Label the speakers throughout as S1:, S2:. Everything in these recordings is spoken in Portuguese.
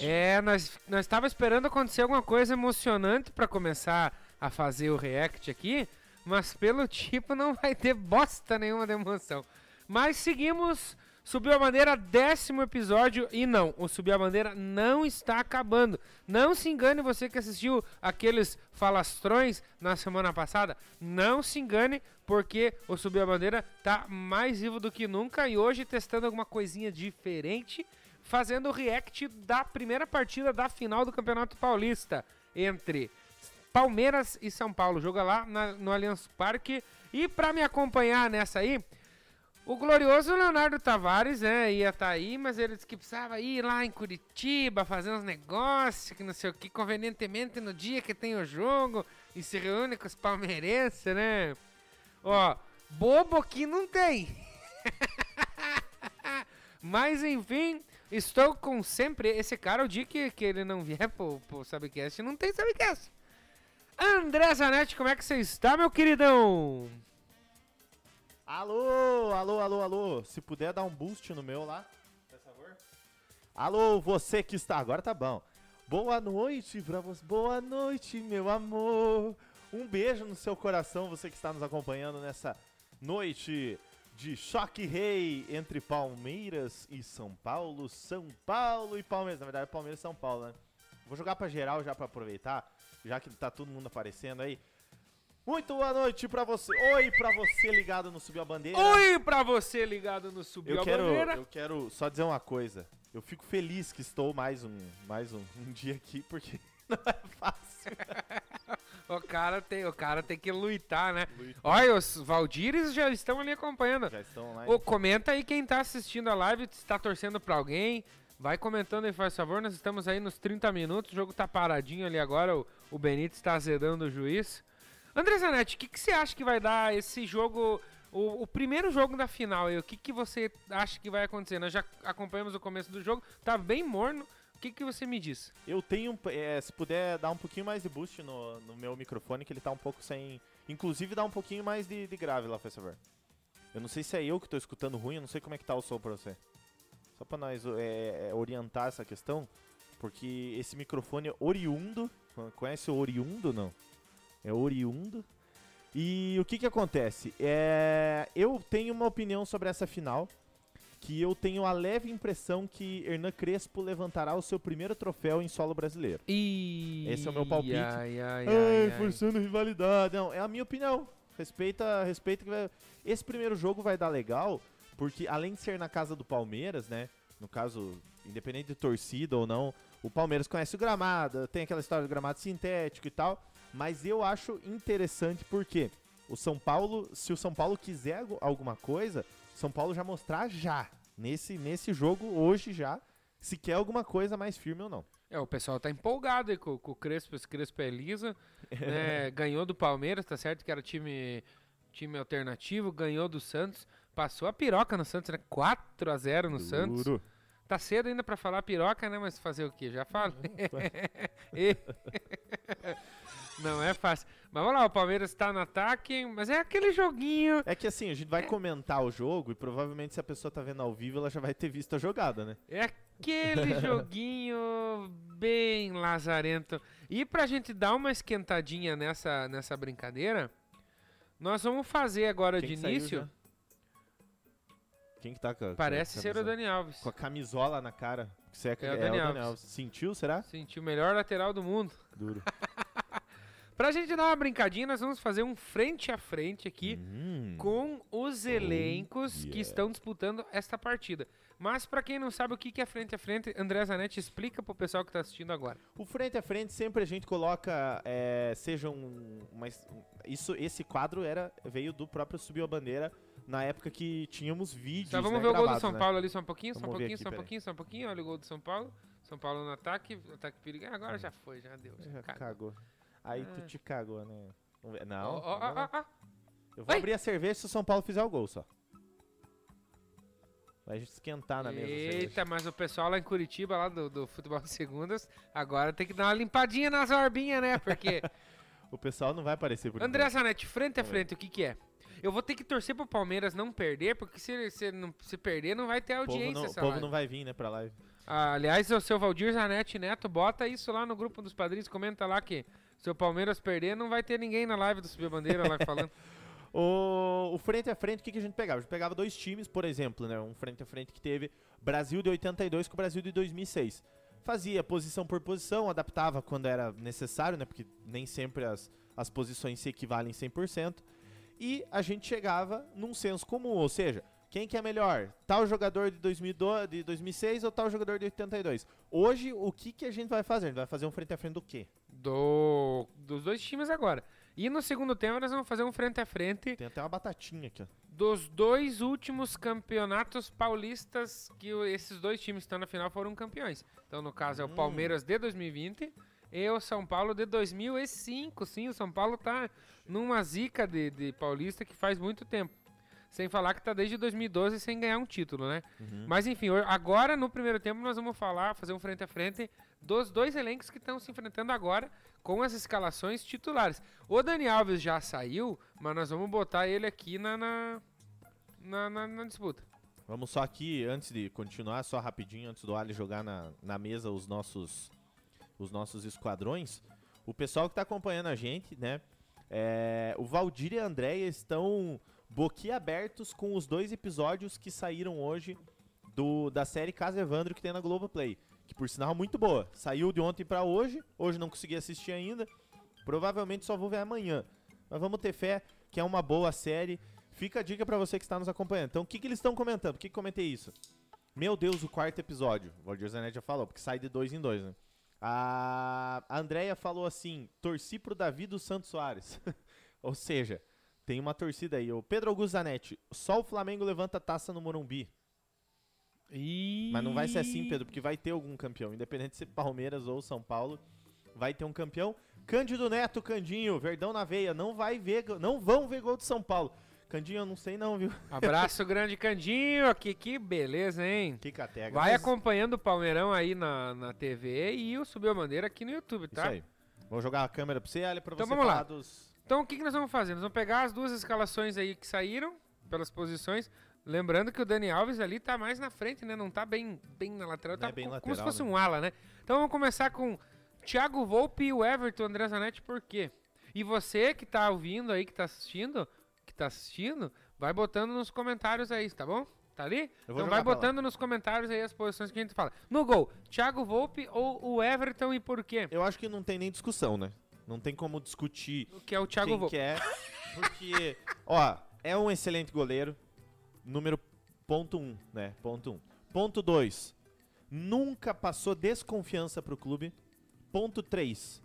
S1: É, nós, nós estava esperando acontecer alguma coisa emocionante para começar a fazer o react aqui, mas pelo tipo não vai ter bosta nenhuma de emoção. Mas seguimos, subiu a bandeira, décimo episódio, e não, o Subiu a Bandeira não está acabando. Não se engane você que assistiu aqueles falastrões na semana passada, não se engane, porque o Subiu a Bandeira tá mais vivo do que nunca e hoje testando alguma coisinha diferente fazendo o react da primeira partida da final do Campeonato Paulista entre Palmeiras e São Paulo. Joga lá na- no Allianz Parque. E para me acompanhar nessa aí, o glorioso Leonardo Tavares, né, ia estar aí, mas ele disse que precisava ir lá em Curitiba fazer uns negócios, que não sei o que, convenientemente no dia que tem o jogo e se reúne com os palmeirenses, né? Ó, bobo aqui não tem. Mas enfim, estou com sempre esse cara. O dia que, que ele não vier pro, pro Sabcast, não tem Sabcast. André Zanetti, como é que você está, meu queridão?
S2: Alô, alô, alô, alô. Se puder dar um boost no meu lá, por favor. Alô, você que está. Agora tá bom. Boa noite pra você. Boa noite, meu amor. Um beijo no seu coração, você que está nos acompanhando nessa noite de choque rei entre Palmeiras e São Paulo. São Paulo e Palmeiras. Na verdade, Palmeiras e São Paulo, né? Vou jogar pra geral já pra aproveitar, já que tá todo mundo aparecendo aí. Muito boa noite pra você. Oi pra você ligado no Subiu a Bandeira.
S1: Oi pra você ligado no Subiu
S2: Eu
S1: a
S2: quero,
S1: Bandeira.
S2: eu quero só dizer uma coisa. Eu fico feliz que estou mais um, mais um, um dia aqui, porque não é fácil.
S1: O cara tem, o cara tem que lutar, né?
S2: Luitar.
S1: Olha, os Valdires já estão ali acompanhando.
S2: Já estão online.
S1: Ô, comenta aí quem tá assistindo a live, se tá torcendo pra alguém. Vai comentando aí, faz favor. Nós estamos aí nos 30 minutos. O jogo tá paradinho ali agora. O, o Benítez tá azedando o juiz. André Zanetti, o que, que você acha que vai dar esse jogo, o, o primeiro jogo da final? O que, que você acha que vai acontecer? Nós já acompanhamos o começo do jogo, tá bem morno. O que, que você me diz?
S2: Eu tenho, é, se puder dar um pouquinho mais de boost no, no meu microfone, que ele tá um pouco sem... Inclusive dá um pouquinho mais de, de grave lá, por favor. Eu não sei se é eu que tô escutando ruim, eu não sei como é que tá o som pra você. Só pra nós é, é, orientar essa questão, porque esse microfone é oriundo, conhece o oriundo não? É oriundo. E o que que acontece? É, eu tenho uma opinião sobre essa final, que eu tenho a leve impressão que Hernan Crespo levantará o seu primeiro troféu em solo brasileiro.
S1: Ih,
S2: Esse é o meu palpite.
S1: Ai, ai, ai,
S2: Ai,
S1: ai.
S2: forçando rivalidade. Não, é a minha opinião. Respeita, respeita que vai... Esse primeiro jogo vai dar legal, porque além de ser na casa do Palmeiras, né? No caso, independente de torcida ou não, o Palmeiras conhece o gramado, tem aquela história do gramado sintético e tal. Mas eu acho interessante porque o São Paulo, se o São Paulo quiser algu- alguma coisa, São Paulo já mostrar já. Nesse, nesse jogo, hoje já, se quer alguma coisa mais firme ou não.
S1: É, o pessoal tá empolgado aí com, com o Crespo, esse Crespo é liso, né, ganhou do Palmeiras, tá certo que era time, time alternativo, ganhou do Santos, passou a piroca no Santos, né, 4 a 0 no Santos.
S2: Duro.
S1: Tá cedo ainda pra falar piroca, né, mas fazer o quê? Já falo. Não é fácil. Mas vamos lá, o Palmeiras tá no ataque, mas é aquele joguinho...
S2: É que assim, a gente vai comentar o jogo e provavelmente se a pessoa tá vendo ao vivo, ela já vai ter visto a jogada, né?
S1: É aquele joguinho bem lazarento. E pra gente dar uma esquentadinha nessa, nessa brincadeira, nós vamos fazer agora
S2: Quem
S1: de início.
S2: já? Quem que tá com a
S1: Parece ser o Dani Alves.
S2: Com a camisola na cara. Você é,
S1: É o
S2: é o Dani
S1: Alves.
S2: Alves. Sentiu, será?
S1: Sentiu o melhor lateral do mundo.
S2: Duro.
S1: Pra gente dar uma brincadinha, nós vamos fazer um frente a frente aqui
S2: Hum.
S1: com os elencos que
S2: yeah.
S1: estão disputando esta partida. Mas pra quem não sabe o que que é frente a frente, André Zanetti explica pro pessoal que tá assistindo agora.
S2: O frente a frente sempre a gente coloca, é, seja um, mas isso, esse quadro era veio do próprio Subiu a Bandeira na época que tínhamos vídeos.
S1: Então vamos
S2: né,
S1: ver o gol do
S2: gravados,
S1: São
S2: né?
S1: Paulo ali só um pouquinho, só um pouquinho,
S2: aqui,
S1: só um pouquinho, só um pouquinho. Olha o gol do São Paulo. São Paulo no ataque, ataque perigoso. Agora já foi, já deu. Já
S2: Já
S1: cagou.
S2: cagou. Aí tu
S1: Ah.
S2: te cagou, né? Não. Não,
S1: ó.
S2: Eu vou
S1: Ai.
S2: abrir a cerveja se o São Paulo fizer o gol só. Vai esquentar na mesa.
S1: Eita, mas o pessoal lá em Curitiba, lá do, do Futebol de Segundas, agora tem que dar uma limpadinha nas orbinhas, né? Porque.
S2: O pessoal não vai aparecer por
S1: André. Zanetti, frente a frente, o que que é? Eu vou ter que torcer pro Palmeiras não perder, porque se, se, não, se perder, não vai ter
S2: O povo,
S1: audiência
S2: não, o
S1: essa
S2: povo
S1: live.
S2: não vai vir, né, pra live.
S1: Ah, aliás, o seu Valdir Zanetti Neto, bota isso lá no grupo dos padrinhos, comenta lá que se o Palmeiras perder, não vai ter ninguém na live do Subir Bandeira lá falando.
S2: O, o frente a frente, o que, que a gente pegava? A gente pegava dois times, por exemplo, né? Um frente a frente que teve Brasil de 82 com o Brasil de 2006. Fazia posição por posição, adaptava quando era necessário, né? Porque nem sempre as, as posições se equivalem 100%. E a gente chegava num senso comum, ou seja, quem que é melhor? Tal jogador de, 2002, de 2006 ou tal jogador de 82? Hoje, o que, que a gente vai fazer? A gente vai fazer um frente a frente do quê?
S1: Do, dos dois times agora. E no segundo tempo nós vamos fazer um frente a frente
S2: Tem até uma batatinha aqui,
S1: dos dois últimos campeonatos paulistas que esses dois times que estão na final foram campeões. Então, no caso, é o
S2: Hum.
S1: Palmeiras de 2020 e o São Paulo de 2005. Sim, o São Paulo tá numa zica de, de paulista que faz muito tempo. Sem falar que tá desde 2012 sem ganhar um título, né?
S2: Uhum.
S1: Mas enfim, agora no primeiro tempo nós vamos falar, fazer um frente a frente dos dois elencos que estão se enfrentando agora com as escalações titulares. O Dani Alves já saiu, mas nós vamos botar ele aqui na, na, na, na- na disputa.
S2: Vamos só aqui, antes de continuar, só rapidinho, antes do Ali jogar na, na mesa os nossos, os nossos esquadrões. O pessoal que tá acompanhando a gente, né? é, o Valdir e a Andréia estão boquiabertos com os dois episódios que saíram hoje do, da série Casa Evandro que tem na Globoplay. Que por sinal é muito boa. Saiu de ontem pra hoje, hoje não consegui assistir ainda. Provavelmente só vou ver amanhã. Mas vamos ter fé que é uma boa série. Fica a dica pra você que está nos acompanhando. Então, o que, que eles estão comentando? Por que, que comentei isso? Meu Deus, o quarto episódio. O Valdir Zanetti já falou, porque sai de dois em dois, né? A Andrea falou assim: torci pro Davi dos Santos Soares. Ou seja, tem uma torcida aí. O Pedro Augusto Zanetti, só o Flamengo levanta a taça no Morumbi.
S1: E...
S2: Mas não vai ser assim, Pedro, porque vai ter algum campeão. Independente de ser Palmeiras ou São Paulo, vai ter um campeão. Cândido Neto, Candinho, Verdão na veia, não vai ver, não vão ver gol de São Paulo. Candinho, eu não sei não, viu?
S1: Abraço grande, Candinho. Aqui, que beleza, hein?
S2: Que catega.
S1: Vai
S2: Mas-
S1: acompanhando o Palmeirão aí na, na TV e o Subiu a Bandeira aqui no YouTube,
S2: Isso
S1: tá?
S2: aí. Vou jogar a câmera pra você, Ali, pra
S1: Então
S2: você
S1: vamos lá.
S2: dos...
S1: Então o que, que nós vamos fazer? Nós vamos pegar as duas escalações aí que saíram pelas posições. Lembrando que o Dani Alves ali tá mais na frente, né? Não tá bem, bem na lateral,
S2: Não
S1: tá
S2: é bem
S1: co- como
S2: lateral,
S1: se fosse
S2: né?
S1: um ala, né? Então vamos começar com Thiago Volpe e o Everton, André Zanetti, por quê? E você que tá ouvindo aí, que tá assistindo, que tá assistindo, vai botando nos comentários aí, tá bom? Tá ali? Então vai
S2: pra lá.
S1: botando nos comentários aí as posições que a gente fala. No gol, Thiago Volpe ou o Everton e por quê?
S2: Eu acho que não tem nem discussão, né? Não tem como discutir
S1: O que é o Thiago
S2: quem
S1: Volpe.
S2: que é, porque, ó, é um excelente goleiro, número ponto um, né? Ponto um. Ponto dois, nunca passou desconfiança pro clube. Ponto três,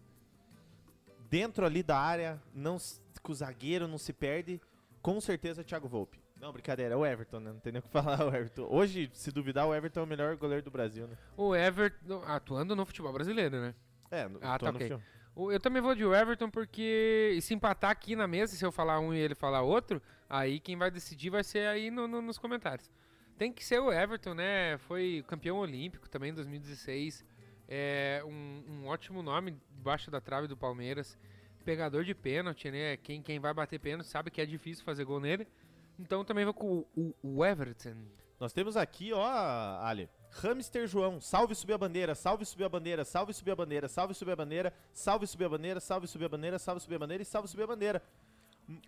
S2: dentro ali da área, não, que o zagueiro não se perde, com certeza Thiago Volpe. Não, brincadeira, é o Everton, né? Não tem nem o que falar, o Everton. Hoje, se duvidar, o Everton é o melhor goleiro do Brasil, né?
S1: O Everton atuando no futebol brasileiro, né?
S2: É, no,
S1: Ah, tá
S2: no
S1: ok.
S2: filme.
S1: O- Eu também vou de Everton porque se empatar aqui na mesa, se eu falar um e ele falar outro, aí quem vai decidir vai ser aí no- no- nos comentários. Tem que ser o Everton, né? Foi campeão olímpico também em 2016. É um, um ótimo nome debaixo da trave do Palmeiras. Pegador de pênalti, né? Quem, quem vai bater pênalti sabe que é difícil fazer gol nele. Então também vou com o, o- o Everton.
S2: Nós temos aqui, ó, Ali. Hamster João, salve subir a bandeira, salve subir a bandeira, salve subir a bandeira, salve subir a bandeira, salve subir a bandeira, salve subir a bandeira, salve subir a bandeira e salve subir a bandeira.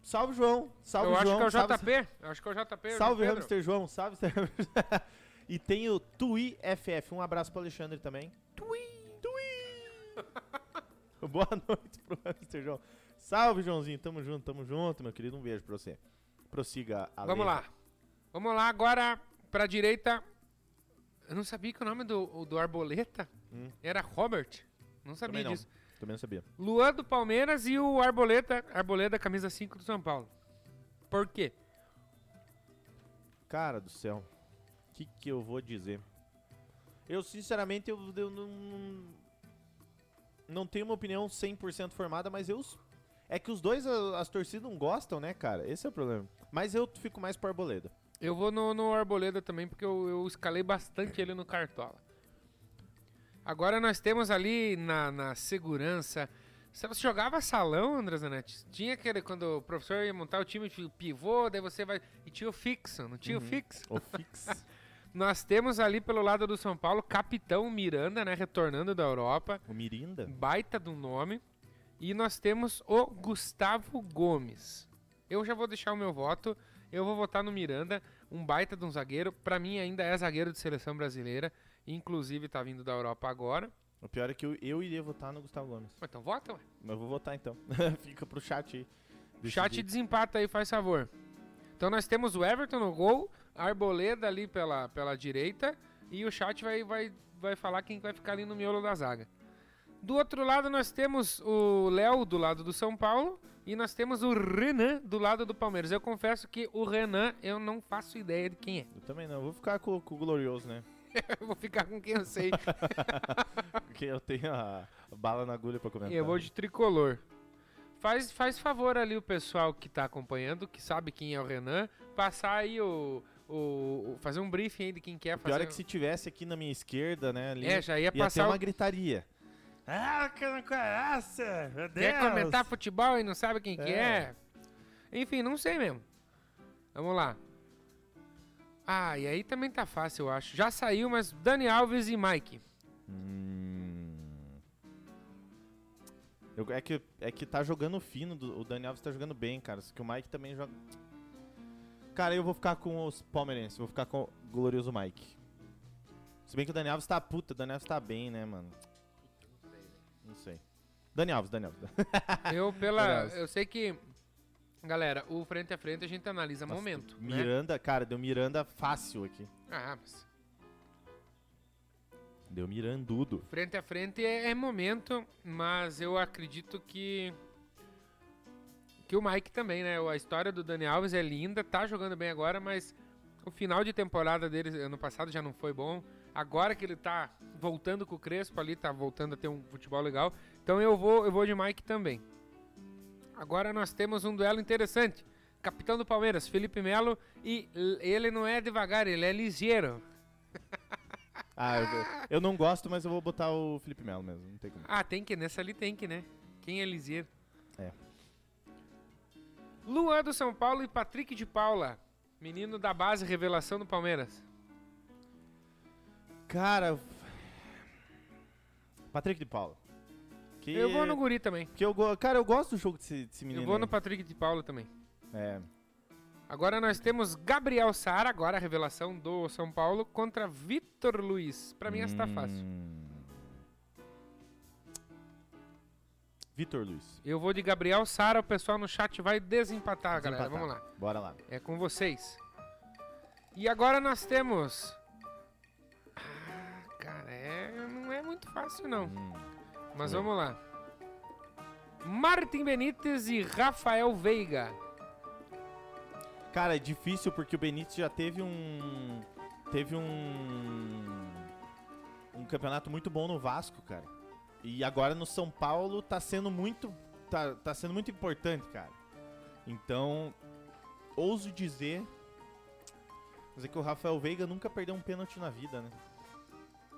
S2: Salve João, salve
S1: eu acho
S2: João,
S1: que é o
S2: salve,
S1: JP. Eu acho que é o JP.
S2: salve. Hamster João, salve. e tem o Tui FF, um abraço pro Alexandre também. Tui, Tui. Boa noite pro Hamster João. Salve Joãozinho, tamo junto, tamo junto, meu querido, um beijo pra você. Prossiga a
S1: Vamos lá. Vamos lá agora pra direita. Eu não sabia que o nome do, do Arboleta
S2: Hum.
S1: era Robert. Não sabia
S2: não. Também não sabia.
S1: Luan do Palmeiras e o Arboleta, Arboleda, camisa 5 do São Paulo. Por quê?
S2: Cara do céu, o que, que eu vou dizer? Eu, sinceramente, eu, eu não, não tenho uma opinião 100% formada, mas eu... É que os dois, as torcidas não gostam, né, cara? Esse é o problema. Mas eu fico mais pro Arboleda.
S1: Eu vou no, no Arboleda também, porque eu, eu escalei bastante ele no Cartola. Agora nós temos ali na, na segurança. Você jogava salão, André Zanetti? Tinha aquele, quando o professor ia montar o time, tinha o pivô, daí você vai. E tinha o fixo, não tinha o
S2: Uhum.
S1: fixo?
S2: O Fix.
S1: Nós temos ali pelo lado do São Paulo, Capitão Miranda, né? Retornando da Europa.
S2: O Mirinda?
S1: Baita do nome. E nós temos o Gustavo Gomes. Eu já vou deixar o meu voto. Eu vou votar no Miranda, um baita de um zagueiro. Pra mim ainda é zagueiro de seleção brasileira. Inclusive tá vindo da Europa agora.
S2: O pior é que eu, eu iria votar no Gustavo Gomes.
S1: Então vota, ué.
S2: Mas eu vou votar então. Fica pro chat aí.
S1: O chat desempata aí, faz favor. Então nós temos o Everton no gol, a Arboleda ali pela, pela direita e o chat vai, vai, vai falar quem vai ficar ali no miolo da zaga. Do outro lado nós temos o Léo do lado do São Paulo e nós temos o Renan do lado do Palmeiras. Eu confesso que o Renan eu não faço ideia de quem é.
S2: Eu também não. Eu vou ficar com, com o Glorioso, né?
S1: Eu vou ficar com quem eu sei.
S2: Porque eu tenho a bala na agulha pra comentar.
S1: eu vou de tricolor. Faz, faz favor ali o pessoal que tá acompanhando, que sabe quem é o Renan, passar aí o. o, o- fazer um briefing aí de quem quer
S2: O pior
S1: fazer.
S2: é que se tivesse aqui na minha esquerda, né? Ali,
S1: É, já ia
S2: ia ter
S1: passar.
S2: uma
S1: o-
S2: gritaria. Ah, que não conhece! Meu Deus!
S1: Quer comentar futebol e não sabe quem que
S2: É.
S1: é? Enfim, não sei mesmo. Vamos lá. Ah, e aí também tá fácil, eu acho. Já saiu, mas Dani Alves e Mike.
S2: Hum. Eu- é, que, é que tá jogando fino, do- o Dani Alves tá jogando bem, cara. Só que o Mike também joga. Cara, eu vou ficar com os palmeirenses, vou ficar com o glorioso Mike. Se bem que o Dani Alves tá puta, o Dani Alves tá bem, né, mano? Não sei. Dani Alves, Dani Alves.
S1: Eu pela, eu sei que galera, o frente a frente a gente analisa
S2: Nossa,
S1: momento, né?
S2: Miranda, cara, deu Miranda fácil aqui.
S1: Ah, mas
S2: Deu Mirandudo.
S1: frente a frente é, é momento, mas eu acredito que que o Mike também, né? A história do Dani Alves é linda, tá jogando bem agora, mas o final de temporada dele ano passado já não foi bom. Agora que ele tá voltando com o Crespo ali, tá voltando a ter um futebol legal. Então eu vou, eu vou de Mike também. Agora nós temos um duelo interessante. Capitão do Palmeiras, Felipe Melo, e ele não é devagar, ele é ligeiro.
S2: Ah, eu, eu não gosto, mas eu vou botar o Felipe Melo mesmo. Não tem como.
S1: Ah, tem que, nessa ali tem que, né? Quem é ligeiro?
S2: É.
S1: Luan do São Paulo e Patrick de Paula. Menino da base, revelação do Palmeiras.
S2: Cara. Patrick de Paula. Que...
S1: Eu vou no Guri também.
S2: Que eu go... Cara, eu gosto do jogo desse, desse menino.
S1: Eu vou no
S2: aí.
S1: Patrick de Paula também.
S2: É.
S1: Agora nós temos Gabriel Sara, agora a revelação do São Paulo, contra Vitor Luiz. Pra mim essa tá fácil.
S2: Hum. Vitor Luiz.
S1: Eu vou de Gabriel Sara, o pessoal no chat vai desempatar, galera.
S2: Desempatar.
S1: Vamos lá.
S2: Bora lá.
S1: É com vocês. E agora nós temos. Ah, cara, é... não é muito fácil não.
S2: Hum.
S1: Mas
S2: É.
S1: vamos lá. Martin Benítez e Rafael Veiga.
S2: Cara, é difícil porque o Benítez já teve um. Teve um. Um campeonato muito bom no Vasco, cara. E agora no São Paulo tá sendo muito. Tá, tá sendo muito importante, cara. Então. Ouso dizer. Mas é que o Rafael Veiga nunca perdeu um pênalti na vida, né?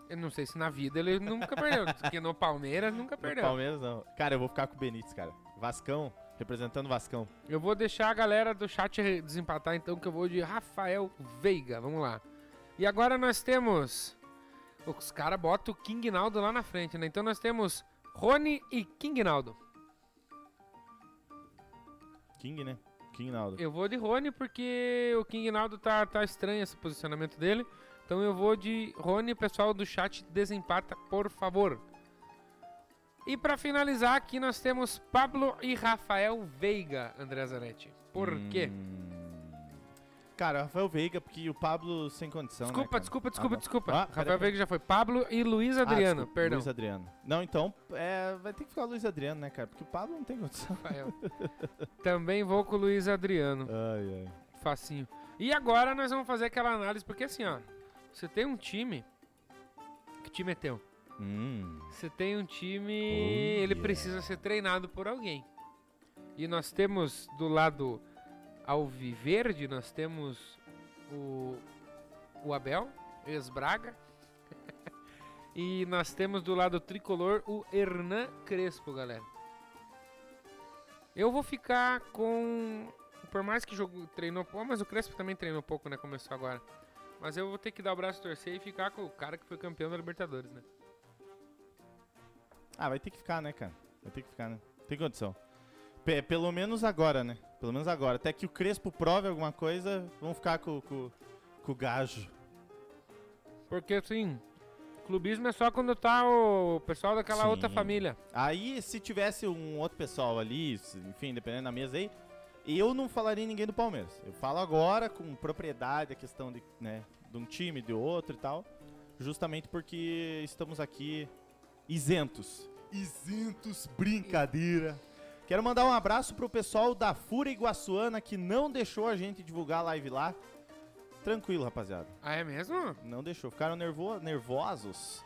S1: Eu não sei se na vida ele nunca perdeu, porque no Palmeiras nunca
S2: No
S1: perdeu.
S2: Palmeiras não. Cara, eu vou ficar com o Benítez, cara. Vascão, representando o Vascão.
S1: Eu vou deixar a galera do chat desempatar então, que eu vou de Rafael Veiga. Vamos lá. E agora nós temos. Os caras botam o King Naldo lá na frente, né? Então nós temos Rony e King Naldo.
S2: King, né? King Naldo.
S1: Eu vou de Rony porque o King Naldo tá, tá estranho esse posicionamento dele. Então eu vou de Rony, pessoal do chat desempata, por favor. E pra finalizar aqui nós temos Pablo e Rafael Veiga, André Zanetti. Por quê?
S2: Hum. Cara, Rafael Veiga, porque o Pablo sem condição. né,
S1: Desculpa, desculpa,
S2: Ah,
S1: desculpa, desculpa.
S2: Ah,
S1: Rafael. Veiga já foi. Pablo e Luiz
S2: Ah,
S1: Adriano,
S2: desculpa,
S1: perdão.
S2: Luiz Adriano. Não, então, é, vai ter que ficar o Luiz Adriano, né, cara? Porque o Pablo não tem condição.
S1: Rafael. Também vou com o Luiz Adriano.
S2: Ai, ai.
S1: Facinho. E agora nós vamos fazer aquela análise, porque assim, ó. Você tem um time. Que time é teu?
S2: Hum.
S1: Você tem um time,
S2: Oh,
S1: ele
S2: yeah.
S1: precisa ser treinado por alguém. E nós temos do lado alviverde, nós temos o, o Abel, ex-Braga. e nós temos do lado tricolor o Hernan Crespo, galera. Eu vou ficar com... Por mais que jogo, treinou pouco, mas o Crespo também treinou pouco, né? Começou agora. Mas eu vou ter que dar o braço torcer e ficar com o cara que foi campeão da Libertadores, né?
S2: Ah, vai ter que ficar, né, cara? Vai ter que ficar, né? Tem condição. Pe- pelo menos agora, né? Pelo menos agora. Até que o Crespo prove alguma coisa, vamos ficar com, com, com o gajo.
S1: Porque assim, clubismo é só quando tá o pessoal daquela
S2: Sim.
S1: outra família.
S2: Aí, se tivesse um outro pessoal ali, enfim, dependendo da mesa aí, eu não falaria em ninguém do Palmeiras. Eu falo agora com propriedade a questão de, né, de um time, de outro e tal, justamente porque estamos aqui isentos. Isentos, brincadeira. Quero mandar um abraço pro pessoal da Fúria Iguaçuana que não deixou a gente divulgar a live lá. Tranquilo, rapaziada.
S1: Ah, é mesmo?
S2: Não deixou. Ficaram nervo nervosos.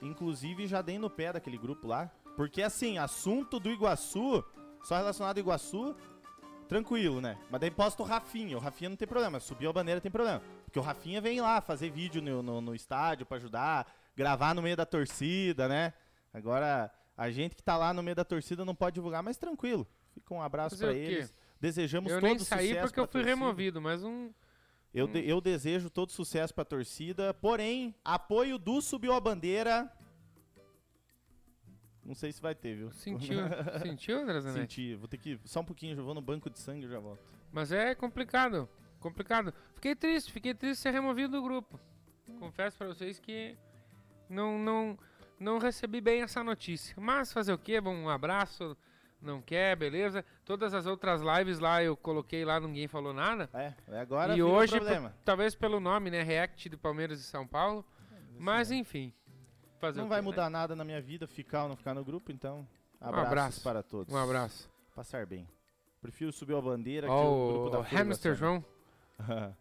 S2: Inclusive, já dei no pé daquele grupo lá. Porque, assim, assunto do Iguaçu, só relacionado ao Iguaçu, tranquilo, né? Mas daí posta o Rafinha. O Rafinha não tem problema. Subiu a bandeira tem problema. Porque o Rafinha vem lá fazer vídeo no, no, no estádio pra ajudar, gravar no meio da torcida, né? Agora, a gente que tá lá no meio da torcida não pode divulgar, mas tranquilo. Fica um abraço
S1: quê?
S2: eles. Desejamos
S1: eu
S2: todo
S1: nem saí
S2: sucesso
S1: porque eu fui
S2: torcida.
S1: removido, mas um.
S2: Eu, de- eu desejo todo sucesso pra torcida, porém, apoio do Subiu a Bandeira. Não sei se vai ter, viu?
S1: Sentiu, sentiu, André Zanetti?
S2: Senti, vou ter que. Só um pouquinho, já vou no banco de sangue e já volto.
S1: Mas é complicado, complicado. Fiquei triste, fiquei triste de ser removido do grupo. Confesso pra vocês que não, não, não recebi bem essa notícia. Mas fazer o quê? Bom, um abraço, não quer, beleza. Todas as outras lives lá eu coloquei lá, ninguém falou nada.
S2: É, agora
S1: e hoje, por- talvez pelo nome, né? React do Palmeiras e São Paulo. Mas enfim. Fazer
S2: Não vai
S1: quê, né?
S2: mudar nada na minha vida ficar ou não ficar no grupo, então. Abraços
S1: abraço.
S2: para todos.
S1: Um abraço.
S2: Passar bem. Prefiro subir a bandeira que
S1: Ó,
S2: o grupo da
S1: Hamster. João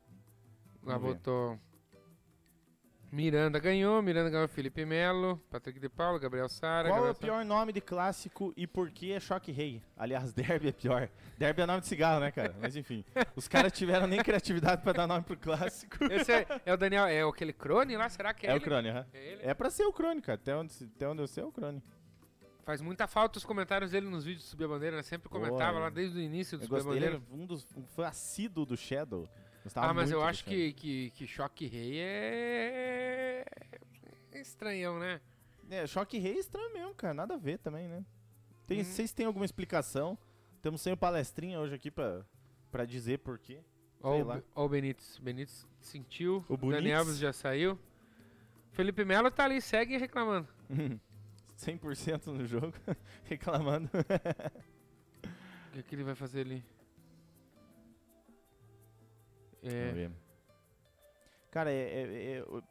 S1: lá botou. Miranda ganhou, Miranda ganhou Felipe Melo, Patrick de Paulo, Gabriel Sara.
S2: Qual é
S1: Gabriel
S2: o pior nome de clássico e por que é Choque Rei? Aliás, Derby é pior. Derby é nome de cigarro, né, cara? Mas enfim. Os caras tiveram nem criatividade pra dar nome pro clássico.
S1: Esse é, é o Daniel, é o aquele Crone lá? Será que é,
S2: É, o
S1: ele?
S2: Crone, aham.
S1: É ele?
S2: É pra ser o Crone, cara. Até onde, até onde eu sei é o Crone.
S1: Faz muita falta os comentários dele nos vídeos do Subir a Bandeira, né? Sempre comentava
S2: Boa.
S1: lá desde o início do
S2: Eu
S1: Subir a
S2: ele
S1: Bandeira.
S2: era um dos um assíduo do Shadow. Gostava
S1: Ah, mas eu acho que, que, que Choque Rei é... é estranhão, né?
S2: É, Choque Rei é estranho mesmo, cara. Nada a ver também, né? Tem,
S1: Hum.
S2: Vocês têm alguma explicação? Temos sem o palestrinha hoje aqui pra, pra dizer por quê.
S1: Ó
S2: Sei
S1: o, Benítez. Benítez sentiu.
S2: O
S1: Dani
S2: Bonitz.
S1: Alves já saiu. Felipe Melo tá ali, segue reclamando.
S2: 100% no jogo, reclamando.
S1: O que, que ele vai fazer ali?
S2: Vamos
S1: É,
S2: ver. Cara, é, é- é- eu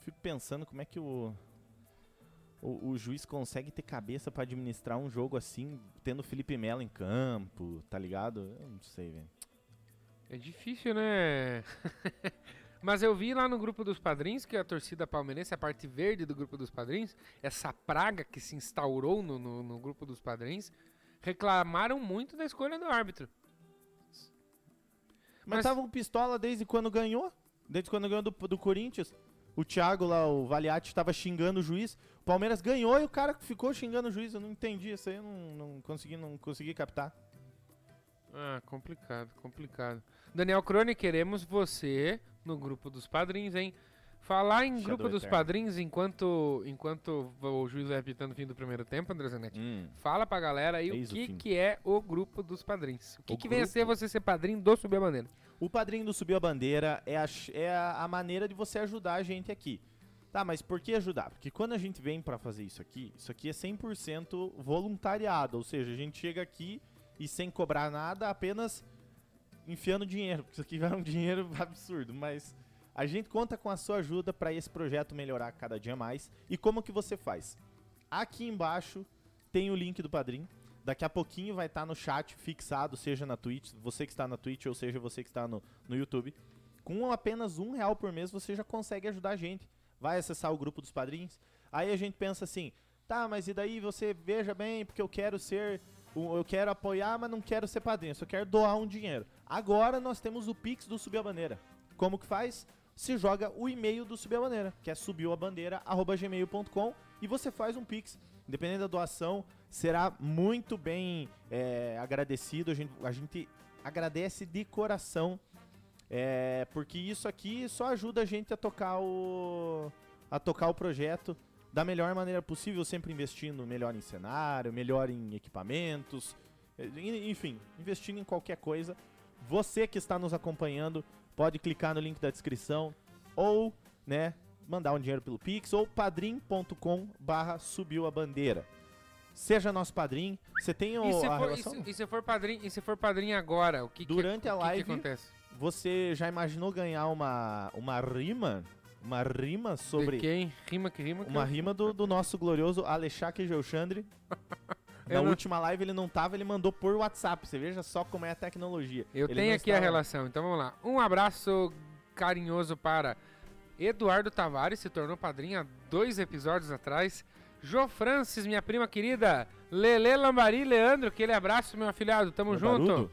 S2: fico pensando como é que o, o, o juiz consegue ter cabeça pra administrar um jogo assim, tendo o Felipe Melo em campo, tá ligado? Eu não sei, velho.
S1: é difícil, né? Mas eu vi lá no grupo dos padrinhos que a torcida palmeirense, a parte verde do grupo dos padrinhos, essa praga que se instaurou no, no, no grupo dos padrinhos, reclamaram muito da escolha do árbitro.
S2: Mas, tava um pistola desde quando ganhou, desde quando ganhou do, do Corinthians. O Thiago lá, o Valiati, tava xingando o juiz. O Palmeiras ganhou e o cara ficou xingando o juiz. Eu não entendi isso aí, eu não, não, consegui, não consegui captar.
S1: Ah, complicado, complicado. Daniel Crone, queremos você no grupo dos padrinhos, hein? Falar em
S2: Shadow
S1: grupo dos
S2: Eterno.
S1: padrinhos enquanto, enquanto o juiz vai apitando no fim do primeiro tempo, André Zanetti.
S2: Hum.
S1: Fala pra galera aí
S2: Eis
S1: o
S2: o
S1: que,
S2: fim.
S1: que é o grupo dos padrinhos. O que,
S2: O
S1: que vem a ser você ser padrinho do Subir a Bandeira?
S2: O padrinho do Subiu a Bandeira é, a, é a, maneira de você ajudar a gente aqui. Tá, mas por que ajudar? Porque quando a gente vem pra fazer isso aqui, isso aqui é 100% voluntariado. Ou seja, a gente chega aqui e sem cobrar nada, apenas enfiando dinheiro. Porque isso aqui vai um dinheiro absurdo. Mas a gente conta com a sua ajuda pra esse projeto melhorar cada dia mais. E como que você faz? Aqui embaixo tem o link do padrinho. Daqui a pouquinho vai estar no chat fixado, seja na Twitch, você que está na Twitch, ou seja, você que está no, no YouTube. Com apenas um real por mês você já consegue ajudar a gente. Vai acessar o grupo dos padrinhos. Aí a gente pensa assim, tá, mas e daí você veja bem, porque eu quero ser. Eu quero apoiar, mas não quero ser padrinho, eu só quero doar um dinheiro. Agora nós temos o Pix do Subir a Bandeira. Como que faz? Se joga o e-mail do Subir a Bandeira, que é subiuabandeira.gmail.com e você faz um Pix. Independente da doação, será muito bem é, agradecido. A gente, a gente agradece de coração É, porque isso aqui só ajuda a gente a tocar o a tocar o projeto da melhor maneira possível, sempre investindo melhor em cenário, melhor em equipamentos, en- enfim, investindo em qualquer coisa. Você que está nos acompanhando, pode clicar no link da descrição ou, né, mandar um dinheiro pelo Pix ou padrim.com barra subiu a bandeira. Seja nosso padrinho. Você tem o,
S1: E se,
S2: a
S1: for, e,
S2: relação?
S1: se, e se for padrinho, e se for padrinho agora, o que que-
S2: Durante a
S1: o que que
S2: live,
S1: acontece?
S2: Você já imaginou ganhar uma, uma rima? Uma rima sobre.
S1: De quem? Rima que rima que
S2: Uma
S1: eu-
S2: rima do, do nosso glorioso Alexandre Geuchandre. Na
S1: não-
S2: última live ele não tava, ele mandou por WhatsApp. Você veja só como é a tecnologia.
S1: Eu
S2: Ele
S1: tenho aqui a
S2: estava-
S1: relação, então vamos lá. Um abraço carinhoso para Eduardo Tavares, se tornou padrinho há dois episódios atrás. Jô Francis, minha prima querida. Lele Lambari Leandro, aquele abraço, meu afilhado, tamo
S2: Meu
S1: junto.
S2: barudo?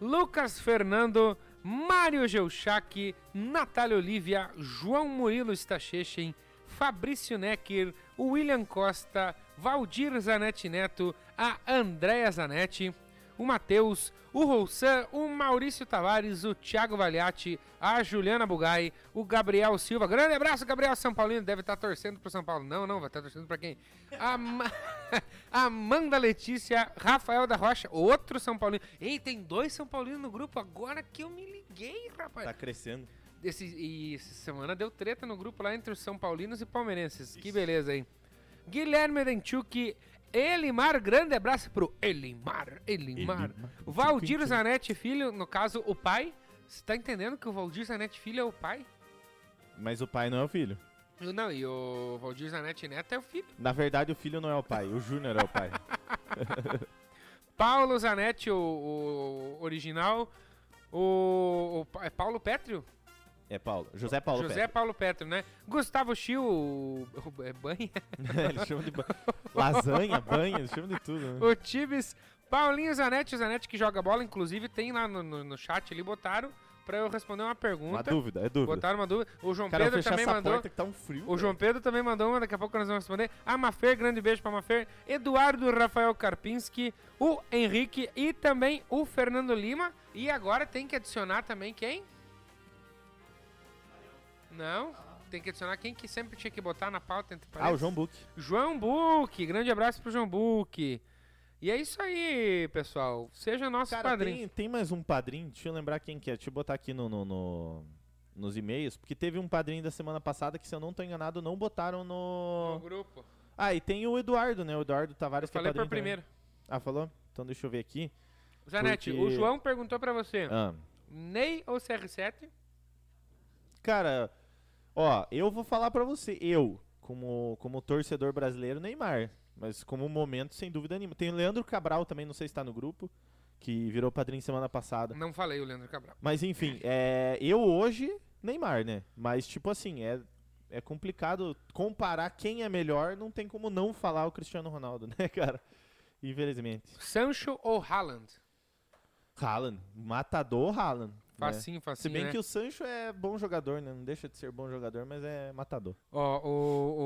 S1: Lucas Fernando, Mário Geuchac, Natália Olivia, João Murilo Stachechen, Fabrício Necker, William Costa, Valdir Zanetti Neto, a Andréa Zanetti, o Matheus, o Roussan, o Maurício Tavares, o Thiago Valiati, a Juliana Bugai, o Gabriel Silva. Grande abraço, Gabriel São Paulino. Deve estar torcendo pro São Paulo. Não, não, vai estar torcendo pra quem? A Ma- Amanda Letícia, Rafael da Rocha, outro São Paulino. Ei, tem dois São Paulinos no grupo agora que eu me liguei, rapaz.
S2: Tá crescendo.
S1: Esse, e essa semana deu treta no grupo lá entre os São Paulinos e Palmeirenses. Que beleza, hein? Guilherme Denchuk, Elimar, grande abraço pro Elimar, Elimar. O Valdir Zanetti Filho, no caso, o pai. Você tá entendendo que o Valdir Zanetti Filho é o pai?
S2: Mas o pai não é o filho.
S1: Não, e o Valdir Zanetti Neto é o filho.
S2: Na verdade, o filho não é o pai. O Júnior é o pai.
S1: Paulo Zanetti, o, o original. O, o é Paulo Pétrio?
S2: É Paulo. José Paulo
S1: José
S2: Petro.
S1: Paulo Pétrio, né? Gustavo Schill, o, é banha?
S2: ele chama de ba- lasanha, banha, ele chama de tudo. Né?
S1: O Tibes, Paulinho Zanetti, o Zanetti que joga bola, inclusive tem lá no, no, no chat ali, botaram pra eu responder uma
S2: Uma
S1: pergunta.
S2: dúvida, é dúvida.
S1: botaram uma dúvida. O João
S2: Cara,
S1: Pedro também mandou.
S2: tá um frio.
S1: O João Pedro também mandou uma, daqui a pouco nós vamos responder. A Mafer, grande beijo pra Mafer. Eduardo Rafael Karpinski, o Henrique e também o Fernando Lima. E agora tem que adicionar também quem? Não, tem que adicionar quem que sempre tinha que botar na pauta entre
S2: Ah, o
S1: parênteses.
S2: João Buck.
S1: João Buque, grande abraço pro João Buque. E é isso aí, pessoal. Seja nosso
S2: Cara,
S1: padrinho.
S2: tem, tem mais um padrinho, deixa eu lembrar quem que é, deixa eu botar aqui no, no- no- nos e-mails, porque teve um padrinho da semana passada que, se eu não tô enganado, não botaram
S1: No
S2: no...
S1: grupo.
S2: Ah, e tem o Eduardo, né, o Eduardo Tavares, que é
S1: Falei por
S2: padrinho também.
S1: primeiro.
S2: Ah, falou? Então deixa eu ver aqui.
S1: Zanetti,
S2: Porque-
S1: o João perguntou pra você:
S2: Ah,
S1: Ney ou CR7?
S2: cara, ó, eu vou falar pra você, eu, como, como torcedor brasileiro, Neymar, mas como momento, sem dúvida nenhuma. Tem o Leandro Cabral também, não sei se tá no grupo, que virou padrinho semana passada.
S1: Não falei o Leandro Cabral.
S2: Mas enfim, é, eu hoje, Neymar, né? Mas tipo assim, é, é complicado comparar quem é melhor, não tem como não falar o Cristiano Ronaldo, né, cara? Infelizmente.
S1: Sancho ou Haaland?
S2: Haaland, matador Haaland. Né?
S1: Facinho,
S2: Se
S1: facinho,
S2: bem
S1: né?
S2: que o Sancho é bom jogador, né? Não deixa de ser bom jogador, mas é matador.
S1: Ó, o,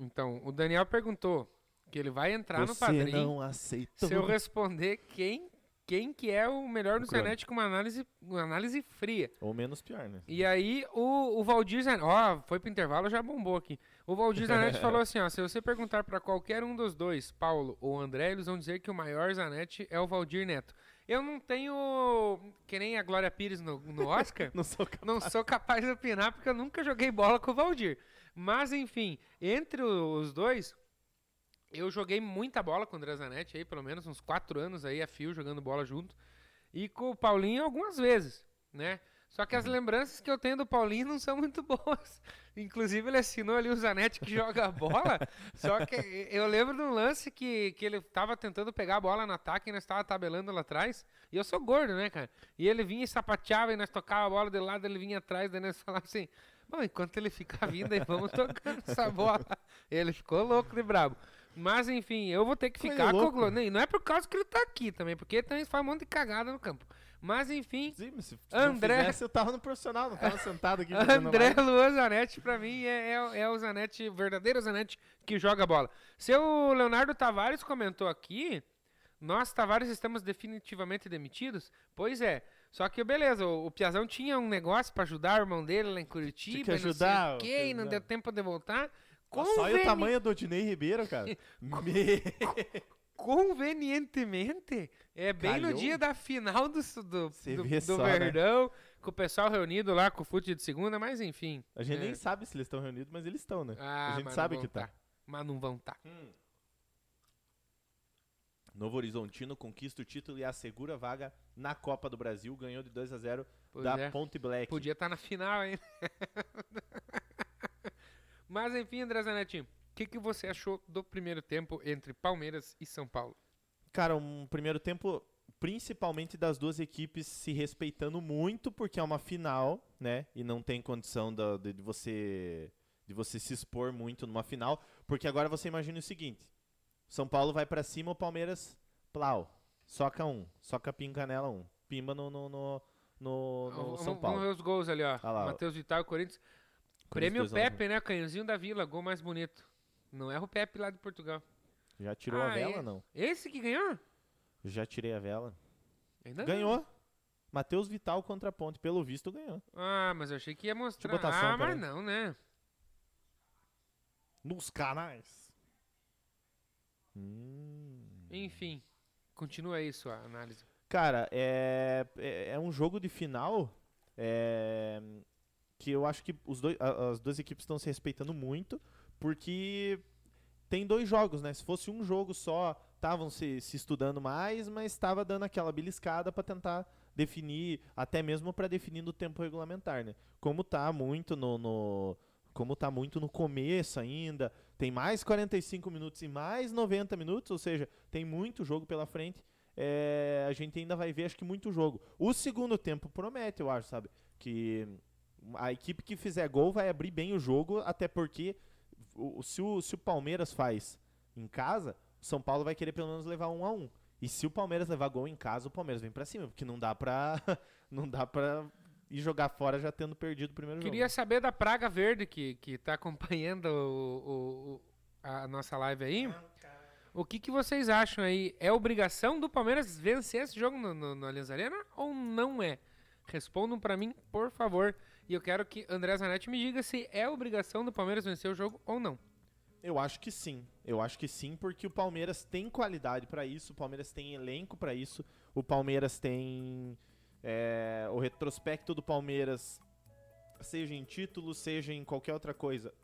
S1: o- Então, o Daniel perguntou que ele vai entrar no
S2: Você
S1: padrinho
S2: não aceitou.
S1: se eu responder quem, quem que é o melhor no. Zanetti com uma análise, uma análise fria.
S2: Ou menos pior, né?
S1: E aí o, o Valdir Zanetti, ó, foi pro intervalo, já bombou aqui. O Valdir Zanetti falou assim, ó, se você perguntar pra qualquer um dos dois, Paulo ou André, eles vão dizer que o maior Zanetti é o Valdir Neto. Eu não tenho, que nem a Glória Pires no, no Oscar,
S2: Não sou capaz.
S1: não sou capaz de opinar porque eu nunca joguei bola com o Valdir. Mas enfim, entre os dois, eu joguei muita bola com o André Zanetti aí, pelo menos uns quatro anos aí a fio jogando bola junto. E com o Paulinho algumas vezes, né? Só que as lembranças que eu tenho do Paulinho não são muito boas. Inclusive, ele assinou ali o Zanetti que joga a bola. só que eu lembro de um lance que, que ele tava tentando pegar a bola no ataque e nós tava tabelando lá atrás. E eu sou gordo, né, cara? E ele vinha e sapateava e nós tocava a bola de lado, ele vinha atrás, daí nós falava assim. Bom, enquanto ele ficar vindo aí, vamos tocando essa bola. Ele ficou louco de brabo. Mas enfim, eu vou ter que
S2: Foi
S1: ficar com o
S2: louco.
S1: Glo- E não é por causa que ele tá aqui também, porque ele também faz um monte de cagada no campo. Mas enfim,
S2: Sim, mas se
S1: André-
S2: fizesse, eu tava no profissional, não tava sentado aqui.
S1: André. Luan Zanetti, pra mim, é, é, é o Zanetti, o verdadeiro Zanetti que joga bola. Seu Leonardo Tavares comentou aqui, nós, Tavares, estamos definitivamente demitidos? Pois é, Só que, beleza, o, o Piazão tinha um negócio pra ajudar o irmão dele lá em Curitiba.
S2: que
S1: e não sei
S2: ajudar,
S1: o quê, e não
S2: ajudar.
S1: deu tempo de voltar.
S2: Olha Só o
S1: Conveni-
S2: tamanho do Odinei Ribeiro, cara. Me-
S1: Convenientemente, é bem no
S2: Calhou.
S1: dia da final do, do,
S2: Cê
S1: do, do
S2: só, né?
S1: Verdão, com o pessoal reunido lá com o fute de segunda, mas enfim.
S2: A gente
S1: É.
S2: nem sabe se eles estão reunidos, mas eles estão, né?
S1: Ah,
S2: a gente sabe que
S1: vão
S2: tá.
S1: Mas não vão tá.
S2: Novo Horizontino conquista o título e assegura vaga na Copa do Brasil. Ganhou de 2 a 0
S1: Pois
S2: da
S1: é.
S2: Ponte Black.
S1: Podia estar na final, hein? Mas enfim, André Zanetti, que, que você achou do primeiro tempo entre Palmeiras e São Paulo?
S2: Cara, um primeiro tempo, principalmente das duas equipes se respeitando muito, porque é uma final, né? E não tem condição da- de, de você de você se expor muito numa final, porque agora você imagina o seguinte: São Paulo vai pra cima, o Palmeiras, plau, soca um, soca pincanela um, pimba no no, no, no- no
S1: Vamos-
S2: São
S1: Vamos
S2: Paulo.
S1: ver os gols ali, ó.
S2: Ah.
S1: Matheus Vital Corinthians. Prêmio
S2: 2 a 1.
S1: Pepe, né? Canhãozinho da Vila, gol mais bonito. Não é o Pepe lá de Portugal.
S2: Já tirou a
S1: Ah,
S2: vela,
S1: é?
S2: não?
S1: Esse que ganhou?
S2: Já tirei a vela.
S1: Ainda não.
S2: Ganhou. Matheus Vital contra a Ponte, pelo visto ganhou.
S1: Ah, mas eu achei que ia mostrar.
S2: botar som,
S1: ah, mas
S2: peraí.
S1: não, né?
S2: Nos canais. Hum.
S1: Enfim, continua aí sua análise.
S2: Cara, é, é, é um jogo de final é, que eu acho que os dois, a- as duas equipes estão se respeitando muito, porque tem dois jogos, né? Se fosse um jogo só, estavam se, se estudando mais, mas estava dando aquela beliscada para tentar definir, até mesmo para definir no tempo regulamentar, né? Como tá muito no, no- como tá muito no começo ainda, tem mais 45 minutos e mais 90 minutos, ou seja, tem muito jogo pela frente. é, a gente ainda vai ver, acho que muito jogo. O segundo tempo promete, eu acho, sabe? Que a equipe que fizer gol vai abrir bem o jogo, até porque o- se, o, se o Palmeiras faz em casa, o São Paulo vai querer pelo menos levar um a um. E se o Palmeiras levar gol em casa, o Palmeiras vem pra cima, porque não dá pra, não dá pra ir jogar fora já tendo perdido o primeiro
S1: Queria
S2: jogo.
S1: saber da Praga Verde que, que tá acompanhando o- o- a nossa live aí. O que, que vocês acham aí? É obrigação do Palmeiras vencer esse jogo no, no, no Allianz Arena ou não é? Respondam pra mim, por favor. E eu quero que André Zanetti me diga se é obrigação do Palmeiras vencer o jogo ou não.
S2: Eu acho que sim. Eu acho que sim, porque o Palmeiras tem qualidade pra isso, o Palmeiras tem elenco pra isso, o Palmeiras tem é, o retrospecto do Palmeiras, seja em título, seja em qualquer outra coisa.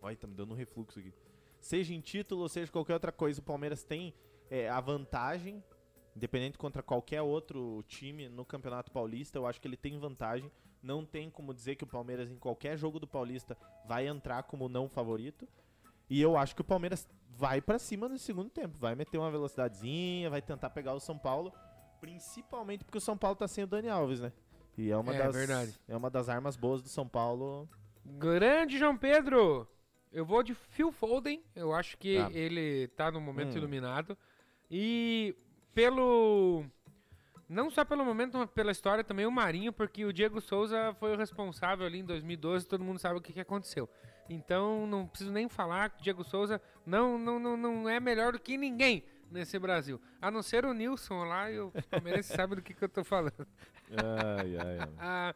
S2: Olha, tá me dando um refluxo aqui. Seja em título, seja qualquer outra coisa, o Palmeiras tem é, a vantagem, independente contra qualquer outro time no Campeonato Paulista, eu acho que ele tem vantagem. Não tem como dizer que o Palmeiras, em qualquer jogo do Paulista, vai entrar como não favorito. E eu acho que o Palmeiras vai pra cima no segundo tempo. Vai meter uma velocidadezinha, vai tentar pegar o São Paulo. Principalmente porque o São Paulo tá sem o Dani Alves, né? E é uma,
S1: É
S2: das,
S1: verdade.
S2: é uma das armas boas do São Paulo.
S1: Grande João Pedro! Eu vou de Phil Foden. Eu acho que
S2: Ah.
S1: ele tá no momento
S2: Hum.
S1: iluminado. E pelo. Não só pelo momento, mas pela história também o Marinho, porque o Diego Souza foi o responsável ali em 2012, todo mundo sabe o que, que aconteceu. Então não preciso nem falar que o Diego Souza não, não, não, não é melhor do que ninguém nesse Brasil. A não ser o Nilson lá e o Palmeirense sabe do que, que eu tô falando.
S2: Ai, ai, ai.
S1: Ah,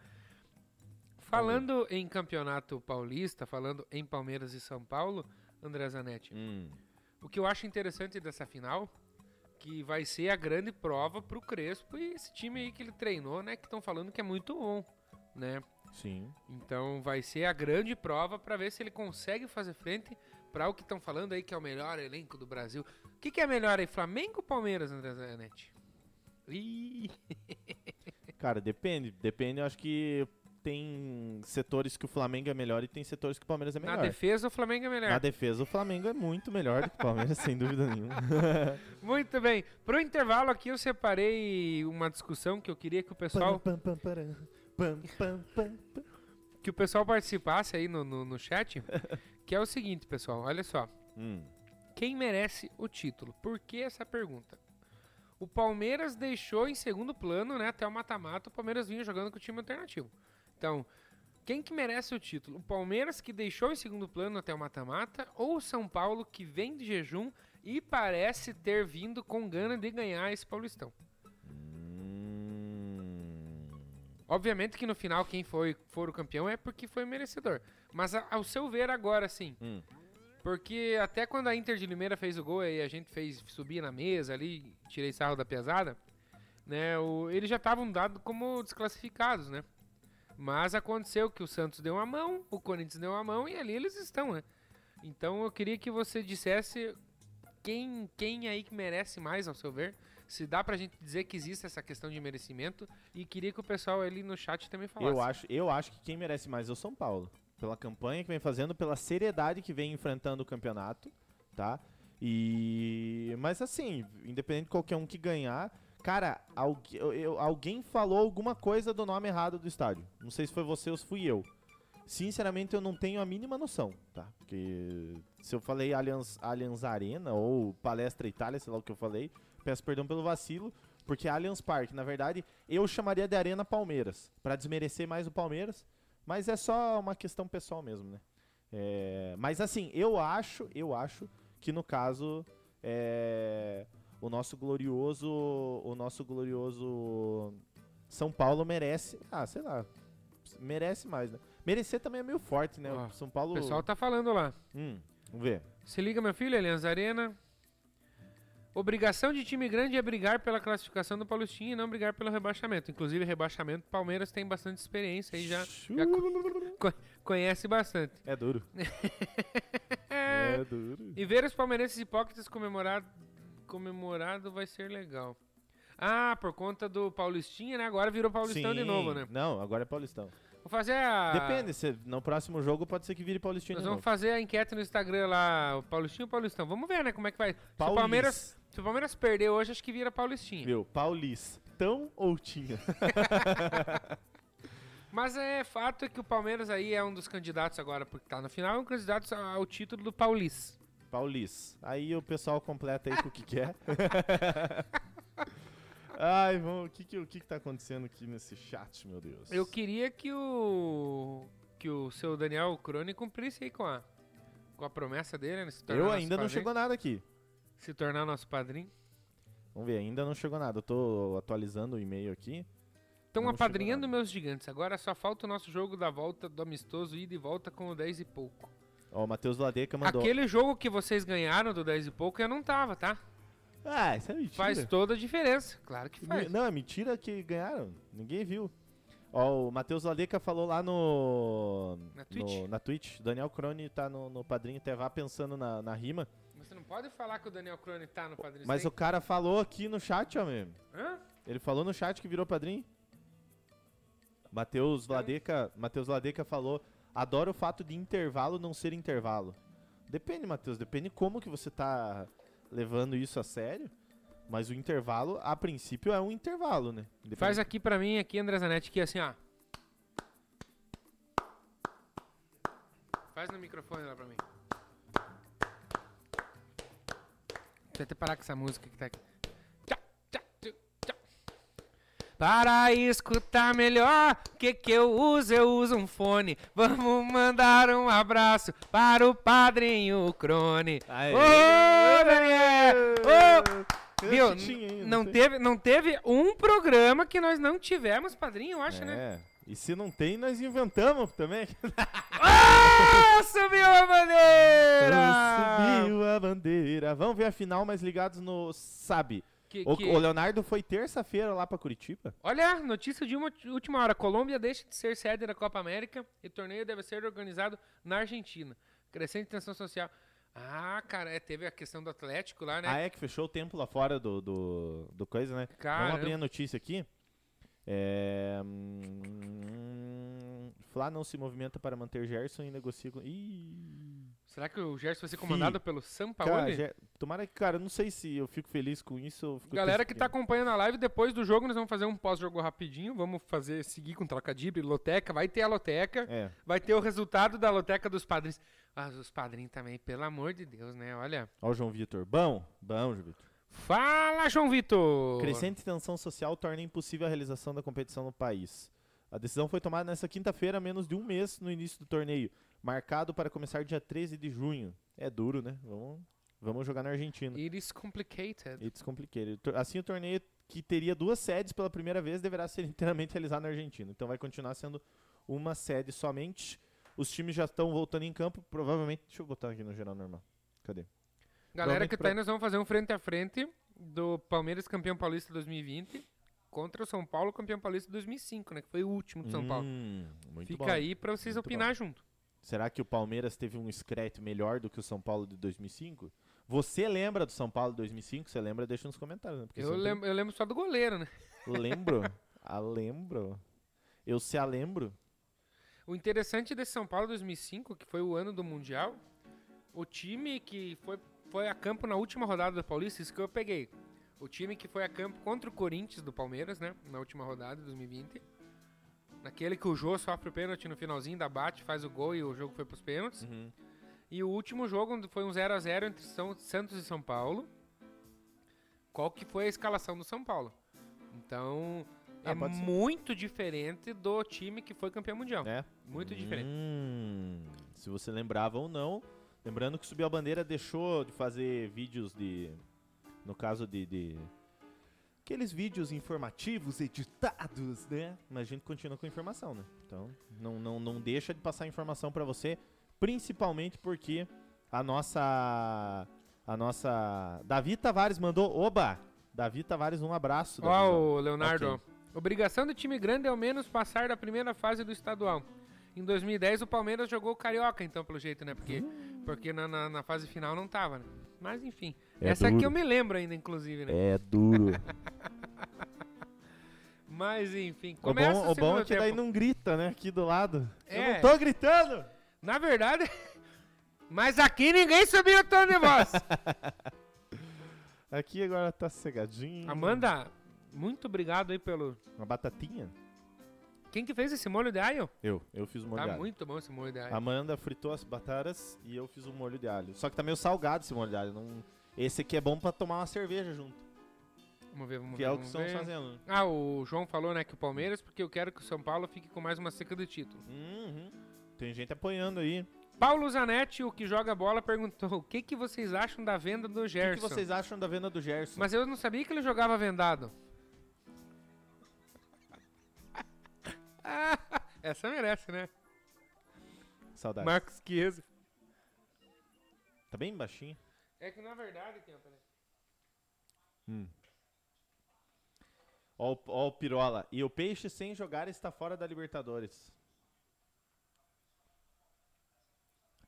S1: falando em campeonato paulista, falando em Palmeiras e São Paulo, André Zanetti,
S2: Hum.
S1: o que eu acho interessante dessa final, que vai ser a grande prova pro Crespo e esse time aí que ele treinou, né, que estão falando que é muito bom, né?
S2: Sim.
S1: Então vai ser a grande prova para ver se ele consegue fazer frente para o que estão falando aí que é o melhor elenco do Brasil. O que, que é melhor aí, Flamengo ou Palmeiras, André Zanetti?
S2: Cara, depende. Depende, eu acho que tem setores que o Flamengo é melhor e tem setores que o Palmeiras é
S1: na
S2: melhor.
S1: defesa o Flamengo é melhor.
S2: Na defesa, o Flamengo é muito melhor do que o Palmeiras, sem dúvida nenhuma.
S1: Muito bem. Pro intervalo aqui eu separei uma discussão que eu queria que o pessoal,
S2: Pam, pam, param. Pam, pam, pam, pam.
S1: que o pessoal participasse aí no, no, no chat, que é o seguinte, pessoal, olha só.
S2: Hum.
S1: Quem merece o título? Por que essa pergunta? O Palmeiras deixou em segundo plano, né, até o mata-mata, o Palmeiras vinha jogando com o time alternativo. Então, quem que merece o título? O Palmeiras que deixou em segundo plano até o mata-mata ou o São Paulo que vem de jejum e parece ter vindo com gana de ganhar esse Paulistão?
S2: Hum.
S1: Obviamente que no final quem foi, for o campeão é porque foi merecedor. Mas a- ao seu ver agora, sim.
S2: Hum.
S1: Porque até quando a Inter de Limeira fez o gol e a gente fez subir na mesa ali, tirei sarro da pesada, né? O, eles já estavam dados como desclassificados, né? Mas aconteceu que o Santos deu uma mão, o Corinthians deu uma mão e ali eles estão, né? Então eu queria que você dissesse quem, quem aí que merece mais, ao seu ver. Se dá pra gente dizer que existe essa questão de merecimento. E queria que o pessoal ali no chat também falasse.
S2: Eu acho, eu acho que quem merece mais é o São Paulo. Pela campanha que vem fazendo, pela seriedade que vem enfrentando o campeonato, tá? E. Mas assim, independente de qualquer um que ganhar. Cara, eu- alguém falou alguma coisa do nome errado do estádio. Não sei se foi você ou se fui eu. Sinceramente, eu não tenho a mínima noção, tá? Porque se eu falei Allianz, Allianz Arena ou Palestra Itália, sei lá o que eu falei, peço perdão pelo vacilo, porque Allianz Parque, na verdade, eu chamaria de Arena Palmeiras, pra desmerecer mais o Palmeiras, mas é só uma questão pessoal mesmo, né? É, mas assim, eu acho, eu acho que no caso é, o nosso glorioso, o nosso glorioso São Paulo merece, ah, sei lá, merece mais, né? Merecer também é meio forte, né?
S1: Ó,
S2: o São Paulo.
S1: O pessoal tá falando lá.
S2: Hum, vamos ver.
S1: Se liga, meu filho, Allianz Arena. Obrigação de time grande é brigar pela classificação do Paulistinha e não brigar pelo rebaixamento. Inclusive, rebaixamento, Palmeiras tem bastante experiência aí, já já conhece bastante.
S2: É duro. é duro.
S1: E ver os palmeirenses hipócritas comemorado, comemorado vai ser legal. Ah, por conta do Paulistinha, né? Agora virou Paulistão de
S2: Sim.
S1: novo, né?
S2: Não, agora é Paulistão.
S1: Vou fazer a...
S2: Depende, se no próximo jogo pode ser que vire Paulistinho
S1: Nós
S2: de
S1: vamos
S2: novo.
S1: fazer a enquete no Instagram lá, o Paulistinho ou Paulistão. Vamos ver, né, como é que vai. Se o
S2: Paulis.
S1: Palmeiras, se o Palmeiras perder hoje, acho que vira Paulistinha.
S2: Viu? Paulistão ou tinha?
S1: Mas é fato que o Palmeiras aí é um dos candidatos agora, porque tá na final, é um candidato ao título do Paulis.
S2: Paulis. Aí o pessoal completa aí com o que quer. Ai, vamos, o que que, o que que tá acontecendo aqui nesse chat, meu Deus?
S1: Eu queria que o que o seu Daniel Crone cumprisse aí com a com a promessa dele, né, se tornar
S2: Eu
S1: nosso
S2: ainda não
S1: padrinho,
S2: chegou nada aqui.
S1: se tornar nosso padrinho.
S2: Vamos ver, ainda não chegou nada. Eu tô atualizando o e-mail aqui.
S1: Então,
S2: chegou
S1: apadrinhando meus gigantes. Agora só falta o nosso jogo da volta do amistoso, ida e volta com o 10 e pouco.
S2: Ó, o Matheus Ladeca mandou.
S1: Aquele jogo que vocês ganharam do 10 e pouco, eu não tava, tá?
S2: Ah, isso é mentira.
S1: Faz toda a diferença. Claro que faz.
S2: Não, é mentira que ganharam. Ninguém viu. Ó, o Matheus Ladeca falou lá no.
S1: Na Twitch?
S2: no- na Twitch. Daniel Crone tá no, no Padrinho Tevá pensando na, na rima.
S1: Você não pode falar que o Daniel Crone tá no padrinho.
S2: Mas o cara falou aqui no chat, ó, mesmo.
S1: Hã?
S2: Ele falou no chat que virou padrinho. Matheus Ladeca, Matheus Ladeca falou: "Adoro o fato de intervalo não ser intervalo". Depende, Matheus, depende como que você tá levando isso a sério. Mas o intervalo, a princípio, é um intervalo, né? Depende-
S1: Faz aqui pra mim, aqui, André Zanetti, que assim, ó. Faz no microfone lá pra mim. Deixa eu até parar com essa música que tá aqui. Para escutar melhor, o que que eu uso? Eu uso um fone. Vamos mandar um abraço para o padrinho Crone.
S2: Aê!
S1: Ô, Daniel! Ô! Viu?
S2: tinha
S1: Não
S2: tem?
S1: teve, não teve um programa que nós não tivemos padrinho, eu acho, né?
S2: É. E se não tem, nós inventamos também.
S1: Ah, subiu a bandeira!
S2: Subiu a bandeira. Vamos ver a final, mas ligados no Sabe.
S1: Que-
S2: O,
S1: que-
S2: o Leonardo foi terça-feira lá pra Curitiba.
S1: Olha, notícia de uma última hora. Colômbia deixa de ser sede da Copa América e o torneio deve ser organizado na Argentina. Crescente tensão social. Ah, cara, é, teve a questão do Atlético lá, né?
S2: Ah, é que fechou o tempo lá fora do, do, do coisa, né?
S1: Caramba.
S2: Vamos abrir a notícia aqui. É... hum, Flá não se movimenta para manter Gerson e negocia com... Ih...
S1: Será que o Gerson vai ser comandado pelo São Paulo?
S2: Cara, tomara que, cara, eu não sei se eu fico feliz com isso
S1: Galera que tá acompanhando a live, depois do jogo nós vamos fazer um pós-jogo rapidinho. Vamos fazer, seguir com trocadilho, loteca. Vai ter a loteca.
S2: É.
S1: Vai ter o resultado da loteca dos padrinhos. Ah, os padrinhos também, pelo amor de Deus, né? Olha.
S2: Ó o João Vitor. Bom, bom, João Vitor.
S1: Fala, João Vitor!
S2: Crescente tensão social torna impossível a realização da competição no país. A decisão foi tomada nesta quinta-feira, menos de um mês no início do torneio, marcado para começar dia 13 de junho. É duro, né? Vamos, vamos jogar na Argentina.
S1: It is complicated.
S2: It's complicated. Assim, o torneio que teria duas sedes pela primeira vez deverá ser inteiramente realizado na Argentina. Então vai continuar sendo uma sede somente. Os times já estão voltando em campo, provavelmente. Deixa eu botar aqui no geral normal. Cadê?
S1: Galera que tá aí, nós vamos fazer um frente a frente do Palmeiras campeão paulista 2020 contra o São Paulo campeão paulista 2005, né? Que foi o último de São Paulo.
S2: Hum, muito
S1: Fica
S2: bom.
S1: aí pra vocês
S2: Muito
S1: opinar junto.
S2: Será que o Palmeiras teve um screte melhor do que o São Paulo de 2005? Você lembra do São Paulo de 2005? Você lembra? Deixa nos comentários. Né? Porque
S1: Eu lembro, eu lembro só do goleiro, né?
S2: Lembro. a lembro. Eu se a lembro.
S1: O interessante desse São Paulo 2005, que foi o ano do Mundial, o time que foi, foi a campo na última rodada do Paulista, isso que eu peguei. O time que foi a campo contra o Corinthians do Palmeiras, né? Na última rodada de 2020. Naquele que o Jô sofre o pênalti no finalzinho da bate, faz o gol e o jogo foi pros pênaltis. E o último jogo foi um 0 a 0 entre São, Santos e São Paulo. Qual que foi a escalação do São Paulo? Então,
S2: Ah,
S1: é muito diferente do time que foi campeão mundial.
S2: É.
S1: Muito diferente.
S2: Hum, se você lembrava ou não. Lembrando que Subiu a Bandeira deixou de fazer vídeos de. No caso de. de aqueles vídeos informativos editados, né? Mas a gente continua com informação, né? Então, não, não, não deixa de passar informação pra você. Principalmente porque a nossa. A nossa. Davi Tavares mandou. Oba! Davi Tavares, um abraço.
S1: Ó,
S2: Davizão.
S1: o Leonardo.
S2: Ok.
S1: ó. Obrigação do time grande é ao menos passar da primeira fase do estadual. Em 2010 o Palmeiras jogou o Carioca, então, pelo jeito, né? Porque, porque na, na, na fase final não tava, né? Mas enfim.
S2: É
S1: Essa aqui
S2: duro.
S1: eu me lembro ainda, inclusive, né?
S2: É duro.
S1: Mas enfim.
S2: O
S1: Começa
S2: bom, o bom
S1: segundo
S2: é que daí
S1: tempo.
S2: não grita, né? Aqui do lado. Eu
S1: É.
S2: não tô gritando!
S1: Na verdade. Mas aqui ninguém subiu o tom de voz.
S2: Aqui agora tá cegadinho.
S1: Amanda, muito obrigado aí pelo.
S2: Uma batatinha?
S1: Quem que fez esse molho de alho?
S2: Eu, eu fiz o molho
S1: Tá
S2: de alho.
S1: muito bom esse molho de alho.
S2: Amanda fritou as batatas e eu fiz o molho de alho. Só que tá meio salgado esse molho de alho. Não... Esse aqui é bom pra tomar uma cerveja junto.
S1: Vamos ver, vamos
S2: que
S1: ver.
S2: é o que
S1: ver.
S2: fazendo.
S1: Ah, o João falou, né, que o Palmeiras, porque eu quero que o São Paulo fique com mais uma seca do título.
S2: Uhum. Tem gente apoiando aí.
S1: Paulo Zanetti, o que joga bola, perguntou: o que, que vocês acham da venda do
S2: O que,
S1: Gerson?
S2: que vocês acham da venda do Gerson?
S1: Mas eu não sabia que ele jogava vendado. Ah, Essa merece, né?
S2: Saudades.
S1: Marcos Chiesa.
S2: Tá bem baixinho.
S1: É que na verdade, Ken, peraí.
S2: Hum. Ó, o- ó o Pirola. E o Peixe sem jogar está fora da Libertadores.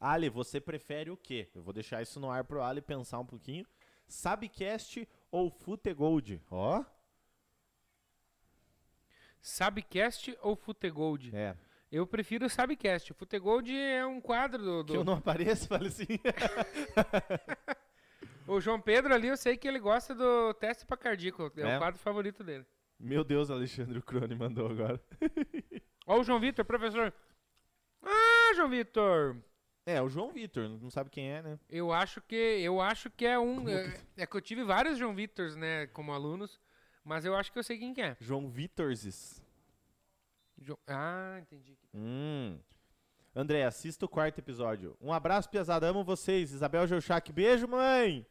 S2: Ali, você prefere o quê? Eu vou deixar isso no ar pro Ali pensar um pouquinho. Sabcast ou Futegold? Ó.
S1: Sabcast ou Futegold?
S2: É.
S1: Eu prefiro o Sabcast. O Futegold é um quadro do. do-
S2: Que eu não apareço, fala assim.
S1: O João Pedro ali, eu sei que ele gosta do teste pra cardíaco. É,
S2: É?
S1: o quadro favorito dele.
S2: Meu Deus, Alexandre Crone mandou agora.
S1: Ó, o João Vitor, professor. Ah, João Vitor.
S2: É, o João Vitor, não sabe quem é, né?
S1: Eu acho que eu acho que é um. É, é que eu tive vários João Vitors, né, como alunos, mas eu acho que eu sei quem que é.
S2: João Vitorses.
S1: Ah, entendi.
S2: Hum. André, assista o quarto episódio. Um abraço, pesada. Amo vocês. Isabel Geuchac. Beijo, mãe.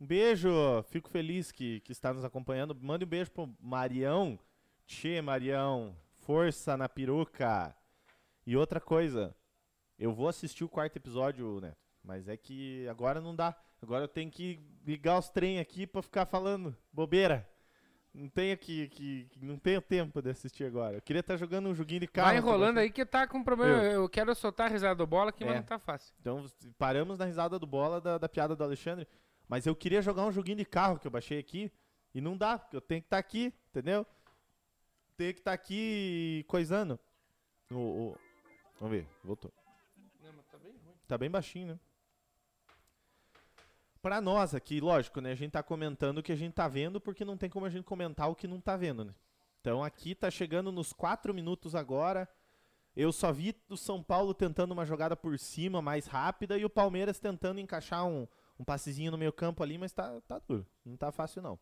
S2: Um beijo. Fico feliz que, que está nos acompanhando. Mande um beijo pro Marião. Tchê, Marião. Força na peruca. E outra coisa. Eu vou assistir o quarto episódio, Neto. Mas é que agora não dá. Agora eu tenho que ligar os trem aqui pra ficar falando bobeira. Não tenho que, que, que- não tenho tempo de assistir agora. Eu queria estar jogando um joguinho de carro.
S1: Vai
S2: que
S1: enrolando aí que tá com problema.
S2: Eu.
S1: Eu, quero soltar a risada do bola aqui, mas
S2: É.
S1: não tá fácil.
S2: Então paramos na risada do bola da, da piada do Alexandre. Mas eu queria jogar um joguinho de carro que eu baixei aqui. E não dá, porque eu tenho que estar aqui, entendeu? Tenho que estar aqui coisando. O, o- Vamos ver, voltou.
S1: Não, mas tá bem ruim.
S2: Tá bem baixinho, né? Pra nós aqui, lógico, né? A gente tá comentando o que a gente tá vendo, porque não tem como a gente comentar o que não tá vendo, né? Então aqui tá chegando nos 4 minutos agora. Eu só vi o São Paulo tentando uma jogada por cima, mais rápida, e o Palmeiras tentando encaixar um, um passezinho no meio campo ali, mas tá, tá duro. Não tá fácil, não.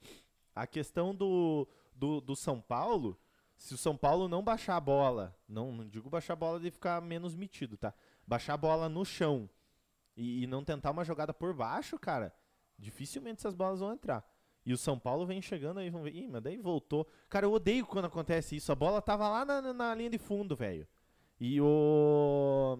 S2: A questão do, do, do São Paulo, se o São Paulo não baixar a bola, não, não digo baixar a bola de ficar menos metido, tá? Baixar a bola no chão e, e não tentar uma jogada por baixo, cara, dificilmente essas bolas vão entrar. E o São Paulo vem chegando aí, vamos ver. Ih, mas daí voltou. Cara, eu odeio quando acontece isso. A bola tava lá na, na linha de fundo, velho. E o.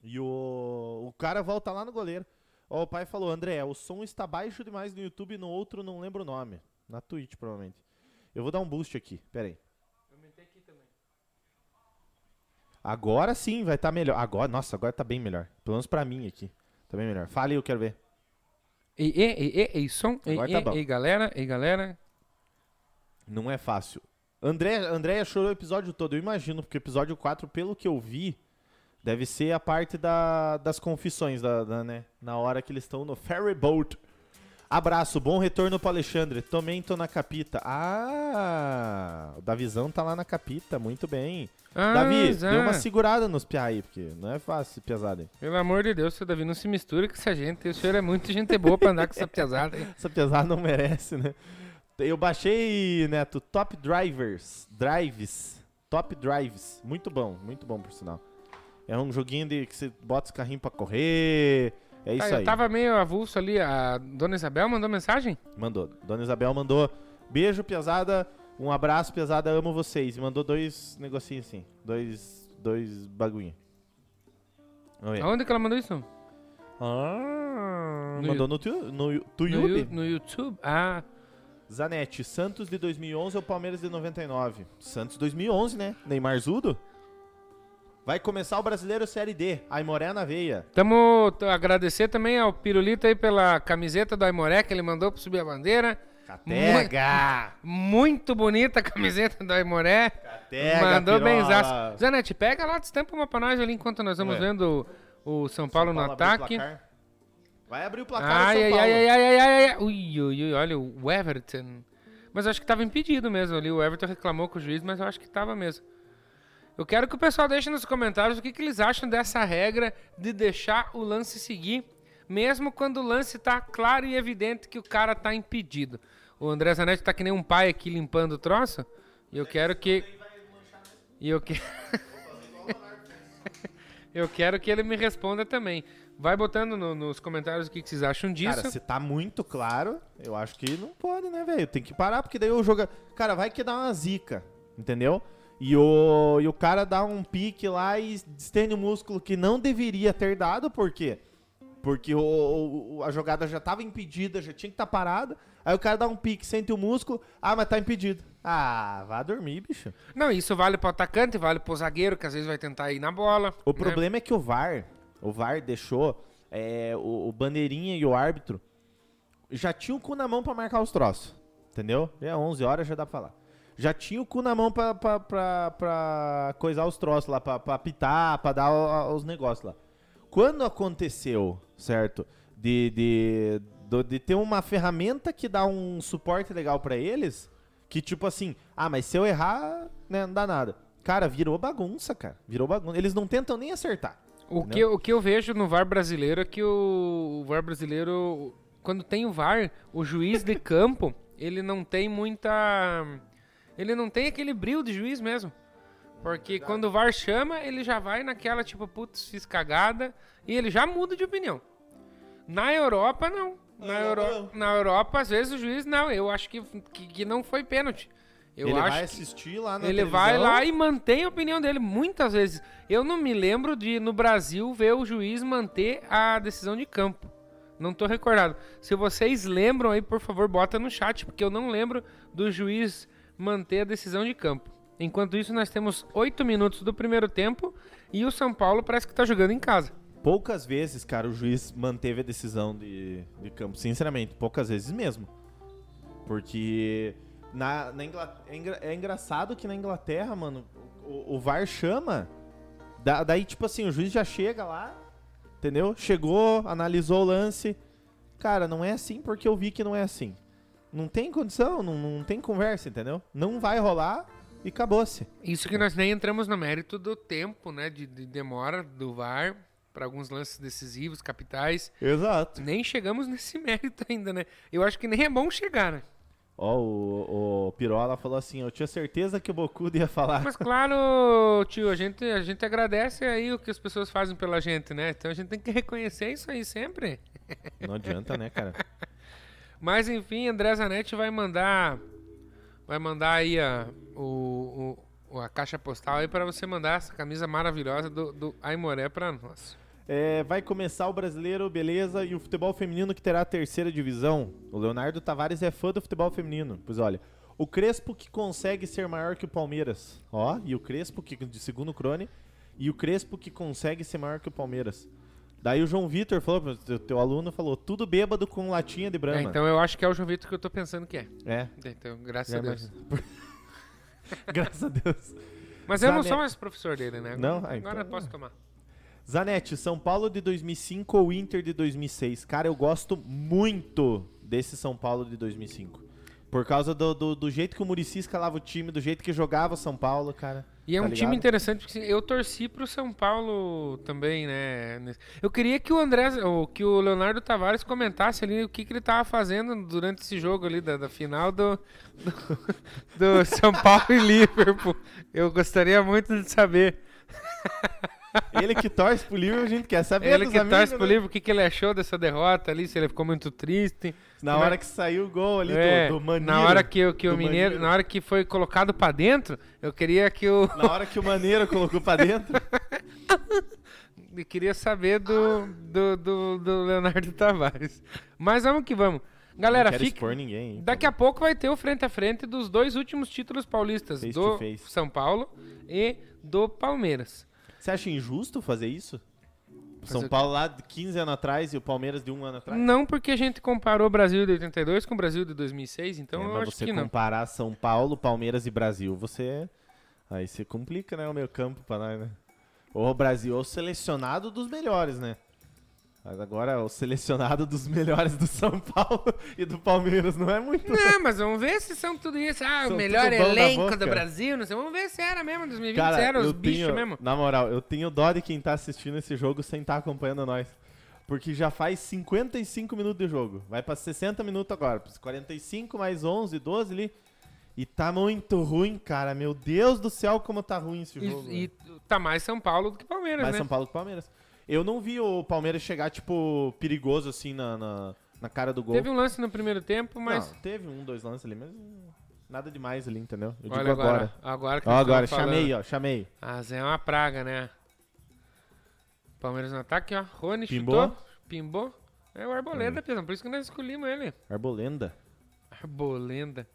S2: E o. O cara volta lá no goleiro. Ó, o pai falou, André, o som está baixo demais no YouTube, no outro não lembro o nome. Na Twitch, provavelmente. Eu vou dar um boost aqui, pera aí. Agora sim vai estar tá melhor. Agora, nossa, agora tá bem melhor. Pelo menos pra mim aqui. Tá bem melhor. Fale, eu quero ver.
S1: Ei, ei, ei, ei, ei som. Ei,
S2: Agora tá
S1: ei,
S2: bom.
S1: ei, galera. Ei, galera.
S2: Não é fácil. André, Andréia chorou o episódio todo, eu imagino, porque o episódio 4, pelo que eu vi, deve ser a parte da- das confissões, da, da, né? Na hora que eles estão no ferry boat. Abraço, bom retorno pro Alexandre. Também tô na capita. Ah, o Davizão tá lá na capita, muito bem.
S1: Ah,
S2: Davi,
S1: Zé.
S2: deu uma segurada nos piá aí, porque não é fácil aí.
S1: Pelo amor de Deus, seu Davi, não se mistura com essa gente. O senhor é muito gente boa pra andar com essa aí.
S2: Essa pesada não merece, né? Eu baixei, Neto, Top Drivers. Drives. Top Drives. Muito bom, muito bom por sinal. É um joguinho de que você bota os carrinhos pra correr. É isso
S1: Ah, eu
S2: aí.
S1: tava meio avulso ali. A dona Isabel mandou mensagem?
S2: Mandou. Dona Isabel mandou. Beijo, pesada. Um abraço, pesada. Amo vocês. E mandou dois negocinhos assim. Dois. Dois ver.
S1: Aonde que ela mandou isso?
S2: Ah,
S1: No
S2: mandou no, tu, no, tu
S1: No,
S2: YouTube.
S1: No YouTube? Ah,
S2: Zanetti, Santos de 2011 ou Palmeiras de 99? Santos 2011, né? Neymar Zudo? Vai começar o Brasileiro Série D. Aimoré na veia.
S1: tamo agradecer também ao Pirulito aí pela camiseta do Aimoré que ele mandou pra subir a bandeira.
S2: Catega!
S1: Muito bonita a camiseta do Aimoré.
S2: Catega,
S1: Mandou bem zaço. Zanetti, pega lá, destampa uma pra nós ali enquanto nós vamos
S2: Ué.
S1: vendo o, o São Paulo, no
S2: São Paulo abriu o
S1: ataque.
S2: Vai abrir o placar
S1: Ai,
S2: São
S1: ai,
S2: Paulo.
S1: ai, ai, ai, ai, ai, ai. Ui, ui, ui, olha o Everton. Mas eu acho que tava impedido mesmo ali. O Everton reclamou com o juiz, mas eu acho que tava mesmo. Eu quero que o pessoal deixe nos comentários o que, que eles acham dessa regra de deixar o lance seguir, mesmo quando o lance tá claro e evidente que o cara tá impedido. O André Zanetti tá que nem um pai aqui limpando o troço. E eu quero que. E eu que. eu quero que ele me responda também. Vai botando no- nos comentários o que, que vocês acham disso.
S2: Cara, se tá muito claro, eu acho que não pode, né, velho? Tem que parar, porque daí o jogo. Cara, vai que dá uma zica, entendeu? E o, e o cara dá um pique lá e estende o músculo que não deveria ter dado, por quê? Porque o, o- a jogada já tava impedida, já tinha que estar parada. Aí o cara dá um pique, sente o músculo, ah, mas tá impedido. Ah, vá dormir, bicho.
S1: Não, isso vale pro atacante, vale pro zagueiro, que às vezes vai tentar ir na bola.
S2: O
S1: né?
S2: problema é que o VAR, o VAR deixou é, o, o bandeirinha e o árbitro já tinha o cu na mão pra marcar os troços. Entendeu? É 11 horas, já dá pra falar. Já tinha o cu na mão pra, pra, pra, pra coisar os troços lá, pra, pra apitar, pra dar o- os negócios lá. Quando aconteceu, certo? De, de, do- de ter uma ferramenta que dá um suporte legal pra eles, que tipo assim, ah, mas se eu errar, né, não dá nada. Cara, virou bagunça, cara. Virou bagunça. Eles não tentam nem acertar.
S1: O que, eu- o que eu vejo no VAR brasileiro é que o, o VAR brasileiro, quando tem o VAR, o juiz de campo, ele não tem muita. Ele não tem aquele brilho de juiz mesmo. Porque quando o VAR chama, ele já vai naquela tipo, putz, fiz cagada, e ele já muda de opinião. Na Europa, não. Na, Euro...
S2: Europa,
S1: Na Europa, às vezes o juiz, não, eu acho que, que, que não foi pênalti. Eu
S2: ele vai assistir lá na
S1: ele vai
S2: televisão.
S1: lá e mantém a opinião dele muitas vezes. Eu não me lembro de no Brasil ver o juiz manter a decisão de campo. Não tô recordado. Se vocês lembram aí, por favor, bota no chat, porque eu não lembro do juiz manter a decisão de campo. Enquanto isso, nós temos oito minutos do primeiro tempo e o São Paulo parece que tá jogando em casa.
S2: Poucas vezes, cara, o juiz manteve a decisão de, de campo. Sinceramente, poucas vezes mesmo. Porque na, na Ingla- é, é engraçado que na Inglaterra, mano, o, o VAR chama. da- daí, tipo assim, o juiz já chega lá, entendeu? Chegou, analisou o lance. Cara, não é assim porque eu vi que não é assim. Não tem condição, não, não tem conversa, entendeu? Não vai rolar e acabou-se.
S1: Isso que nós nem entramos no mérito do tempo, né, de, de demora do VAR para alguns lances decisivos, capitais.
S2: Exato.
S1: Nem chegamos nesse mérito ainda, né? Eu acho que nem é bom chegar, né?
S2: Ó, o, o Pirola falou assim: eu tinha certeza que o Bocudo ia falar.
S1: Mas claro, tio, a gente, a gente agradece aí o que as pessoas fazem pela gente, né? Então a gente tem que reconhecer isso aí sempre.
S2: Não adianta, né, cara?
S1: Mas enfim, André Zanetti vai mandar. Vai mandar aí a, o, o- a caixa postal aí para você mandar essa camisa maravilhosa do, do Aimoré para nós.
S2: É, vai começar o brasileiro, beleza, e o futebol feminino que terá a terceira divisão. O Leonardo Tavares é fã do futebol feminino. Pois olha, o Crespo que consegue ser maior que o Palmeiras. Ó, e o Crespo que de segundo crone, e o Crespo que consegue ser maior que o Palmeiras. Daí o João Vitor falou, teu, teu aluno falou, tudo bêbado com latinha de
S1: É,
S2: brama.
S1: então eu acho que é o João Vitor que eu tô pensando que é.
S2: É,
S1: Então, graças
S2: é,
S1: a Deus.
S2: mas- Graças a Deus.
S1: Mas eu não
S2: Zanetti-
S1: sou mais professor dele, né?
S2: Não?
S1: Agora,
S2: Ah, então-
S1: agora eu posso tomar.
S2: Zanetti, São Paulo de 2005 ou Inter de 2006? Cara, eu gosto muito desse São Paulo de 2005. Por causa do, do, do jeito que o Muricy escalava o time, do jeito que jogava o São Paulo, cara.
S1: E é
S2: Tá
S1: um time
S2: ligado?
S1: interessante, porque eu torci pro São Paulo também, né? Eu queria que o André, que o Leonardo Tavares comentasse ali o que, que ele tava fazendo durante esse jogo ali da, da final do, do, do São Paulo e Liverpool. Eu gostaria muito de saber.
S2: Ele que torce pro Liverpool, a gente quer saber
S1: Ele que
S2: amigos,
S1: torce pro
S2: né?
S1: Liverpool, o que, que ele achou dessa derrota ali, se ele ficou muito triste.
S2: Na hora que saiu o gol ali
S1: É,
S2: do, do Maneiro.
S1: na hora que, que o Mineiro,
S2: Maneiro.
S1: na hora que foi colocado pra dentro, eu queria que o
S2: Na hora que o Maneiro colocou pra dentro.
S1: Eu queria saber do, do, do, do Leonardo Tavares. Mas vamos que vamos. Galera,
S2: não quero
S1: fique.
S2: expor ninguém. hein,
S1: Daqui a pouco vai ter o frente a frente dos dois últimos títulos paulistas,
S2: Face
S1: do. São Paulo e do Palmeiras.
S2: Você acha injusto fazer isso? São? Paulo lá de 15 anos atrás e o Palmeiras de um ano atrás?
S1: Não porque a gente comparou o Brasil de 82 com o Brasil de 2006, então
S2: É,
S1: eu
S2: mas
S1: acho
S2: você
S1: que não.
S2: comparar São Paulo, Palmeiras e Brasil, você. Aí você complica, né, o meio campo pra nós, né? Ou o Brasil, ou o selecionado dos melhores, né? Mas agora o selecionado dos melhores do São Paulo e do Palmeiras não é muito.
S1: Não, mas vamos ver se são tudo isso. Ah,
S2: São
S1: o melhor elenco do Brasil, não sei. Vamos ver se era mesmo, 2020
S2: Cara,
S1: se era os bichos
S2: tenho,
S1: mesmo.
S2: na moral, eu tenho dó de quem tá assistindo esse jogo sem estar acompanhando nós. Porque já faz 55 minutos de jogo. Vai pra 60 minutos agora. 45 mais 11, 12 ali. E tá muito ruim, cara. Meu Deus do céu, como tá ruim esse jogo.
S1: E, e tá mais São Paulo do que Palmeiras,
S2: Mais
S1: né?
S2: São Paulo que o Palmeiras. Eu não vi o Palmeiras chegar, tipo, perigoso assim na, na, na cara do gol.
S1: Teve um lance no primeiro tempo, mas.
S2: Não, teve um, dois lances ali, mas hum, nada demais ali, entendeu? Eu
S1: Olha
S2: digo agora.
S1: agora. Agora que
S2: Ó, agora,
S1: falando.
S2: chamei, ó, chamei.
S1: Ah, Zé é uma praga, né? Palmeiras no ataque, ó. Rony
S2: Pimbou.
S1: chutou. Pimbou. É o Arboleda, Pedro. Por isso que nós escolhemos ele.
S2: Arbolenda.
S1: Arbolenda.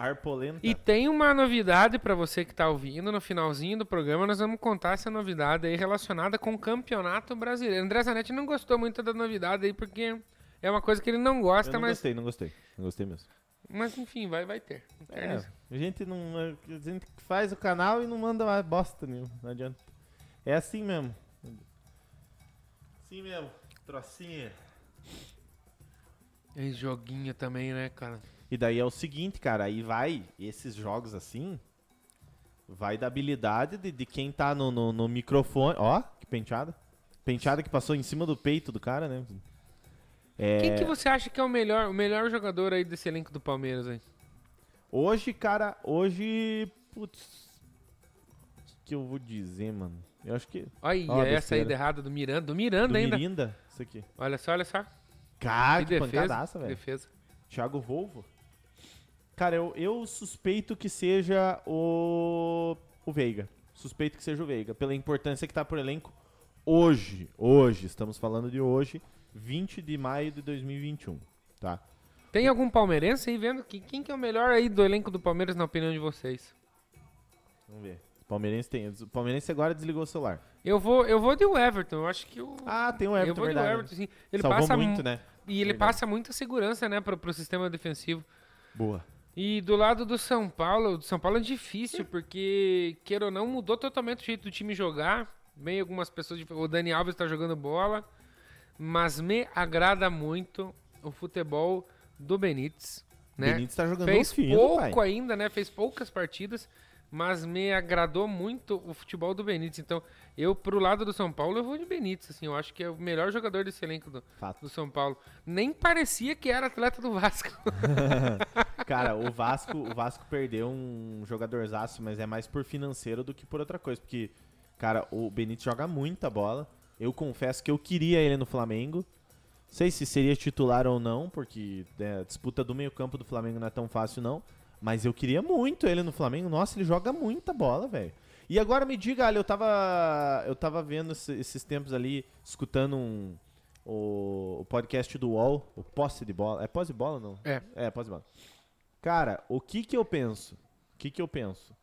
S2: Arpolenta.
S1: E tem uma novidade pra você que tá ouvindo no finalzinho do programa. Nós vamos contar essa novidade aí relacionada com o Campeonato Brasileiro. André Zanetti não gostou muito da novidade aí porque é uma coisa que ele não gosta,
S2: não
S1: mas,
S2: gostei, não gostei. Não gostei mesmo.
S1: mas enfim, vai, vai ter.
S2: É, a gente não. A gente faz o canal e não manda mais bosta nenhuma. Não adianta. É assim mesmo. Assim mesmo. Trocinha.
S1: Esse joguinho também, né, cara?
S2: E daí é o seguinte, cara, aí vai, esses jogos assim, vai da habilidade de, de quem tá no, no, no microfone. Ó, que penteada. Penteada que passou em cima do peito do cara, né? É,
S1: Quem que você acha que é o melhor, o melhor jogador aí desse elenco do Palmeiras aí?
S2: Hoje, cara, hoje. Putz. O que eu vou dizer, mano? Eu acho que.
S1: Olha
S2: Ó,
S1: essa
S2: besteira.
S1: ida errada do Miranda. Do Miranda
S2: Do
S1: ainda.
S2: Mirinda, isso aqui.
S1: Olha só, olha só.
S2: Cara,
S1: que
S2: que,
S1: defesa.
S2: pancadaça, velho.
S1: defesa.
S2: Thiago Volvo. Cara, eu, eu suspeito que seja o, o Veiga. Suspeito que seja o Veiga, pela importância que tá pro elenco hoje. Hoje, estamos falando de hoje, 20 de maio de 2021, tá?
S1: Tem algum palmeirense aí vendo? que- Quem que é o melhor aí do elenco do Palmeiras, na opinião de vocês?
S2: Vamos ver. O Palmeirense tem. O Palmeirense agora desligou o celular.
S1: Eu vou, eu vou de Everton. Eu acho que o.
S2: Ah, tem o
S1: eu
S2: Everton,
S1: vou de
S2: verdade.
S1: Everton, sim. Ele
S2: Salvou
S1: passa
S2: muito,
S1: mu-
S2: né?
S1: E ele
S2: Verdade.
S1: passa muita segurança, né, pro, pro sistema defensivo.
S2: Boa.
S1: E do lado do São Paulo, do São Paulo é difícil, porque, queira ou não, mudou totalmente o jeito do time jogar. Vem algumas pessoas, o Dani Alves tá jogando bola, mas me agrada muito o futebol do Benítez, né?
S2: Benítez tá jogando
S1: Fez
S2: fino,
S1: pouco
S2: pai.
S1: ainda, né? Fez poucas partidas, mas me agradou muito o futebol do Benítez. Então, eu pro lado do São Paulo, eu vou de Benítez, assim, eu acho que é o melhor jogador desse elenco do, do São Paulo. Nem parecia que era atleta do Vasco.
S2: Cara, o Vasco, o Vasco perdeu um jogadorzaço, mas é mais por financeiro do que por outra coisa. Porque, cara, o Benítez joga muita bola. Eu confesso que eu queria ele no Flamengo. Sei se seria titular ou não, porque né, a disputa do meio-campo do Flamengo não é tão fácil, não. Mas eu queria muito ele no Flamengo. Nossa, ele joga muita bola, velho. E agora me diga, Ali, eu tava. Eu tava vendo esse- esses tempos ali, escutando um, o, o podcast do UOL, o posse de bola. É posse de bola não?
S1: É.
S2: É, posse de bola. Cara, o que que eu penso? O que que eu penso?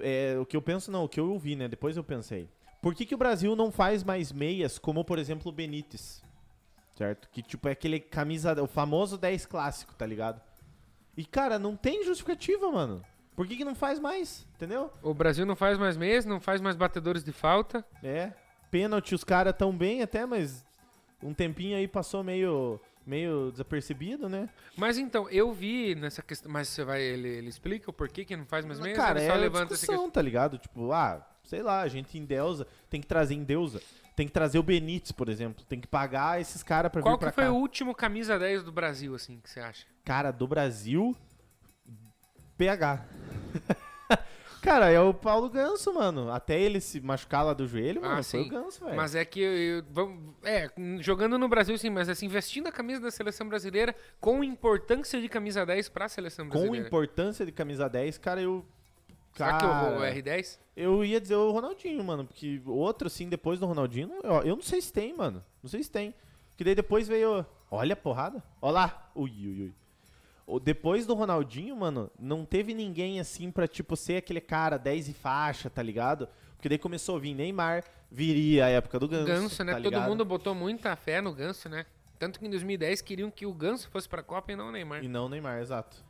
S2: É, o que eu penso não, o que eu ouvi, né? Depois eu pensei. Por que, que o Brasil não faz mais meias como, por exemplo, o Benítez? Certo? Que tipo é aquele camisa, o famoso 10 clássico, tá ligado? E cara, não tem justificativa, mano. Por que, que não faz mais? Entendeu?
S1: O Brasil não faz mais meias, não faz mais batedores de falta.
S2: É. Pênalti, os caras tão bem até, mas um tempinho aí passou meio, meio desapercebido, né?
S1: Mas então, eu vi nessa questão. Mas você vai. Ele, ele explica o porquê que não faz mais meias?
S2: Cara, é
S1: levanta essa
S2: discussão, tá ligado? Tipo, ah, sei lá, a gente em Deusa tem que trazer em Deusa. Tem que trazer o Benítez, por exemplo. Tem que pagar esses caras pra
S1: Qual
S2: vir
S1: que
S2: pra
S1: foi
S2: cá.
S1: o último camisa 10 do Brasil, assim, que você acha?
S2: Cara, do Brasil, PH. cara, é o Paulo Ganso, mano. Até ele se machucar lá do joelho,
S1: Ah,
S2: mano, foi
S1: sim.
S2: o Ganso, velho.
S1: Mas é que eu, vamos, é, jogando no Brasil sim, mas assim, vestindo a camisa da seleção brasileira com importância de camisa 10 pra seleção
S2: Com
S1: brasileira.
S2: importância de camisa 10, cara, eu...
S1: Será que
S2: Cara,
S1: o R10?
S2: Eu ia dizer o Ronaldinho, mano, porque outro, assim, depois do Ronaldinho, eu, eu não sei se tem, mano. Não sei se tem. Porque daí depois veio. Olha a porrada. Olha lá. Ui, ui, ui. Depois do Ronaldinho, mano, não teve ninguém assim pra, tipo, ser aquele cara 10 e faixa, tá ligado? Porque daí começou a vir Neymar, viria a época do Ganso.
S1: Ganso, né?
S2: tá
S1: Todo mundo botou muita fé no Ganso, né? Tanto que em 2010 queriam que o Ganso fosse pra Copa e não o Neymar.
S2: E não o Neymar, exato.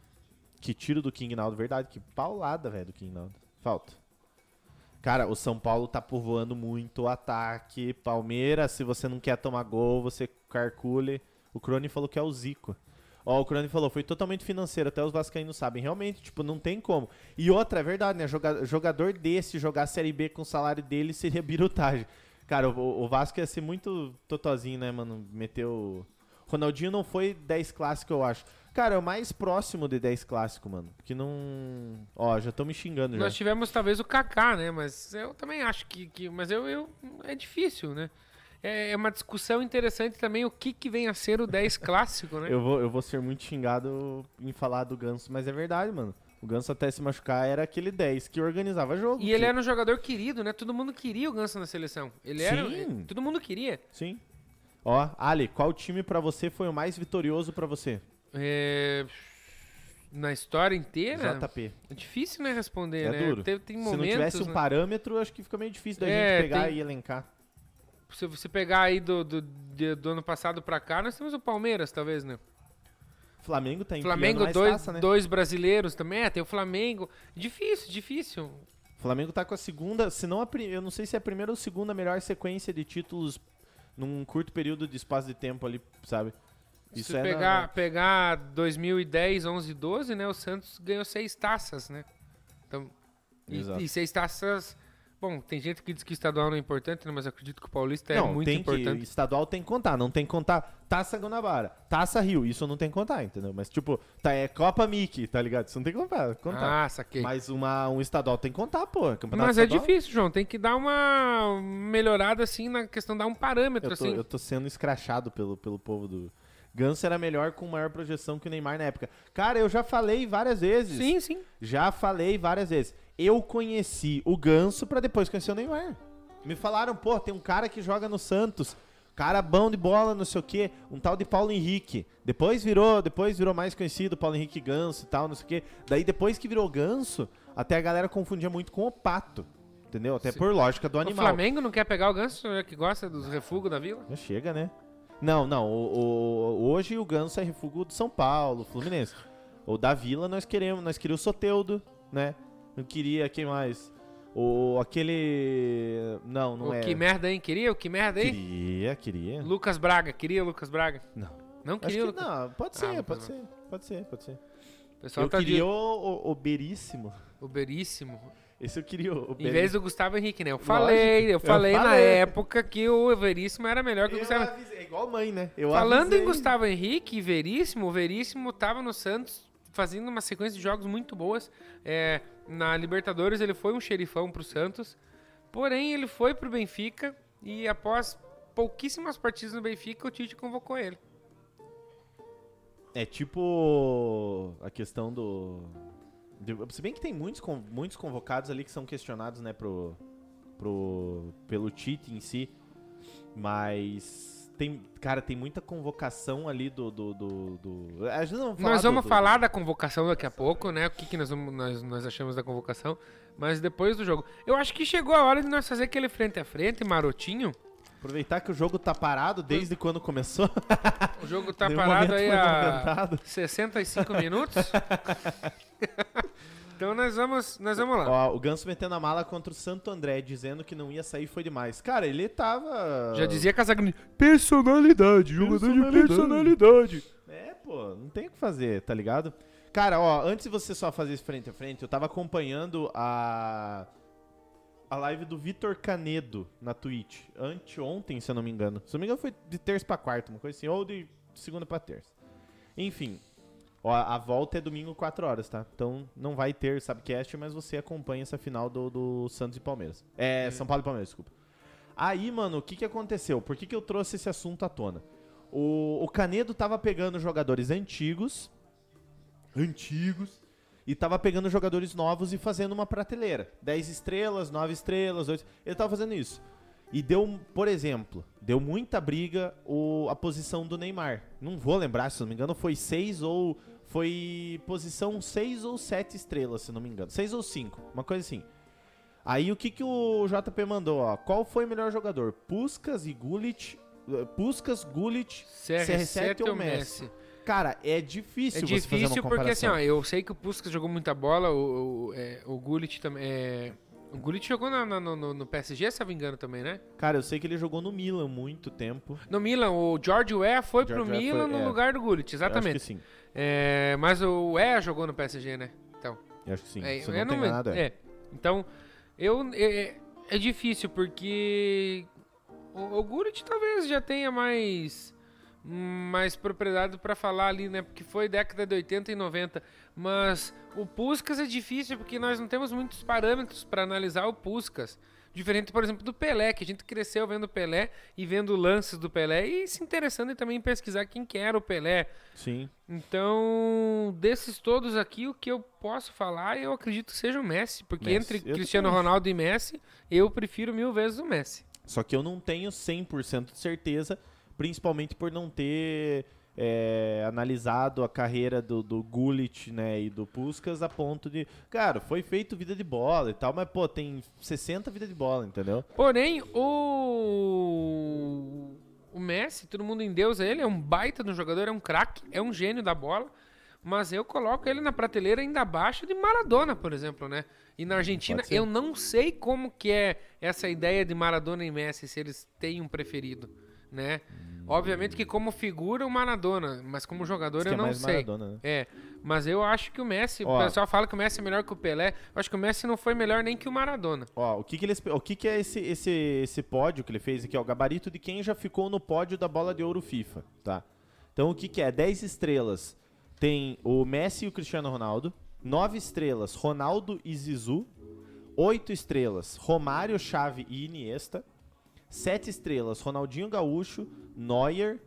S2: Que tiro do King Naldo, verdade. Que paulada, velho, do King Naldo. Falta. Cara, o São Paulo tá povoando muito o ataque. Palmeiras, se você não quer tomar gol, você calcule. O Crone falou que é o Zico. Ó, o Crone falou, foi totalmente financeiro, até os vascaínos sabem. Realmente, tipo, não tem como. E outra, é verdade, né? Joga- jogador desse jogar Série B com o salário dele seria birutagem. Cara, o, o Vasco ia ser muito totozinho, né, mano? Meteu... Ronaldinho não foi 10 clássico, eu acho. Cara, é o mais próximo de 10 clássico, mano. Que não... Ó, já tô me xingando já.
S1: Nós tivemos talvez o Kaká, né? Mas eu também acho que. que- mas eu, eu. É difícil, né? É, é uma discussão interessante também o que, que vem a ser o 10 clássico, né?
S2: Eu vou, eu vou ser muito xingado em falar do Ganso, mas é verdade, mano. O Ganso até se machucar era aquele 10 que organizava jogo.
S1: E ele
S2: que-
S1: era um jogador querido, né? Todo mundo queria o Ganso na seleção. Ele era.
S2: Sim.
S1: Todo mundo queria.
S2: Sim. Ó, Ali, qual time pra você foi o mais vitorioso pra você?
S1: É, Na história inteira.
S2: JP.
S1: É difícil, né, responder,
S2: É
S1: né?
S2: duro.
S1: Tem
S2: Se
S1: momentos,
S2: não tivesse um
S1: né?
S2: parâmetro, acho que fica meio difícil da
S1: É,
S2: gente pegar
S1: tem-
S2: e elencar.
S1: Se você pegar aí do, do, de- do ano passado pra cá, nós temos o Palmeiras, talvez, né?
S2: Flamengo tá
S1: Flamengo, dois,
S2: taça, né?
S1: dois brasileiros também. É, tem o Flamengo. Difícil, difícil.
S2: Flamengo tá com a segunda, se não a eu não sei se é a primeira ou segunda melhor sequência de títulos num curto período de espaço de tempo ali, sabe? Isso
S1: Se
S2: é na-
S1: pegar, pegar 2010, 11, 12, né? O Santos ganhou seis taças, né? Então, e, e seis taças. Bom, tem gente que diz que estadual não é importante, né? Mas eu acredito que o Paulista é
S2: não,
S1: muito
S2: tem
S1: importante.
S2: que estadual tem que contar, não tem que contar Taça Guanabara, Taça Rio, isso não tem que contar, entendeu? Mas tipo, tá é Copa Mickey, tá ligado? Isso não tem que contar. contar.
S1: Ah, saquei.
S2: Mas uma, um estadual tem que contar, pô. Campeonato
S1: Mas é
S2: estadual.
S1: difícil, João. Tem que dar uma melhorada assim na questão, dar um parâmetro
S2: Eu tô,
S1: assim.
S2: eu tô sendo escrachado pelo, pelo povo do. Ganso era melhor com maior projeção que o Neymar na época. Cara, eu já falei várias vezes.
S1: Sim, sim.
S2: Já falei várias vezes. Eu conheci o Ganso pra depois conhecer o Neymar. Me falaram, pô, tem um cara que joga no Santos. Cara bom de bola, não sei o quê. Um tal de Paulo Henrique. Depois virou, depois virou mais conhecido, Paulo Henrique Ganso e tal, não sei o quê. Daí depois que virou Ganso, até a galera confundia muito com o Pato. Entendeu? Até
S1: Sim.
S2: por lógica do
S1: O
S2: animal.
S1: Flamengo não quer pegar o Ganso, né, que gosta dos refugos da vila?
S2: Já chega, né? Não, não. O, o- hoje o Ganso é refúgio do São Paulo, Fluminense. O da Vila nós queremos, nós queríamos o Soteudo, né? Não queria quem mais? O aquele não, não
S1: o
S2: é.
S1: que merda, hein? Queria? O que merda, hein?
S2: Queria, queria.
S1: Lucas Braga. Queria o Lucas Braga?
S2: Não.
S1: Não
S2: Acho
S1: queria o
S2: que
S1: Lucas
S2: não, pode ser,
S1: Ah,
S2: pode ser, pode ser, pode ser.
S1: O pessoal
S2: Eu
S1: tá
S2: queria
S1: de...
S2: o, o, o Beríssimo.
S1: o Beríssimo.
S2: Esse eu queria o, o
S1: Em
S2: Beríssimo.
S1: vez do Gustavo Henrique, né? Eu falei, eu
S2: eu
S1: falei na época que o Veríssimo era melhor que o
S2: Eu
S1: Gustavo
S2: avisei, é igual mãe, né? Eu
S1: Falando
S2: avisei.
S1: em Gustavo Henrique e Veríssimo, o Veríssimo tava no Santos fazendo uma sequência de jogos muito boas. É, na Libertadores ele foi um xerifão pro Santos. Porém, ele foi pro Benfica e após pouquíssimas partidas no Benfica o Tite convocou ele.
S2: É tipo a questão do. se bem que tem muitos, muitos convocados ali que são questionados, né, pro, pro, pelo Tite em si. Mas. Tem, cara, tem muita convocação ali do. do, do, do- a gente não
S1: Nós vamos
S2: do-
S1: falar da convocação daqui a pouco, né? O que, que nós, vamos, nós, nós achamos da convocação. Mas depois do jogo. Eu acho que chegou a hora de nós fazer aquele frente a frente, marotinho.
S2: Aproveitar que o jogo tá parado desde quando começou.
S1: O jogo tá
S2: Nenhum
S1: parado aí há
S2: movimentado.
S1: 65 minutos. então nós vamos, nós vamos lá.
S2: Ó, o Ganso metendo a mala contra o Santo André, dizendo que não ia sair foi demais. Cara, ele tava.
S1: Já dizia Casagrande, personalidade, jogador de personalidade.
S2: É, pô, não tem o que fazer, tá ligado? Cara, ó, antes de você só fazer isso frente a frente, eu tava acompanhando a. A live do Vitor Canedo na Twitch. Anteontem, se eu não me engano. Se eu não me engano, foi de terça pra quarta, uma coisa assim. Ou de segunda pra terça. Enfim. Ó, a volta é domingo, 4 horas, tá? Então não vai ter Subcast, mas você acompanha essa final do, do Santos e Palmeiras. É, São Paulo e Palmeiras, desculpa. Aí, mano, o que que aconteceu? Por que que eu trouxe esse assunto à tona? O, o Canedo tava pegando jogadores antigos, antigos, e tava pegando jogadores novos e fazendo uma prateleira. 10 estrelas, 9 estrelas, 8... Ele tava fazendo isso. E deu, por exemplo, deu muita briga o, a posição do Neymar. Não vou lembrar, se não me engano, foi 6 ou... Foi posição 6 ou 7 estrelas, se não me engano. 6 ou 5, uma coisa assim. Aí o que, que o JP mandou, ó? Qual foi o melhor jogador? Puskas e Gullit. eh, Puskas, Gullit,
S1: CR7 ou Messi?
S2: Cara, é difícil
S1: É difícil porque assim, ó, eu sei que o Puskas jogou muita bola, o, o, é, o Gullit também. É, o Gullit jogou na- na- no, no PSG, se eu não me engano, também, né?
S2: Cara, eu sei que ele jogou no Milan muito tempo.
S1: No Milan, o George Weah foi
S2: George
S1: pro
S2: Weah
S1: Milan
S2: foi-
S1: no
S2: é.
S1: lugar do Gullit,
S2: Eu
S1: exatamente.
S2: acho que sim.
S1: É, mas o Weah jogou no PSG, né? Então,
S2: Eu acho que sim.
S1: é,
S2: Se eu
S1: eu
S2: não tenho nada, é.
S1: Então, eu, é, é difícil porque o, o Gullit talvez já tenha mais mais propriedade pra falar ali, né? Porque foi década de 80 e 90, mas o Puskas é difícil porque nós não temos muitos parâmetros pra analisar o Puskas. Diferente, por exemplo, do Pelé, que a gente cresceu vendo o Pelé e vendo lances do Pelé e se interessando em também pesquisar quem que era o Pelé.
S2: Sim.
S1: Então, desses todos aqui, o que eu posso falar, eu acredito que seja o Messi. Porque
S2: Messi.
S1: entre
S2: Eu
S1: Cristiano. Ronaldo e Messi, eu prefiro mil vezes o Messi.
S2: Só que eu não tenho 100% de certeza, principalmente por não ter é, analisado a carreira do, do Gullit né, e do Puskas a ponto de... Cara, foi feito vida de bola e tal, mas, pô, tem 60 vida de bola, entendeu?
S1: Porém, o. O Messi, todo mundo em Deus, ele é um baita de um jogador, é um craque, é um gênio da bola. Mas eu coloco ele na prateleira ainda abaixo de Maradona, por exemplo, né? E na Argentina,
S2: Pode ser.
S1: eu não sei como que é essa ideia de Maradona e Messi, se eles têm um preferido, né? Obviamente que como figura o Maradona, mas como jogador
S2: Diz
S1: eu
S2: é
S1: não
S2: mais
S1: sei.
S2: Maradona, né?
S1: É, mas eu acho que o Messi,
S2: Ó.
S1: o pessoal fala que o Messi é melhor que o Pelé, eu acho que o Messi não foi melhor nem que o Maradona.
S2: Ó, o que que, eles, o que que é esse, esse, esse pódio que ele fez aqui, ó, o gabarito de quem já ficou no pódio da bola de ouro FIFA, tá? Então o que que é? 10 estrelas tem o Messi e o Cristiano Ronaldo, 9 estrelas Ronaldo e Zizu, 8 estrelas Romário, Xavi e Iniesta, 7 estrelas Ronaldinho Gaúcho, Neuer,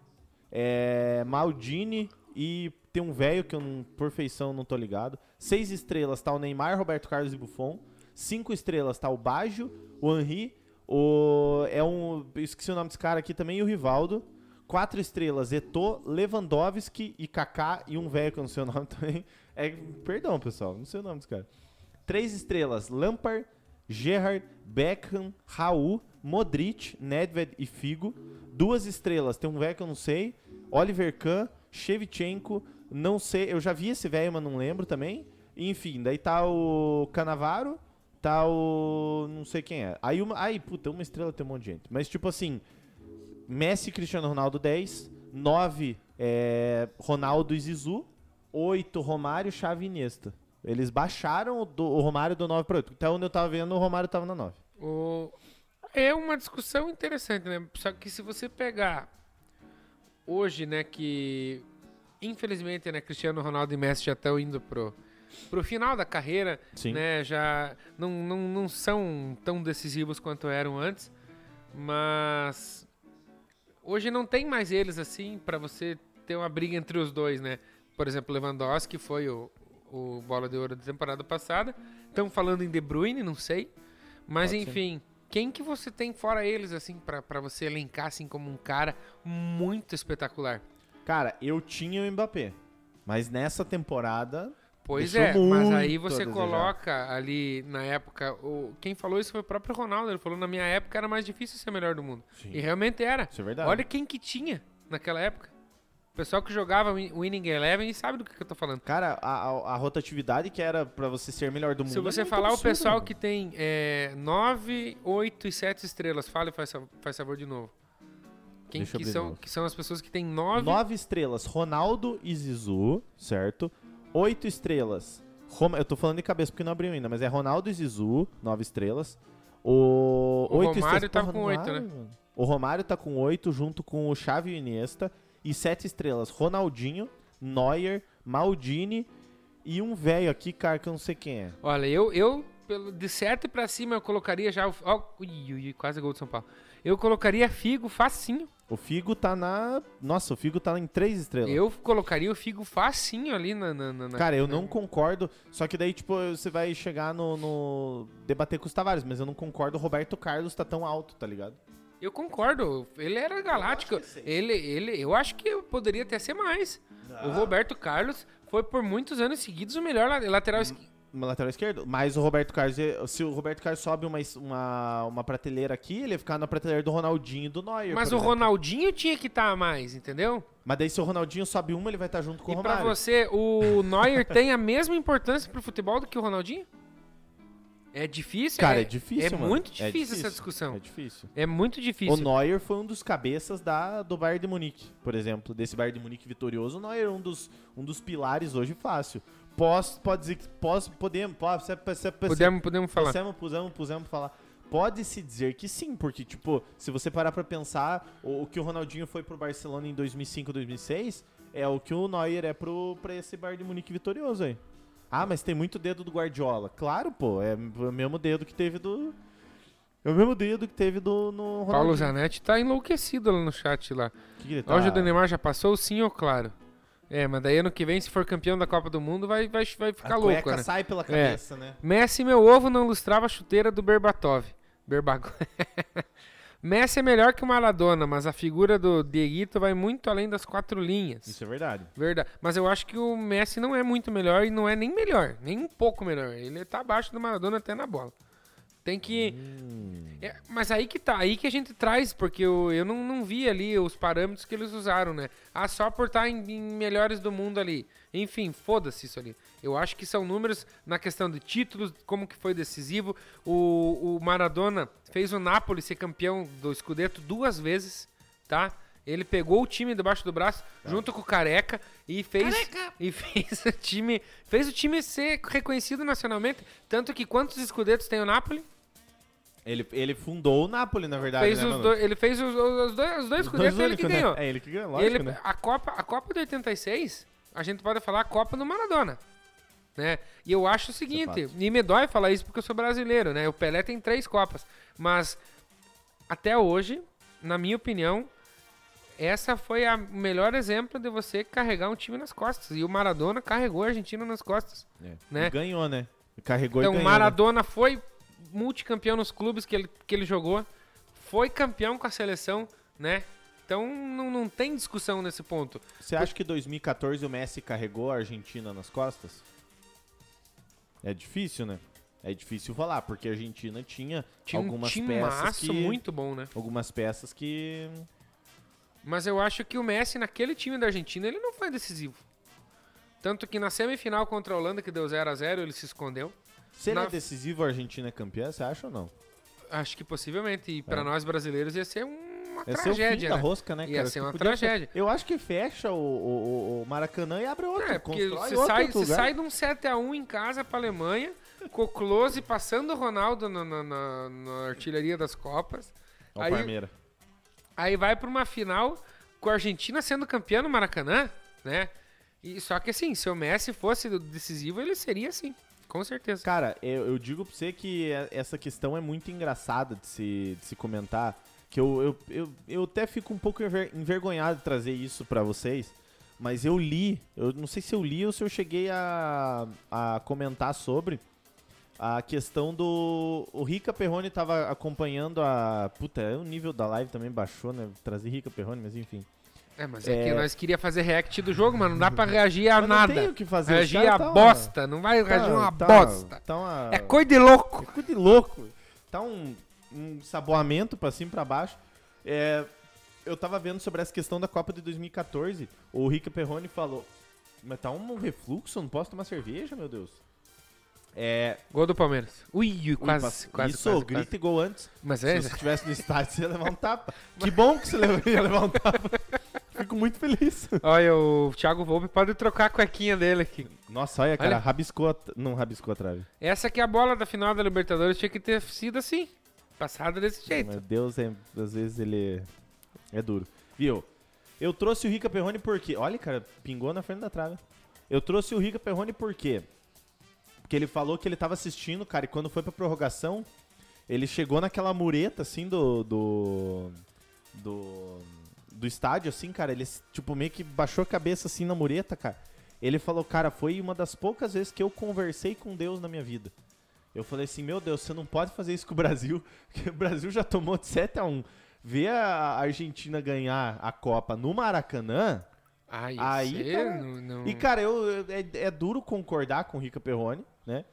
S2: é, Maldini e tem um velho que eu por feição não tô ligado. 6 estrelas tá o Neymar, Roberto Carlos e Buffon. 5 estrelas tá o Baggio, o Henry, o é um, esqueci o nome desse cara aqui também, e o Rivaldo. 4 estrelas Eto'o, Lewandowski e Kaká e um velho que eu não sei o nome também. É, perdão, pessoal, não sei o nome desse cara. 3 estrelas Lampard, Gerrard, Beckham, Raul, Modric, Nedved e Figo. Duas estrelas, tem um velho que eu não sei. Oliver Kahn, Shevchenko, não sei, eu já vi esse velho, mas não lembro também. Enfim, daí tá o Canavaro, tá o. não sei quem é. Aí uma. Aí, puta, uma estrela tem um monte de gente. Mas tipo assim, Messi Cristiano Ronaldo 10, 9 é, Ronaldo e Zizu, 8 Romário, Xavi Iniesta. Eles baixaram o, do- o Romário do 9 para 8. Até onde eu tava vendo, o Romário tava na 9.
S1: O- É uma discussão interessante, né? Só que se você pegar hoje, né, que infelizmente, né, Cristiano Ronaldo e Messi já estão indo pro, pro final da carreira,
S2: Sim.
S1: né? Já não, não, não são tão decisivos quanto eram antes, mas hoje não tem mais eles assim pra você ter uma briga entre os dois, né? Por exemplo, Lewandowski foi o, o bola de ouro da temporada passada. Estamos falando em De Bruyne, não sei. Mas
S2: Pode ser.
S1: enfim, quem que você tem fora eles assim pra pra você elencar assim como um cara muito espetacular?
S2: Cara, eu tinha o Mbappé. Mas nessa temporada.
S1: Pois é, mas aí você coloca ali na época, o, quem falou isso foi o próprio Ronaldo, ele falou na minha época era mais difícil ser melhor do mundo. E realmente era.
S2: Isso é verdade.
S1: Olha quem que tinha naquela época. O pessoal que jogava Win- Winning Eleven sabe do que, que eu tô falando.
S2: Cara, a, a- a rotatividade que era pra você ser melhor do mundo.
S1: Se
S2: é
S1: você
S2: muito
S1: falar o
S2: absurda,
S1: pessoal
S2: mano.
S1: que tem 9, 8 e 7 estrelas, fala e faz, faz favor de novo. Quem que são,
S2: novo.
S1: que são as pessoas que têm 9
S2: Nove estrelas, Ronaldo e Zizu, certo? Oito estrelas, Roma, eu tô falando de cabeça porque não abriu ainda, mas é Ronaldo e Zizu, nove estrelas. O,
S1: O
S2: oito
S1: Romário
S2: estrelas,
S1: tá
S2: porra,
S1: com
S2: não
S1: oito,
S2: abre,
S1: né?
S2: mano. O Romário tá com oito, junto com o Xavi e o Iniesta. E sete estrelas, Ronaldinho, Neuer, Maldini e um velho aqui, cara, que eu não sei quem é.
S1: Olha, eu, eu pelo, de certo pra cima, eu colocaria já o. Ó, ui, ui, quase gol de São Paulo. Eu colocaria Figo facinho.
S2: O Figo tá na... Nossa, o Figo tá em três estrelas.
S1: Eu colocaria o Figo facinho ali na. na, na- na-
S2: Cara, eu
S1: na-
S2: não concordo. Só que daí, tipo, você vai chegar no, no- debater com os Tavares, mas eu não concordo. O Roberto Carlos tá tão alto, tá ligado?
S1: Eu concordo. Ele era galáctico. Ele, ele, eu acho que poderia até ser mais. O Roberto Carlos foi por muitos anos seguidos o melhor la- lateral
S2: Hum,
S1: esquerdo.
S2: Lateral esquerdo. Mas o Roberto Carlos, eh, se o Roberto Carlos sobe uma, uma, uma prateleira aqui, ele ia ficar na prateleira do Ronaldinho e do Neuer.
S1: Mas o
S2: exemplo.
S1: Ronaldinho tinha que estar a mais, entendeu?
S2: Mas daí se o Ronaldinho sobe uma, ele vai estar junto com
S1: e
S2: o
S1: pra
S2: Romário.
S1: você, o Neuer tem a mesma importância pro futebol do que o Ronaldinho? É difícil?
S2: Cara, é difícil,
S1: É
S2: mano.
S1: muito
S2: É
S1: difícil,
S2: difícil.
S1: essa discussão.
S2: É difícil.
S1: É muito
S2: O
S1: difícil.
S2: Neuer foi um dos cabeças da, do Bayern de Munique, por exemplo. Desse Bayern de Munique vitorioso, o Neuer é um dos, um dos pilares hoje fácil. Pós, pode dizer que... Pós, podemos... Pode, se, se, se,
S1: Podemos, podemos falar.
S2: Pusemos, pusemos, pusemos falar. Pode-se dizer que sim, porque, tipo, se você parar pra pensar, o, o que o Ronaldinho foi pro Barcelona em 2005, 2006, é o que o Neuer é pro, pra esse Bayern de Munique vitorioso aí. Ah, mas tem muito dedo do Guardiola. Claro, pô, é o mesmo dedo que teve do... É o mesmo dedo que teve do no
S1: Paulo. Zanetti tá enlouquecido lá no chat lá.
S2: Que que tá-
S1: Hoje o Neymar já passou, sim ou claro? É, mas daí ano que vem, se for campeão da Copa do Mundo, vai, vai, vai
S2: A
S1: ficar louco,
S2: cueca
S1: né?
S2: sai pela cabeça, né?
S1: Messi, meu ovo, não lustrava a chuteira do Berbatov. Berbago. Messi é melhor que o Maradona, mas a figura do Dieguito vai muito além das quatro linhas.
S2: Isso é verdade.
S1: Verdade. Mas eu acho que o Messi não é muito melhor e não é nem melhor, nem um pouco melhor. Ele tá abaixo do Maradona até na bola. Tem que.
S2: Hum.
S1: É, mas aí que tá, aí que a gente traz, porque eu, eu não, não vi ali os parâmetros que eles usaram, né? Ah, só por estar em, em melhores do mundo ali. Enfim, foda-se isso ali. Eu acho que são números na questão de títulos, como que foi decisivo. O, o Maradona fez o Napoli ser campeão do Scudetto duas vezes, tá? Ele pegou o time debaixo do braço, junto com o Careca, e fez, e fez o time, fez o time ser reconhecido nacionalmente, tanto que quantos escudetos tem o Napoli?
S2: Ele, ele fundou o Napoli, na verdade,
S1: fez
S2: né,
S1: dois, ele fez os, os- os dois, os dois
S2: Os
S1: escudetos,
S2: dois
S1: ele que
S2: né?
S1: ganhou.
S2: É ele que ganhou, lógico,
S1: Ele-
S2: né?
S1: a, Copa, a Copa de 86, a gente pode falar a Copa do Maradona. Né? E eu acho o seguinte,
S2: fato.
S1: e me dói falar isso porque eu sou brasileiro, né? O Pelé tem três Copas. Mas até hoje, na minha opinião, essa foi a- o melhor exemplo de você carregar um time nas costas. E o Maradona carregou a Argentina nas costas.
S2: É.
S1: né?
S2: E ganhou, né? Carregou
S1: Então
S2: e
S1: o
S2: ganhou. né?
S1: Maradona foi multicampeão nos clubes que ele, que ele jogou, foi campeão com a seleção, né? Então não, não tem discussão nesse ponto.
S2: Você acha que 2014 o Messi carregou a Argentina nas costas? É difícil, né? É difícil falar, porque a Argentina tinha,
S1: Tinha
S2: algumas
S1: um
S2: peças que...
S1: muito bom, né?
S2: Algumas peças que...
S1: Mas eu acho que o Messi, naquele time da Argentina, ele não foi decisivo. Tanto que na semifinal contra a Holanda, que deu 0 a 0 ele se escondeu.
S2: Se ele
S1: Na-
S2: decisivo, a Argentina campeã, você acha ou não?
S1: Acho que possivelmente. E pra
S2: É.
S1: nós brasileiros ia ser uma
S2: Esse é
S1: tragédia,
S2: da
S1: né?
S2: rosca, né,
S1: Ia
S2: cara?
S1: ser
S2: Que
S1: uma
S2: fe-
S1: tragédia.
S2: Eu acho que fecha o, o- o- Maracanã e abre outro.
S1: É, porque você
S2: outro
S1: sai,
S2: outro
S1: sai de um 7x1 em casa pra Alemanha, com o Close passando o Ronaldo na, na- na- na artilharia das Copas.
S2: Ó o
S1: aí-
S2: Parmeira.
S1: Aí vai pra uma final com a Argentina sendo campeã no Maracanã, né? E, só que assim, se o Messi fosse decisivo, ele seria assim, com certeza.
S2: Cara, eu, eu digo pra você que é- essa questão é muito engraçada de se, de se comentar. Que eu, eu, eu, eu até fico um pouco enver- envergonhado de trazer isso pra vocês, mas eu li, eu não sei se eu li ou se eu cheguei a, a comentar sobre a questão do. O Rica Perrone tava acompanhando a. Puta, é, o nível da live também baixou, né? Trazer Rica Perrone, mas enfim.
S1: É, mas é,
S2: É.
S1: que nós queria fazer react do jogo, mas não dá pra reagir a
S2: Mas não
S1: nada.
S2: tem o que fazer.
S1: Reagir a
S2: tá uma-
S1: bosta, não vai
S2: tá-
S1: reagir uma
S2: tá-
S1: bosta.
S2: Tá uma,
S1: É coisa de louco.
S2: É coisa de louco. Tá um, um saboamento pra cima e pra baixo. É, eu tava vendo sobre essa questão da Copa de 2014. O Rica Perrone falou: Mas tá um refluxo, não posso tomar cerveja, meu Deus. É.
S1: Gol do Palmeiras. Ui, ui, quase,
S2: pass-
S1: quase,
S2: Isso,
S1: quase,
S2: grita
S1: quase.
S2: e gol antes.
S1: Mas é,
S2: Se você estivesse no estádio, você ia levar um tapa. Que bom que você ia levar um tapa. Fico muito feliz.
S1: olha, o Thiago Volpe pode trocar a cuequinha dele aqui.
S2: Nossa, olha, cara,
S1: Olha.
S2: rabiscou. A, não rabiscou a trave.
S1: Essa aqui é a bola da final da Libertadores, tinha que ter sido assim. Passada desse jeito.
S2: Mas Deus, é, às vezes ele é duro. Viu? Eu trouxe o Rica Perrone porque. Olha, cara, pingou na frente da trave. Eu trouxe o Rica Perrone por quê? Porque ele falou que ele tava assistindo, cara, e quando foi pra prorrogação, ele chegou naquela mureta, assim, do. do. do, do estádio, assim, cara. Ele, tipo, meio que baixou a cabeça, assim, na mureta, cara. Ele falou, cara, foi uma das poucas vezes que eu conversei com Deus na minha vida. Eu falei assim, meu Deus, você não pode fazer isso com o Brasil, porque o Brasil já tomou de 7 a 1 Ver a Argentina ganhar a Copa no Maracanã.
S1: Ai,
S2: Aí, cara,
S1: não, não-
S2: E, cara, eu, é, é duro concordar com o Rica Perrone, né?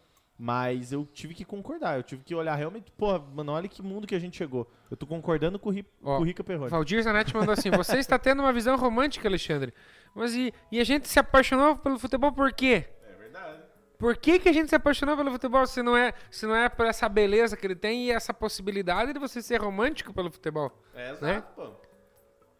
S2: Mas eu tive que concordar. Eu tive que olhar realmente. Pô, mano, olha que mundo que a gente chegou. Eu tô concordando com o, Ri,
S1: Ó,
S2: com o Rica Perrone.
S1: Valdir Zanetti mandou assim: Você está tendo uma visão romântica, Alexandre. Mas e, e a gente se apaixonou pelo futebol por quê? Por que, que a gente se apaixonou pelo futebol se não, é, se não é por essa beleza que ele tem e essa possibilidade de você ser romântico pelo futebol?
S2: É exato,
S1: Né?
S2: pô.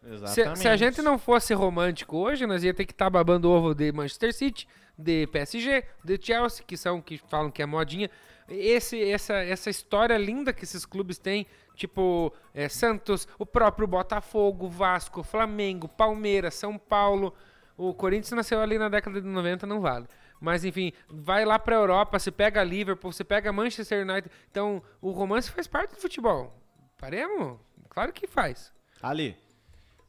S1: Se,
S2: Exatamente.
S1: se a gente não fosse romântico hoje, nós ia ter que estar babando o ovo de Manchester City, de PSG, de Chelsea, que são que falam que é modinha. Esse, essa, essa história linda que esses clubes têm, tipo é, Santos, o próprio Botafogo, Vasco, Flamengo, Palmeiras, São Paulo. O Corinthians nasceu ali na década de 90, não vale. Mas enfim, vai lá pra Europa, você pega Liverpool, você pega Manchester United. Então, o romance faz parte do futebol. Paremos? Claro que faz.
S2: Ali,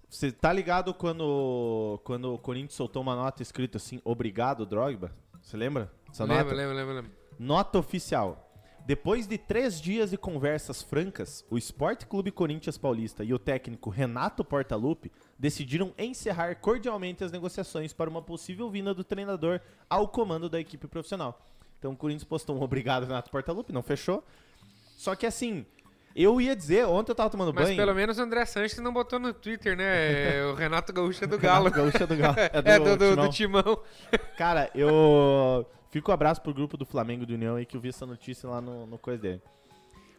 S2: você tá ligado quando, quando o Corinthians soltou uma nota escrita assim, obrigado, Drogba? Você lembra? Essa
S1: lembra,
S2: nota?
S1: lembra, lembra, lembra.
S2: Nota oficial. Depois de três dias de conversas francas, o Esporte Clube Corinthians Paulista e o técnico Renato Portaluppi decidiram encerrar cordialmente as negociações para uma possível vinda do treinador ao comando da equipe profissional. Então o Corinthians postou um obrigado Renato Portaluppi, não fechou. Só que assim, eu ia dizer, ontem eu tava tomando
S1: Mas
S2: banho.
S1: pelo menos o André Sanches não botou no Twitter, né? É, o Renato Gaúcho é do Galo.
S2: Renato Gaúcho é do Galo.
S1: É do, do- do
S2: Timão.
S1: Timão.
S2: Cara, eu. Fico um abraço pro grupo do Flamengo de União aí que eu vi essa notícia lá no, no coisa dele.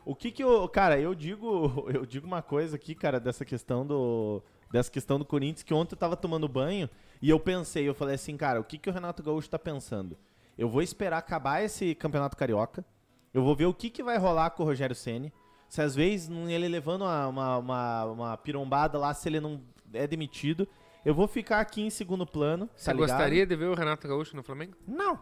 S2: O que que eu. Cara, eu digo. Eu digo uma coisa aqui, cara, dessa questão do. Dessa questão do Corinthians, que ontem eu tava tomando banho e eu pensei, eu falei assim, cara, o que que o Renato Gaúcho tá pensando? Eu vou esperar acabar esse campeonato carioca. Eu vou ver o que que vai rolar com o Rogério Ceni. Se às vezes ele levando uma, uma, uma, uma pirombada lá, se ele não é demitido. Eu vou ficar aqui em segundo plano.
S1: Você
S2: tá
S1: gostaria de ver o Renato Gaúcho no Flamengo?
S2: Não.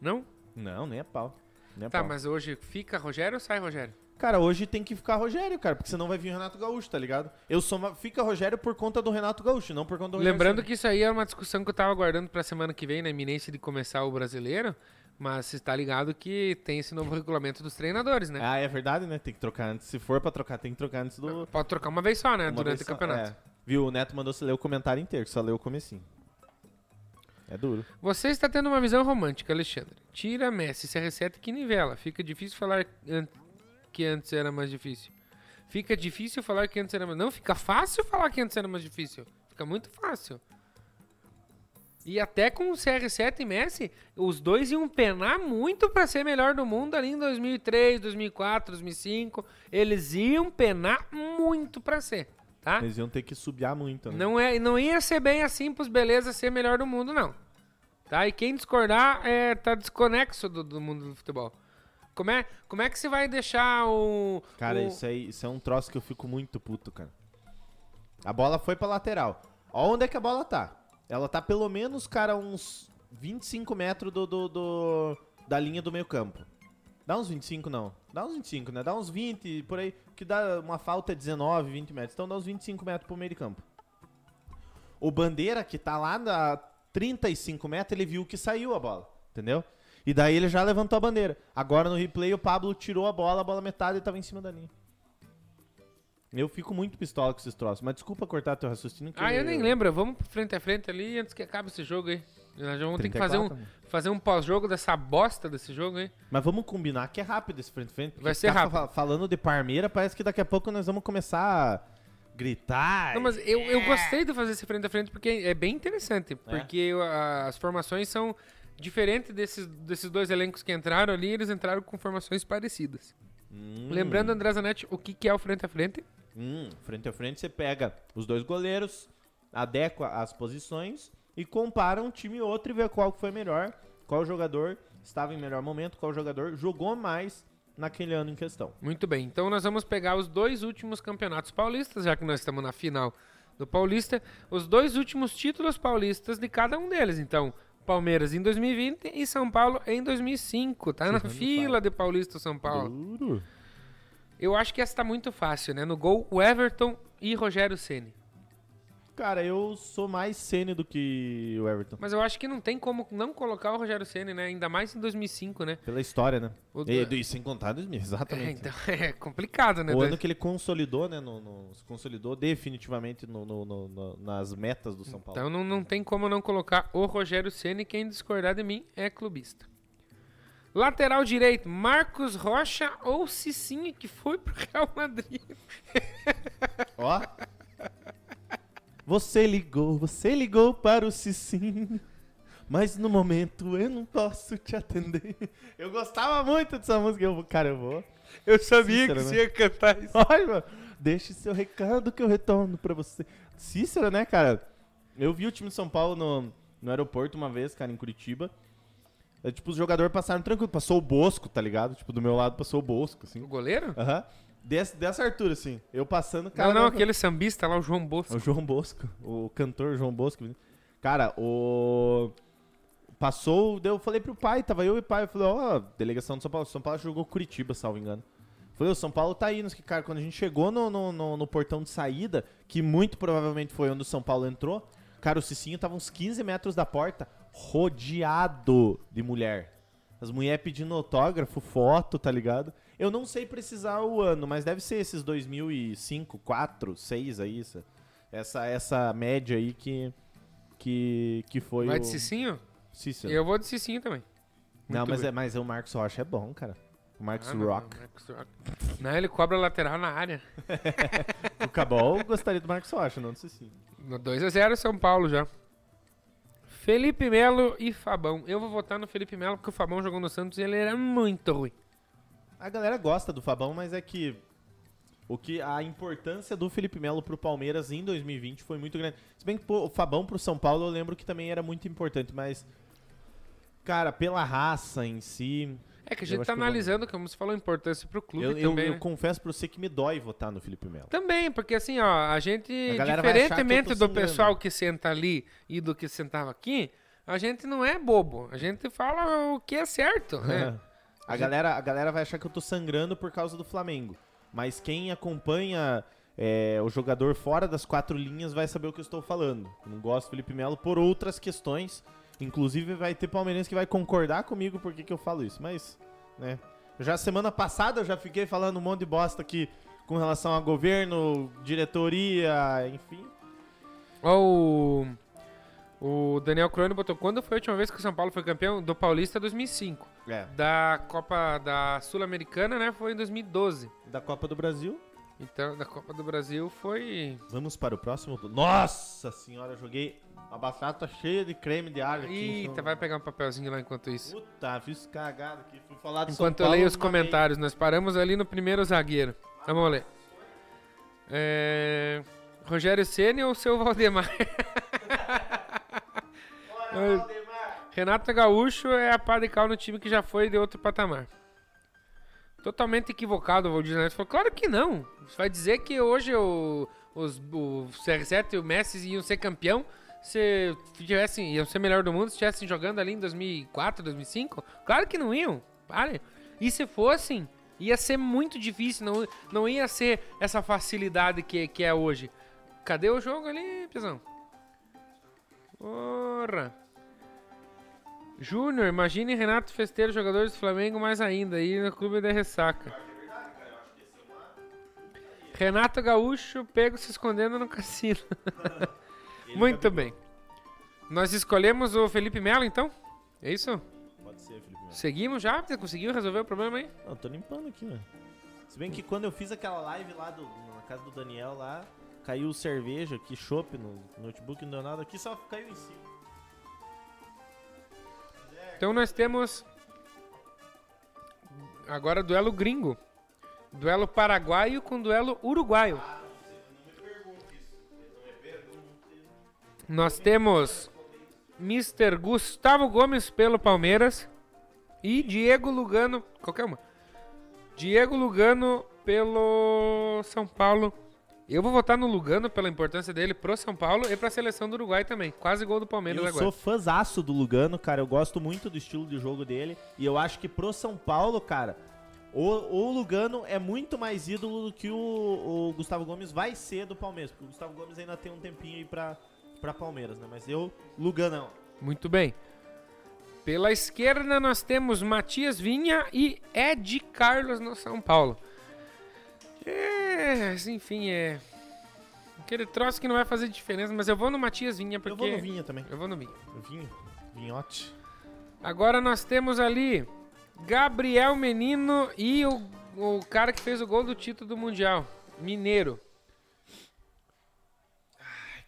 S1: Não?
S2: Não, nem a pau. Nem a
S1: Tá,
S2: pau.
S1: mas hoje fica Rogério ou sai Rogério?
S2: Cara, hoje tem que ficar Rogério, cara, porque senão vai vir o Renato Gaúcho, tá ligado? Eu sou uma... Fica Rogério por conta do Renato Gaúcho, não por conta do Rogério
S1: Lembrando que isso aí é uma discussão que eu tava aguardando pra semana que vem, na iminência de começar o brasileiro. Mas você tá ligado que tem esse novo regulamento dos treinadores, né?
S2: Ah, é verdade, né? Tem que trocar antes. Se for pra trocar, tem que trocar antes do...
S1: Pode trocar uma vez só, né?
S2: uma
S1: durante o
S2: só.
S1: campeonato.
S2: É. Viu? O Neto mandou você ler o comentário inteiro, só leu o comecinho. É duro.
S1: Você está tendo uma visão romântica, Alexandre. Tira Messi, CR7 que nivela. Fica difícil falar an- que antes era mais difícil. Fica difícil falar que antes era mais... Não, fica fácil falar que antes era mais difícil. Fica muito fácil. E até com o CR7 e Messi, os dois iam penar muito para ser melhor do mundo ali em 2003, 2004, 2005. Eles iam penar muito para ser, tá?
S2: Eles iam ter que subiar muito, né?
S1: Não, é, não ia ser bem assim pros beleza ser melhor do mundo, não. Tá? E quem discordar é, tá desconexo do, do mundo do futebol. Como é, como é que você vai deixar o.
S2: Cara,
S1: o-
S2: isso, aí, isso é um troço que eu fico muito puto, cara. A bola foi pra lateral. Ó onde é que a bola tá. Ela tá pelo menos, cara, uns 25 metros do, do, do- da linha do meio campo. Dá uns 25, não. Dá uns 25, né? Dá uns 20, por aí. Que dá uma falta é 19, 20 metros. Então dá uns 25 metros pro meio de campo. O Bandeira, que tá lá na 35 metros, ele viu que saiu a bola. Entendeu? E daí ele já levantou a bandeira. Agora no replay o Pablo tirou a bola, a bola metade e tava em cima da linha. Eu fico muito pistola com esses troços. Mas desculpa cortar teu raciocínio.
S1: Ah, eu nem lembro. Vamos frente a frente ali antes que acabe esse jogo aí. Nós vamos ter que fazer um,
S2: 34.
S1: fazer um pós-jogo dessa bosta desse jogo aí.
S2: Mas vamos combinar que é rápido esse frente a frente.
S1: Vai ser rápido.
S2: fa- falando de Parmeira, parece que daqui a pouco nós vamos começar a gritar.
S1: Não, mas eu, eu gostei de fazer esse frente a frente porque é bem interessante. Porque a- as formações são diferentes desses, desses dois elencos que entraram ali. Eles entraram com formações parecidas.
S2: Hum,
S1: Lembrando, André Zanetti, o que, que é o frente a frente?
S2: hum, frente a frente você pega os dois goleiros, adequa as posições e compara um time e outro e vê qual foi melhor, qual jogador estava em melhor momento, qual jogador jogou mais naquele ano em questão.
S1: Muito bem, então nós vamos pegar os dois últimos campeonatos paulistas, já que nós estamos na final do Paulista, os dois últimos títulos paulistas de cada um deles. Então, Palmeiras em 2020 e São Paulo em 2005. Tá na
S2: não
S1: fila de Paulista São Paulo.
S2: Duro.
S1: Eu acho que essa tá muito fácil, né? No gol, o Everton e Rogério Ceni.
S2: Cara, eu sou mais Sene do que o Everton.
S1: Mas eu acho que não tem como não colocar o Rogério Ceni, né? Ainda mais em 2005, né?
S2: Pela história, né?
S1: O-
S2: E, e sem contar 2000,
S1: É,
S2: exatamente.
S1: então é complicado, né?
S2: O ano que ele consolidou, né? No, no- consolidou definitivamente no- no- nas metas do São Paulo.
S1: Então não, não tem como não colocar o Rogério Ceni. Quem discordar de mim é clubista. Lateral direito, Marcos Rocha ou Cicinho, que foi pro Real Madrid.
S2: Ó. Você ligou, você ligou para o Cicinho. Mas no momento eu não posso te atender. Eu gostava muito dessa música. Eu, vou- cara, eu vou.
S1: Eu sabia
S2: Cícero,
S1: que
S2: né?
S1: você ia cantar isso.
S2: Ai, mano. Deixe seu recado que eu retorno pra você. Cícero, né, cara? Eu vi o time de São Paulo no, no aeroporto uma vez, cara, em Curitiba. É, tipo, os jogadores passaram tranquilo. Passou o Bosco, tá ligado? Tipo, do meu lado passou o Bosco, assim.
S1: O goleiro?
S2: Aham. Dessa, dessa altura, assim. Eu passando, cara.
S1: não, não, aquele sambista lá, o João Bosco.
S2: O João Bosco. O cantor João Bosco. Cara, o. Passou, eu falei pro pai, tava eu e o pai, eu falei, ó, delegação do São Paulo. São Paulo jogou Curitiba, salvo engano. Falei, o São Paulo tá aí, o que, cara. Quando a gente chegou no, no, no- no portão de saída, que muito provavelmente foi onde o São Paulo entrou, cara, o Cicinho tava uns 15 metros da porta, rodeado de mulher. As mulheres pedindo autógrafo, foto, tá ligado? Eu não sei precisar o ano, mas deve ser esses 2005, 4, 6 aí, essa, essa, essa média aí que, que, que foi
S1: Vai
S2: o...
S1: de Cicinho?
S2: Cícero.
S1: Eu vou de Cicinho também.
S2: Não,
S1: Muito
S2: mas,
S1: bem.
S2: é, mas o Marcos Rocha é bom, cara. O Marcos
S1: Ah, não,
S2: Rock.
S1: não, Marcos Rock. Não, ele cobra lateral na área.
S2: O Cabal gostaria do Marcos Rocha, não do Cicinho.
S1: No 2x0 São Paulo já. Felipe Melo e Fabão. Eu vou votar no Felipe Melo porque o Fabão jogou no Santos e ele era muito ruim.
S2: A galera gosta do Fabão, mas é que o que a importância do Felipe Melo pro Palmeiras em 2020 foi muito grande. Se bem que pô, o Fabão pro São Paulo eu lembro que também era muito importante, mas cara, pela raça em si,
S1: É que a
S2: Eu
S1: gente tá
S2: que eu
S1: analisando, como você falou, a importância pro clube
S2: eu, eu,
S1: também.
S2: eu
S1: né?
S2: confesso pra você que me dói votar no Felipe Melo.
S1: Também, porque assim, ó, a gente,
S2: A eu
S1: diferentemente do pessoal que senta ali e do que sentava aqui, a gente não é bobo. A gente fala o que é certo, né?
S2: A galera, a galera vai achar que eu tô sangrando por causa do Flamengo. Mas quem acompanha é, o jogador fora das quatro linhas vai saber o que eu estou falando. Eu não gosto do Felipe Melo por outras questões. Inclusive vai ter palmeirense que vai concordar comigo por que eu falo isso. Mas, né? Já semana passada eu já fiquei falando um monte de bosta aqui com relação a governo, diretoria, enfim.
S1: Ó, o, o Daniel Crone botou, quando foi a última vez que o São Paulo foi campeão do Paulista? 2005.
S2: É.
S1: Da Copa da Sul-Americana, né, foi em 2012.
S2: Da Copa do Brasil.
S1: Então, da Copa do Brasil foi...
S2: Vamos para o próximo. Nossa senhora, eu joguei uma batata cheia de creme de alho aqui.
S1: Eita, vai pegar um papelzinho lá enquanto isso.
S2: Puta, fiz cagada aqui. Fui falar de São
S1: Enquanto eu
S2: Paulo,
S1: leio os comentários, nós paramos ali no primeiro zagueiro. Vamos ler. É... Rogério Ceni ou seu Valdemar? Renato Gaúcho é a pá de cal no time que já foi de outro patamar. Totalmente equivocado, o Valdir Neto falou. Claro que não. Você vai dizer que hoje o, os, o CR7 e o Messi iam ser campeão se tivessem, iam ser melhor do mundo se estivessem jogando ali em 2004, 2005? Claro que não iam. Pare. E se fossem, ia ser muito difícil, não, não ia ser essa facilidade que, que é hoje. Cadê o jogo ali, Pizão? Porra! Júnior, imagine Renato Festeiro, jogadores do Flamengo, mais ainda, aí no clube da ressaca. Renato Gaúcho pego se escondendo no cassino. Muito bem. Nós escolhemos o Felipe Melo, então? É isso?
S2: Pode ser, Felipe Melo.
S1: Seguimos já? Você conseguiu resolver o problema aí?
S2: Não, tô limpando aqui, velho. Se bem que quando eu fiz aquela live lá do, na casa do Daniel lá, caiu cerveja aqui, chopp no notebook, não deu nada aqui, só caiu em cima.
S1: Então nós temos agora duelo gringo. Duelo paraguaio com duelo uruguaio. Nós temos Mr. Gustavo Gomes pelo Palmeiras e Diego Lugano, qualquer uma. Diego Lugano pelo São Paulo. Eu vou votar no Lugano pela importância dele pro São Paulo e pra seleção do Uruguai também. Quase gol do Palmeiras
S2: Eu
S1: agora.
S2: sou fãzaço do Lugano, cara. Eu gosto muito do estilo de jogo dele. E eu acho que pro São Paulo, cara, o, o Lugano é muito mais ídolo do que o, o Gustavo Gomes vai ser do Palmeiras. Porque o Gustavo Gomes ainda tem um tempinho aí pra, pra Palmeiras, né? Mas eu, Luganão.
S1: Muito bem. Pela esquerda nós temos Matias Vinha e Ed Carlos no São Paulo. É, enfim, é. Aquele troço que não vai fazer diferença, mas eu vou no Matias Vinha porque.
S2: Eu vou no Vinha também.
S1: Eu vou no Vinha.
S2: Vinho, vinhote.
S1: Agora nós temos ali Gabriel Menino e o, o cara que fez o gol do título do Mundial, Mineiro.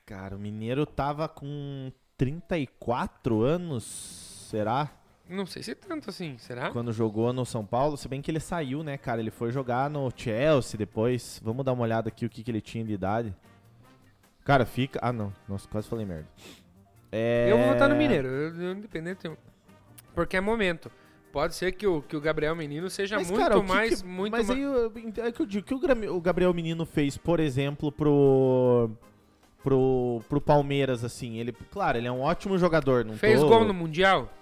S2: Cara, o Mineiro tava com 34 anos, será?
S1: Não sei se tanto assim, será?
S2: Quando jogou no São Paulo, se bem que ele saiu, né, cara? Ele foi jogar no Chelsea depois. Vamos dar uma olhada aqui o que, que ele tinha de idade. Cara, fica. Ah, não. Nossa, quase falei merda. É...
S1: Eu vou votar no Mineiro, eu, eu independente. Porque é momento. Pode ser que o, que o Gabriel Menino seja
S2: Mas,
S1: muito
S2: cara,
S1: mais.
S2: que-
S1: muito
S2: Mas
S1: ma-
S2: aí eu- é que eu digo, o que o Gabriel Menino fez, por exemplo, pro. Pro, pro Palmeiras, assim, ele, claro, ele é um ótimo jogador, não
S1: Fez
S2: tô-
S1: gol no Mundial?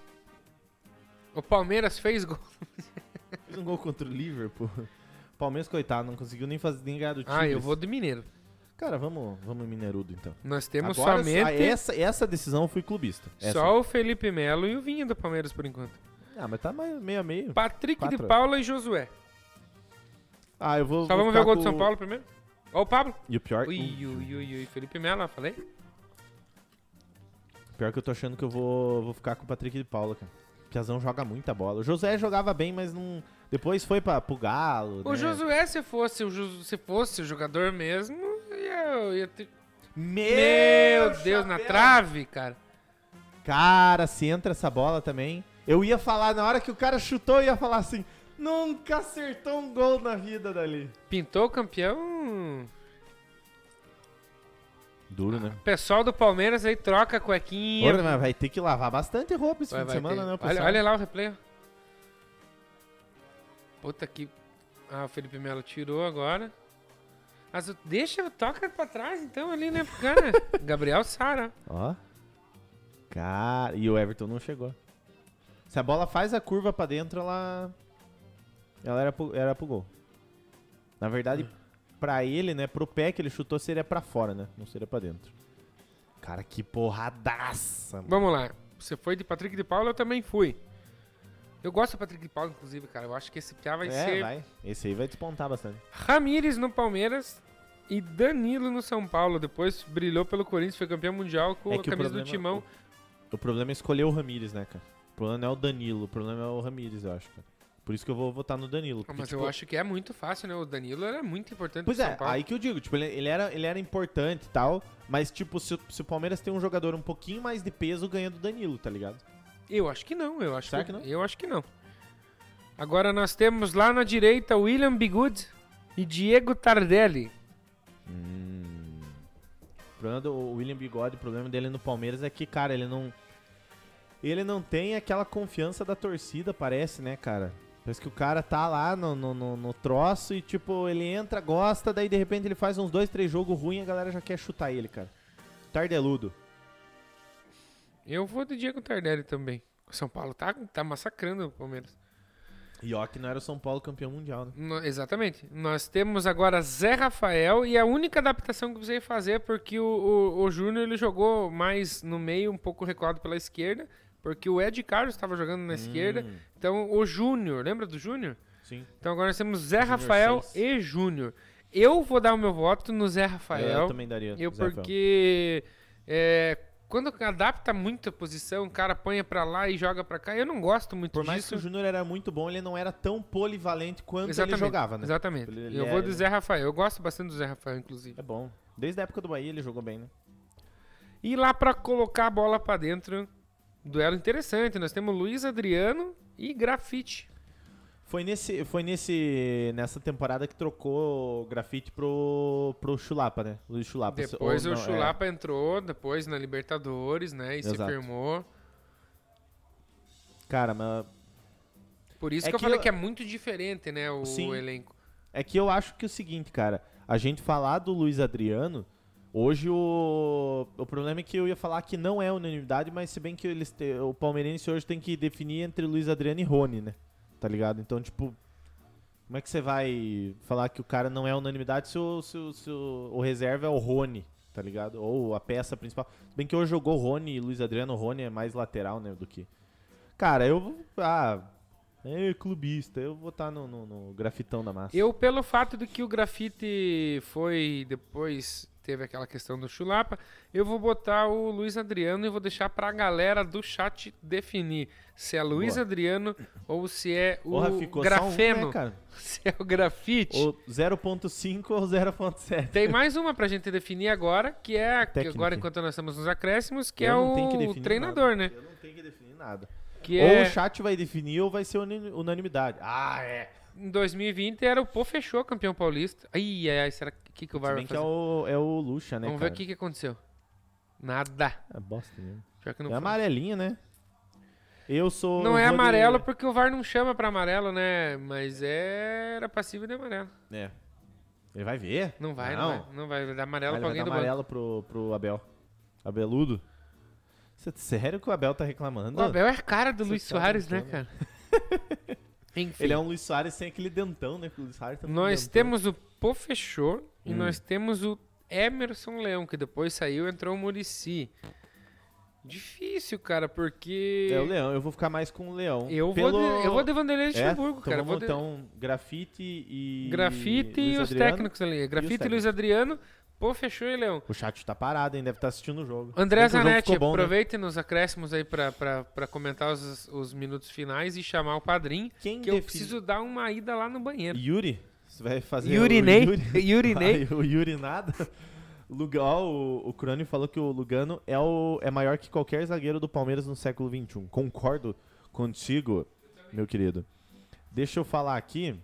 S1: O Palmeiras fez gol.
S2: Fez um gol contra o Liverpool. Palmeiras, coitado, não conseguiu nem fazer nem ganhar do time.
S1: Ah, eu vou do Mineiro.
S2: Cara, vamos, vamos em Mineirudo então.
S1: Nós temos
S2: Agora,
S1: somente
S2: essa, essa decisão eu fui clubista. Essa.
S1: só o Felipe Melo e o Vinha do Palmeiras por enquanto.
S2: Ah, mas tá meio a meio.
S1: Patrick de
S2: Quatro.
S1: Paula e Josué.
S2: Ah, eu vou.
S1: Só
S2: vou
S1: vamos ver o gol do São Paulo primeiro? Ó o Pablo.
S2: E o pior,
S1: Ui,
S2: ui,
S1: ui, ui. Felipe Melo, falei?
S2: pior que eu tô achando que eu vou, vou ficar com o Patrick de Paula, cara. O Piazão joga muita bola. O José jogava bem, mas não. Depois foi pra, pro Galo.
S1: O
S2: né?
S1: Josué, se fosse o, se fosse o jogador mesmo, ia, ia ter...
S2: Meu,
S1: Meu Deus, na
S2: chapéu!
S1: trave, cara.
S2: Cara, se entra essa bola também. Eu ia falar, na hora que o cara chutou, eu ia falar assim: nunca acertou um gol na vida dali.
S1: Pintou o campeão.
S2: Duro, né?
S1: O pessoal do Palmeiras aí troca a cuequinha.
S2: Porra, mas vai ter que lavar bastante roupa esse
S1: Vai-
S2: fim de
S1: vai
S2: semana,
S1: ter.
S2: né,
S1: olha,
S2: pessoal?
S1: olha lá o replay. Puta que. Ah, o Felipe Melo tirou agora. Mas o- deixa, toca pra trás então ali, né, cara? Gabriel Sara.
S2: Ó. Cara, e o Everton não chegou. Se a bola faz a curva pra dentro, ela. Ela era pro, era pro gol. Na verdade, pra ele, né, pro pé que ele chutou, seria pra fora, né? Não seria pra dentro. Cara, que porradaça. mano.
S1: Vamos lá. Você foi de Patrick de Paula, eu também fui. Eu gosto do Patrick de Paula, inclusive, cara. Eu acho que esse piá vai
S2: é,
S1: ser
S2: vai. Esse aí vai despontar bastante.
S1: Ramires no Palmeiras e Danilo no São Paulo. Depois brilhou pelo Corinthians, foi campeão mundial com
S2: É
S1: a
S2: o
S1: camisa do
S2: problema-
S1: Timão.
S2: O problema é escolher o Ramires, né, cara? O problema não é o Danilo, o problema é o Ramires, eu acho, cara. Por isso que eu vou votar no Danilo. Porque,
S1: mas
S2: tipo,
S1: eu acho que é muito fácil, né? O Danilo era muito importante
S2: Pois
S1: pro
S2: é, aí que eu digo, tipo, ele, ele era, ele era importante e tal, mas, tipo, se, o- se o Palmeiras tem um jogador um pouquinho mais de peso, ganha do Danilo, tá ligado?
S1: Eu acho que não, eu acho
S2: Será
S1: que,
S2: que não?
S1: Eu acho que não. Agora nós temos lá na direita William Bigud e Diego Tardelli.
S2: Hum. O problema do William Bigode, o problema dele no Palmeiras é que, cara, ele não. Ele não tem aquela confiança da torcida, parece, né, cara? Parece que o cara tá lá no, no, no, no troço e, tipo, ele entra, gosta, daí de repente ele faz uns dois, três jogos ruins e a galera já quer chutar ele, cara. Tardeludo.
S1: Eu vou de Diego Tardelli também. O São Paulo tá, tá massacrando o Palmeiras.
S2: E ó que não era o São Paulo campeão mundial, né?
S1: No- exatamente. Nós temos agora Zé Rafael e a única adaptação que eu precisei fazer é porque o, o, o Júnior ele jogou mais no meio, um pouco recuado pela esquerda, porque o Ed Carlos estava jogando na esquerda.
S2: Hum,
S1: Então o Júnior, lembra do Júnior?
S2: Sim.
S1: Então agora nós temos Zé Rafael e Júnior. Eu vou dar o meu voto no Zé Rafael.
S2: Eu também daria.
S1: Eu
S2: Zé
S1: porque é, quando adapta muito a posição, o cara põe pra lá e joga pra cá. Eu não gosto muito
S2: Por mais
S1: disso.
S2: que o Júnior era muito bom, ele não era tão polivalente quanto ele jogava, né?
S1: Exatamente.
S2: Ele- ele
S1: eu vou
S2: é-
S1: do Zé Rafael. Eu gosto bastante do Zé Rafael, inclusive.
S2: É bom. Desde a época do Bahia ele jogou bem, né?
S1: E lá pra colocar a bola pra dentro, duelo interessante. Nós temos Luiz Adriano e Grafite.
S2: Foi nesse, foi nesse nessa temporada que trocou o grafite pro, pro Chulapa, né? Luiz Chulapa.
S1: Depois
S2: Ou
S1: o
S2: não, é.
S1: Chulapa entrou, depois na Libertadores, né? E se
S2: Exato.
S1: firmou.
S2: Cara, mas
S1: Por isso
S2: É
S1: que, eu
S2: que
S1: falei
S2: eu-
S1: que é muito diferente, né? O,
S2: Sim.
S1: elenco.
S2: é que eu acho que é o seguinte, cara. A gente falar do Luiz Adriano, hoje o, o problema é que eu ia falar que não é unanimidade, mas se bem que eles te- o palmeirense hoje tem que definir entre Luiz Adriano e Rony, né? Tá ligado? Então, tipo, como é que você vai falar que o cara não é unanimidade se o, se o, se o, reserva é o Rony, tá ligado? Ou a peça principal. Se bem que hoje jogou Rony e Luiz Adriano, o Rony é mais lateral, né, do que... Cara, eu... Ah, é clubista, eu vou estar no, no, no grafitão da massa.
S1: Eu, pelo fato de que o grafite foi depois teve aquela questão do chulapa, eu vou botar o Luiz Adriano e vou deixar pra galera do chat definir se é Luiz
S2: Boa.
S1: Adriano ou se é o
S2: Porra, só um,
S1: grafeno,
S2: né, cara?
S1: se é o grafite.
S2: Ou 0.5 ou 0.7.
S1: Tem mais uma pra gente definir agora, que é a- que
S2: Técnica.
S1: agora enquanto nós estamos nos acréscimos, que
S2: Eu
S1: é
S2: que
S1: o
S2: definir
S1: treinador, né?
S2: Eu não tenho que definir nada.
S1: Que
S2: Ou
S1: é
S2: o chat vai definir ou vai ser unanimidade. Ah, é.
S1: Em 2020 era o Pô Fechou campeão paulista. Ai, ai, ai, será que que o VAR vai
S2: bem que é
S1: fazer?
S2: o, é o Lucha, né,
S1: Vamos ver
S2: cara?
S1: o que que aconteceu. Nada.
S2: É bosta mesmo.
S1: Pior que não
S2: é
S1: foi.
S2: amarelinha, né? Eu sou...
S1: Não é
S2: vou de-
S1: amarelo porque o VAR não chama pra amarelo, né? Mas é... era passivo de amarelo.
S2: É. Ele vai ver?
S1: Não vai, não, vai. Não vai, vai dar amarelo
S2: ele
S1: pra
S2: vai
S1: alguém
S2: dar
S1: do banco.
S2: amarelo pro, pro Abel. Abeludo. Cê- sério que o Abel tá reclamando?
S1: O Abel é a cara do Luiz
S2: tá
S1: Soares, né, cara? Enfim,
S2: Ele é um Luiz Soares sem aquele dentão, né? tá
S1: nós
S2: dentão.
S1: temos o Pô Fechou e
S2: Hum.
S1: nós temos o Emerson Leão, que depois saiu e entrou o Murici. Difícil, cara, porque...
S2: É o Leão, eu vou ficar mais com o Leão.
S1: Eu,
S2: Pelo...
S1: vou de, eu vou de Vanderlei
S2: É?
S1: Luxemburgo,
S2: Então
S1: cara.
S2: vamos
S1: de...
S2: então grafite e.
S1: Grafite
S2: Luiz
S1: e os
S2: Adriano.
S1: técnicos ali. Grafite e,
S2: técnicos.
S1: Luiz Adriano, Pô Fechou e Leão.
S2: O chat tá parado, hein? Deve estar assistindo o jogo.
S1: André
S2: bem
S1: Zanetti,
S2: bom, né?
S1: aproveite nos acréscimos aí pra, pra, pra comentar os, os minutos finais e chamar o padrinho,
S2: Quem
S1: que eu
S2: define-
S1: preciso dar uma ida lá no banheiro.
S2: Yuri? Você vai fazer
S1: Yurinei,
S2: o Yuri?
S1: Yurinei.
S2: O Yuri nada? Luga, ó, o, o Crone falou que o Lugano é, o, é maior que qualquer zagueiro do Palmeiras no século XXI. Concordo contigo, meu querido. Deixa eu falar aqui.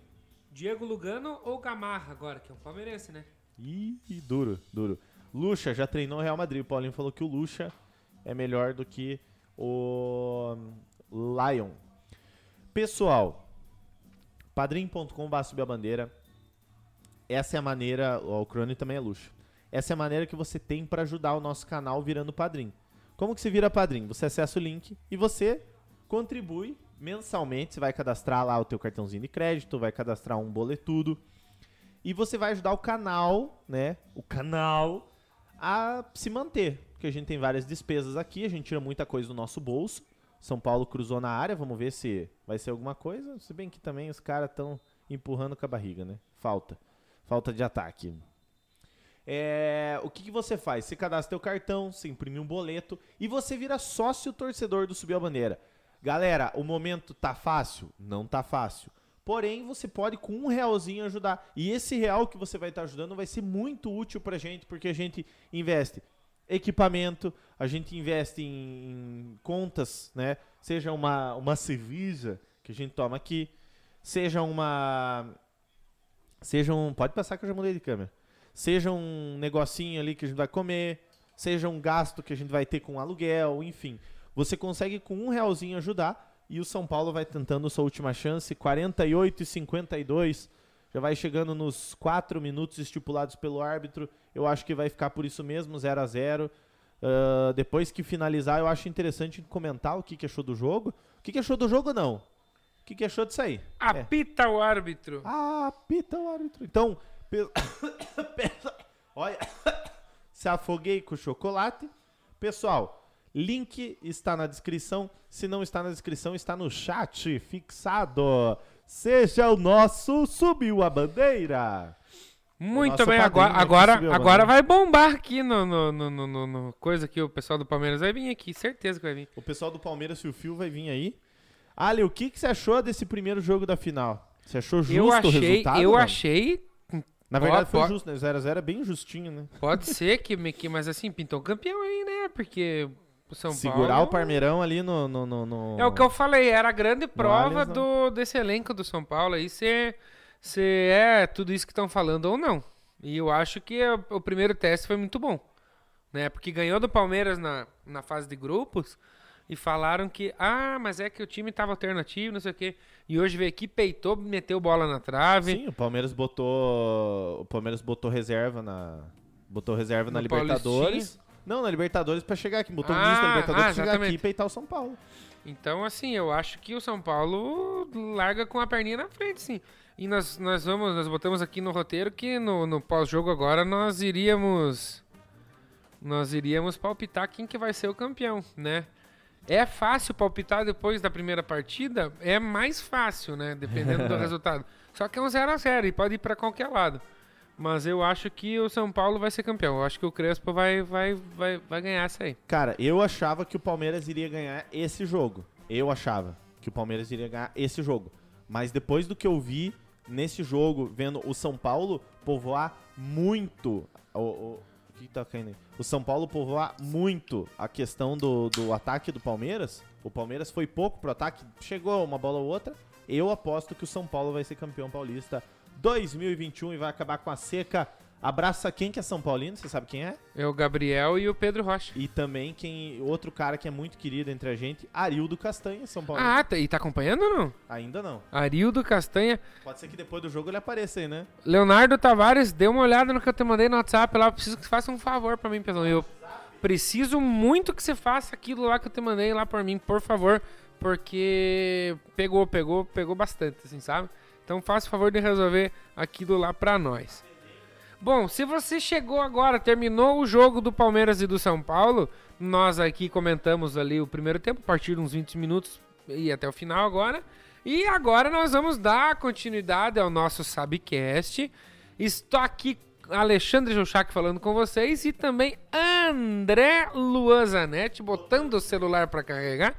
S1: Diego Lugano ou Gamarra agora, que é um palmeirense, né?
S2: Ih, duro, duro. Lucha já treinou o Real Madrid. O Paulinho falou que o Lucha é melhor do que o Lion. Pessoal, padrim.com.br subir a bandeira. Essa é a maneira. O Crone também é Lucha. Essa é a maneira que você tem para ajudar o nosso canal virando padrim. Como que se vira padrim? Você acessa o link e você contribui mensalmente. Você vai cadastrar lá o teu cartãozinho de crédito, vai cadastrar um boletudo. E você vai ajudar o canal, né? O canal a se manter. Porque a gente tem várias despesas aqui, a gente tira muita coisa do nosso bolso. São Paulo cruzou na área, vamos ver se vai ser alguma coisa. Se bem que também os caras estão empurrando com a barriga, né? Falta. Falta de ataque. É, o que, que você faz? Você cadastra teu cartão, você imprime um boleto e você vira sócio torcedor do Subiu a Bandeira. Galera, o momento tá fácil? Não tá fácil. Porém, você pode com um realzinho ajudar. E esse real que você vai estar ajudando vai ser muito útil pra gente, porque a gente investe equipamento, a gente investe em, em contas, né? Seja uma, uma cerveja que a gente toma aqui, seja uma. Seja um. Pode passar que eu já mudei de câmera. Seja um negocinho ali que a gente vai comer, seja um gasto que a gente vai ter com aluguel, enfim. Você consegue com um realzinho ajudar e o São Paulo vai tentando sua última chance, 48 e 52. Já vai chegando nos 4 minutos estipulados pelo árbitro. Eu acho que vai ficar por isso mesmo, 0 a 0 Ah, Depois que finalizar, eu acho interessante comentar o que, que achou do jogo. O que, que achou do jogo, não. O que, que achou disso aí? É.
S1: Apita o árbitro.
S2: Apita o árbitro. Então, pe- olha, se afoguei com chocolate. Pessoal, link está na descrição. Se não está na descrição, está no chat fixado. Seja o nosso Subiu a Bandeira.
S1: Muito bem, agora, agora, agora vai bombar aqui no, no, no, no, no- coisa que o pessoal do Palmeiras vai vir aqui, certeza que vai vir.
S2: O pessoal do Palmeiras e o Fio vai vir aí. Ali, o que, que você achou desse primeiro jogo da final? Você achou justo
S1: eu
S2: o
S1: achei,
S2: resultado?
S1: eu
S2: mano?
S1: achei,
S2: Na verdade
S1: Ó,
S2: foi
S1: ó.
S2: justo, né? 0x0 é bem justinho, né?
S1: pode ser que, que, mas assim, pintou campeão aí, né? Porque o São
S2: Segurar
S1: Paulo...
S2: o Parmeirão ali no, no, no- no-
S1: É o que eu falei, era a grande prova
S2: Allianz,
S1: do, desse elenco do São Paulo aí, se, se é tudo isso que estão falando ou não. E eu acho que o, o primeiro teste foi muito bom, né? Porque ganhou do Palmeiras na, na fase de grupos e falaram que, ah, mas é que o time tava alternativo, não sei o quê. E hoje veio aqui, peitou, meteu bola na trave.
S2: Sim, o Palmeiras botou. O Palmeiras botou reserva na. Botou reserva na
S1: No
S2: Libertadores. Não, na Libertadores pra chegar aqui. Botou um
S1: Ah,
S2: na Libertadores
S1: ah,
S2: pra chegar aqui e peitar o São Paulo.
S1: Então, assim, eu acho que o São Paulo larga com a perninha na frente, sim. E nós, nós vamos, nós botamos aqui no roteiro que no, no pós-jogo agora nós iríamos. Nós iríamos palpitar quem que vai ser o campeão, né? É fácil palpitar depois da primeira partida? É mais fácil, né? Dependendo do resultado. Só que é um 0 a 0 e pode ir pra qualquer lado. Mas eu acho que o São Paulo vai ser campeão. Eu acho que o Crespo vai, vai, vai, vai ganhar essa aí.
S2: Cara, eu achava que o Palmeiras iria ganhar esse jogo. Eu achava que o Palmeiras iria ganhar esse jogo. Mas depois do que eu vi nesse jogo, vendo o São Paulo povoar muito. O, o, o que tá caindo aí? O São Paulo povoar muito a questão do, do ataque do Palmeiras. O Palmeiras foi pouco pro ataque, chegou uma bola ou outra. Eu aposto que o São Paulo vai ser campeão paulista 2021 e vai acabar com a seca. Abraça quem que é São Paulino, você sabe quem é?
S1: É o Gabriel e o Pedro Rocha.
S2: E também quem outro cara que é muito querido entre a gente, Arildo Castanha, São Paulo.
S1: Ah, tá, e tá acompanhando ou não?
S2: Ainda não.
S1: Arildo Castanha.
S2: Pode ser que depois do jogo ele apareça aí, né?
S1: Leonardo Tavares, dê uma olhada no que eu te mandei no WhatsApp lá. Eu preciso que você faça um favor pra mim, pessoal. Eu preciso muito que você faça aquilo lá que eu te mandei lá por mim, por favor. Porque pegou, pegou, pegou bastante, assim, sabe? Então faça o favor de resolver aquilo lá pra nós. Bom, se você chegou agora, terminou o jogo do Palmeiras e do São Paulo, nós aqui comentamos ali o primeiro tempo, a partir de uns 20 minutos e até o final agora. E agora nós vamos dar continuidade ao nosso Sabcast. Estou aqui, Alexandre Jouchac falando com vocês e também André Luan Zanetti botando o celular para carregar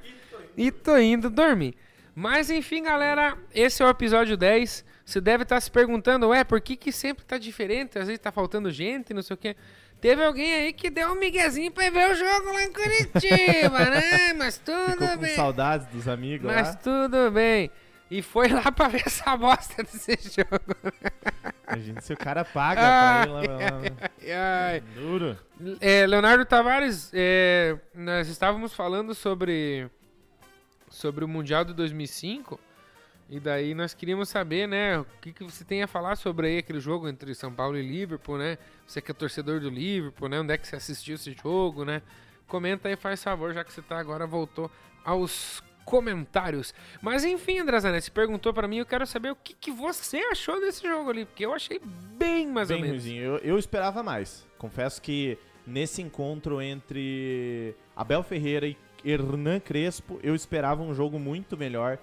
S1: e tô indo dormir. Mas enfim, galera, esse é o episódio 10. Você deve estar se perguntando, ué, por que, que sempre tá diferente? Às vezes tá faltando gente, não sei o quê. Teve alguém aí que deu um miguezinho pra ver o jogo lá em Curitiba, né? Mas tudo
S2: Ficou com
S1: bem.
S2: saudades dos amigos
S1: Mas
S2: lá.
S1: tudo bem. E foi lá pra ver essa bosta desse jogo.
S2: Imagina se o cara paga pra ir lá. lá-
S1: Ai, ai.
S2: Duro.
S1: É, Leonardo Tavares, é, nós estávamos falando sobre, sobre o Mundial de 2005 e daí nós queríamos saber, né, o que, que você tem a falar sobre aí aquele jogo entre São Paulo e Liverpool, né? Você que é torcedor do Liverpool, né? Onde é que você assistiu esse jogo, né? Comenta aí, faz favor, já que você tá agora, voltou aos comentários. Mas enfim, André Zanetti, você perguntou pra mim, eu quero saber o que, que você achou desse jogo ali, porque eu achei bem mais
S2: Bem
S1: ou menos.
S2: Eu, eu esperava mais. Confesso que nesse encontro entre Abel Ferreira e Hernan Crespo, eu esperava um jogo muito melhor.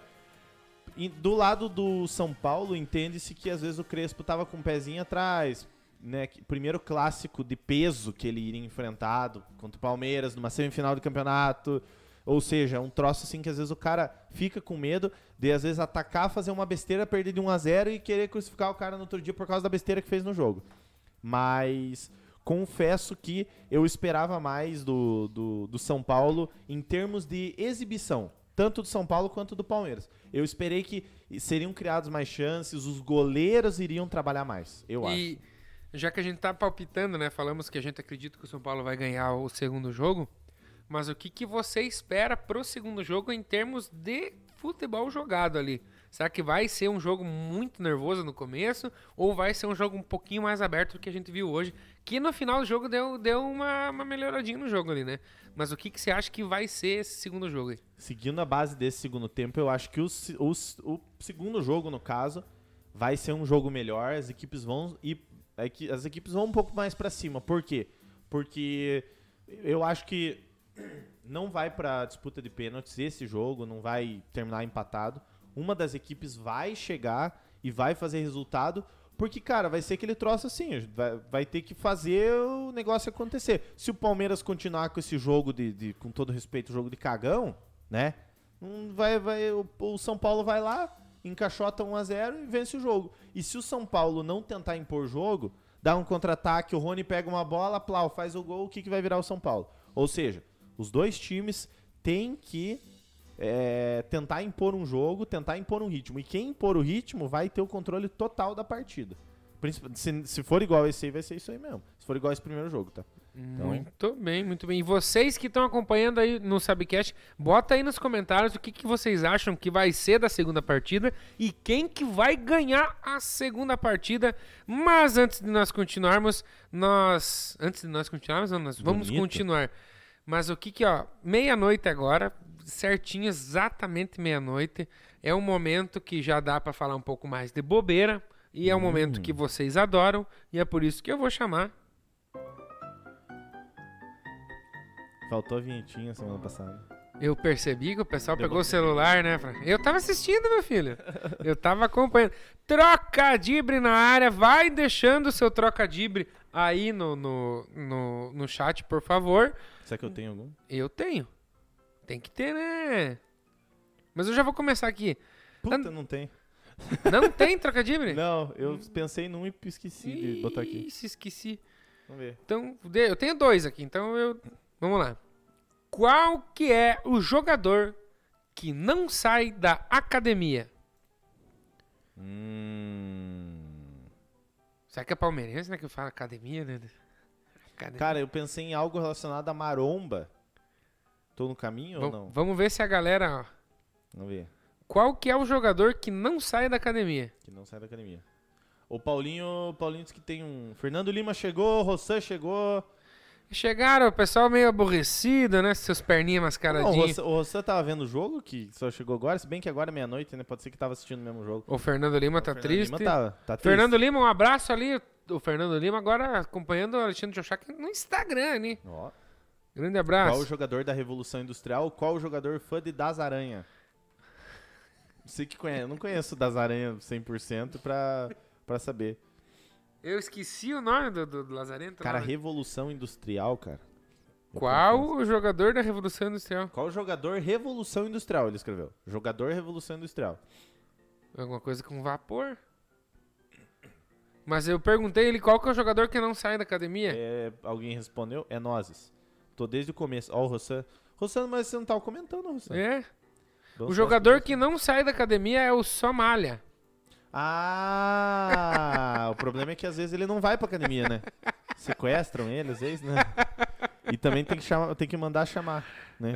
S2: E do lado do São Paulo, entende-se que às vezes o Crespo tava com o pezinho atrás. Né, primeiro clássico de peso que ele iria enfrentado contra o Palmeiras numa semifinal do campeonato. Ou seja, um troço assim que às vezes o cara fica com medo de às vezes atacar, fazer uma besteira, perder de 1 a 0 e querer crucificar o cara no outro dia por causa da besteira que fez no jogo. Mas confesso que eu esperava mais do, do, do São Paulo em termos de exibição, tanto do São Paulo quanto do Palmeiras. Eu esperei que seriam criados mais chances, os goleiros iriam trabalhar mais, eu acho.
S1: E já que a gente tá palpitando, né? Falamos que a gente acredita que o São Paulo vai ganhar o segundo jogo. Mas o que, que você espera pro segundo jogo em termos de futebol jogado ali? Será que vai ser um jogo muito nervoso no começo ou vai ser um jogo um pouquinho mais aberto do que a gente viu hoje? Que no final do jogo deu, deu uma, uma melhoradinha no jogo ali, né? Mas o que, que você acha que vai ser esse segundo jogo aí?
S2: Seguindo a base desse segundo tempo, eu acho que o, o o segundo jogo, no caso, vai ser um jogo melhor. As equipes vão ir, é as equipes vão um pouco mais pra cima. Por quê? Porque eu acho que não vai pra disputa de pênaltis esse jogo, não vai terminar empatado. Uma das equipes vai chegar e vai fazer resultado. Porque, cara, vai ser aquele troço assim, vai, vai ter que fazer o negócio acontecer. Se o Palmeiras continuar com esse jogo de, de- com todo respeito, jogo de cagão, né? Vai, vai, o, o São Paulo vai lá, encaixota 1 a 0 e vence o jogo. E se o São Paulo não tentar impor jogo, dá um contra-ataque, o Rony pega uma bola, plau, faz o gol, o que, que vai virar o São Paulo? Ou seja, os dois times têm que é, tentar impor um jogo, tentar impor um ritmo. E quem impor o ritmo vai ter o controle total da partida. Se, se for igual esse aí, vai ser isso aí mesmo. Se for igual esse primeiro jogo, tá? Então-
S1: Muito bem, muito bem. E vocês que estão acompanhando aí no Subcast, bota aí nos comentários o que, que vocês acham que vai ser da segunda partida e quem que vai ganhar a segunda partida. Mas antes de nós continuarmos, nós... Antes de nós continuarmos, não, nós vamos
S2: Bonito.
S1: continuar. Mas o que que, ó, meia-noite agora, certinho, exatamente meia-noite, é um momento que já dá pra falar um pouco mais de bobeira e é um momento que vocês adoram e é por isso que eu vou chamar
S2: Faltou a vinhetinha semana passada.
S1: Eu percebi que o pessoal
S2: Deu
S1: pegou o celular, né? Eu tava assistindo, meu filho. Eu tava acompanhando. Trocadibre na área. Vai deixando o seu trocadibre aí no, no, no, no chat, por favor.
S2: Será que eu tenho algum?
S1: Eu tenho. Tem que ter, né? Mas eu já vou começar aqui.
S2: Puta,
S1: And-
S2: não tem.
S1: Não tem trocadibre?
S2: Não, eu pensei num e esqueci de botar aqui.
S1: Esqueci.
S2: Vamos ver.
S1: Então, eu tenho dois aqui, então eu. Vamos lá. Qual que é o jogador que não sai da academia?
S2: Hum.
S1: Será que é palmeirense, né? Que fala academia, né? Academia.
S2: Cara, eu pensei em algo relacionado a maromba. Tô no caminho ou não?
S1: Vamos ver se a galera.
S2: Vamos ver.
S1: Qual que é o jogador que não sai da academia?
S2: Que não sai da academia. O Paulinho, o Paulinho disse que tem um. Fernando Lima chegou, Rossan chegou.
S1: Chegaram, o pessoal meio aborrecido, né? Seus perninhas
S2: Não, o. Rossan, o Rossan tava vendo o jogo, que só chegou agora, se bem que agora é meia-noite, né? Pode ser que tava assistindo o mesmo jogo.
S1: O Fernando Lima
S2: O
S1: tá
S2: Fernando
S1: triste.
S2: Lima tá, tá triste.
S1: Fernando Lima, um abraço ali. O Fernando Lima agora acompanhando o Alexandre Jochak no Instagram, né?
S2: Ó.
S1: Grande
S2: Qual o
S1: abraço.
S2: jogador da Revolução Industrial? Qual o jogador fã de Das Aranha? Você que conhece, eu não conheço Das Aranha 100% pra, pra saber.
S1: Eu esqueci o nome do, do, do Lazarento.
S2: Cara. Revolução Industrial, cara.
S1: Qual o jogador da Revolução Industrial?
S2: Qual jogador Revolução Industrial? Ele escreveu. Jogador Revolução Industrial.
S1: Alguma coisa com vapor? Mas eu perguntei ele qual que é o jogador que não sai da academia.
S2: É, alguém respondeu? É nozes. Tô desde o começo. Ó, o Rossan. Rossan, mas você não tava comentando, Rossan.
S1: É.
S2: Bom
S1: O
S2: só
S1: jogador que não sai da academia é o Somália.
S2: Ah, o problema é que às vezes ele não vai pra academia, né? Sequestram ele, às vezes, né? E também tem que, chamar, tem que mandar chamar, né?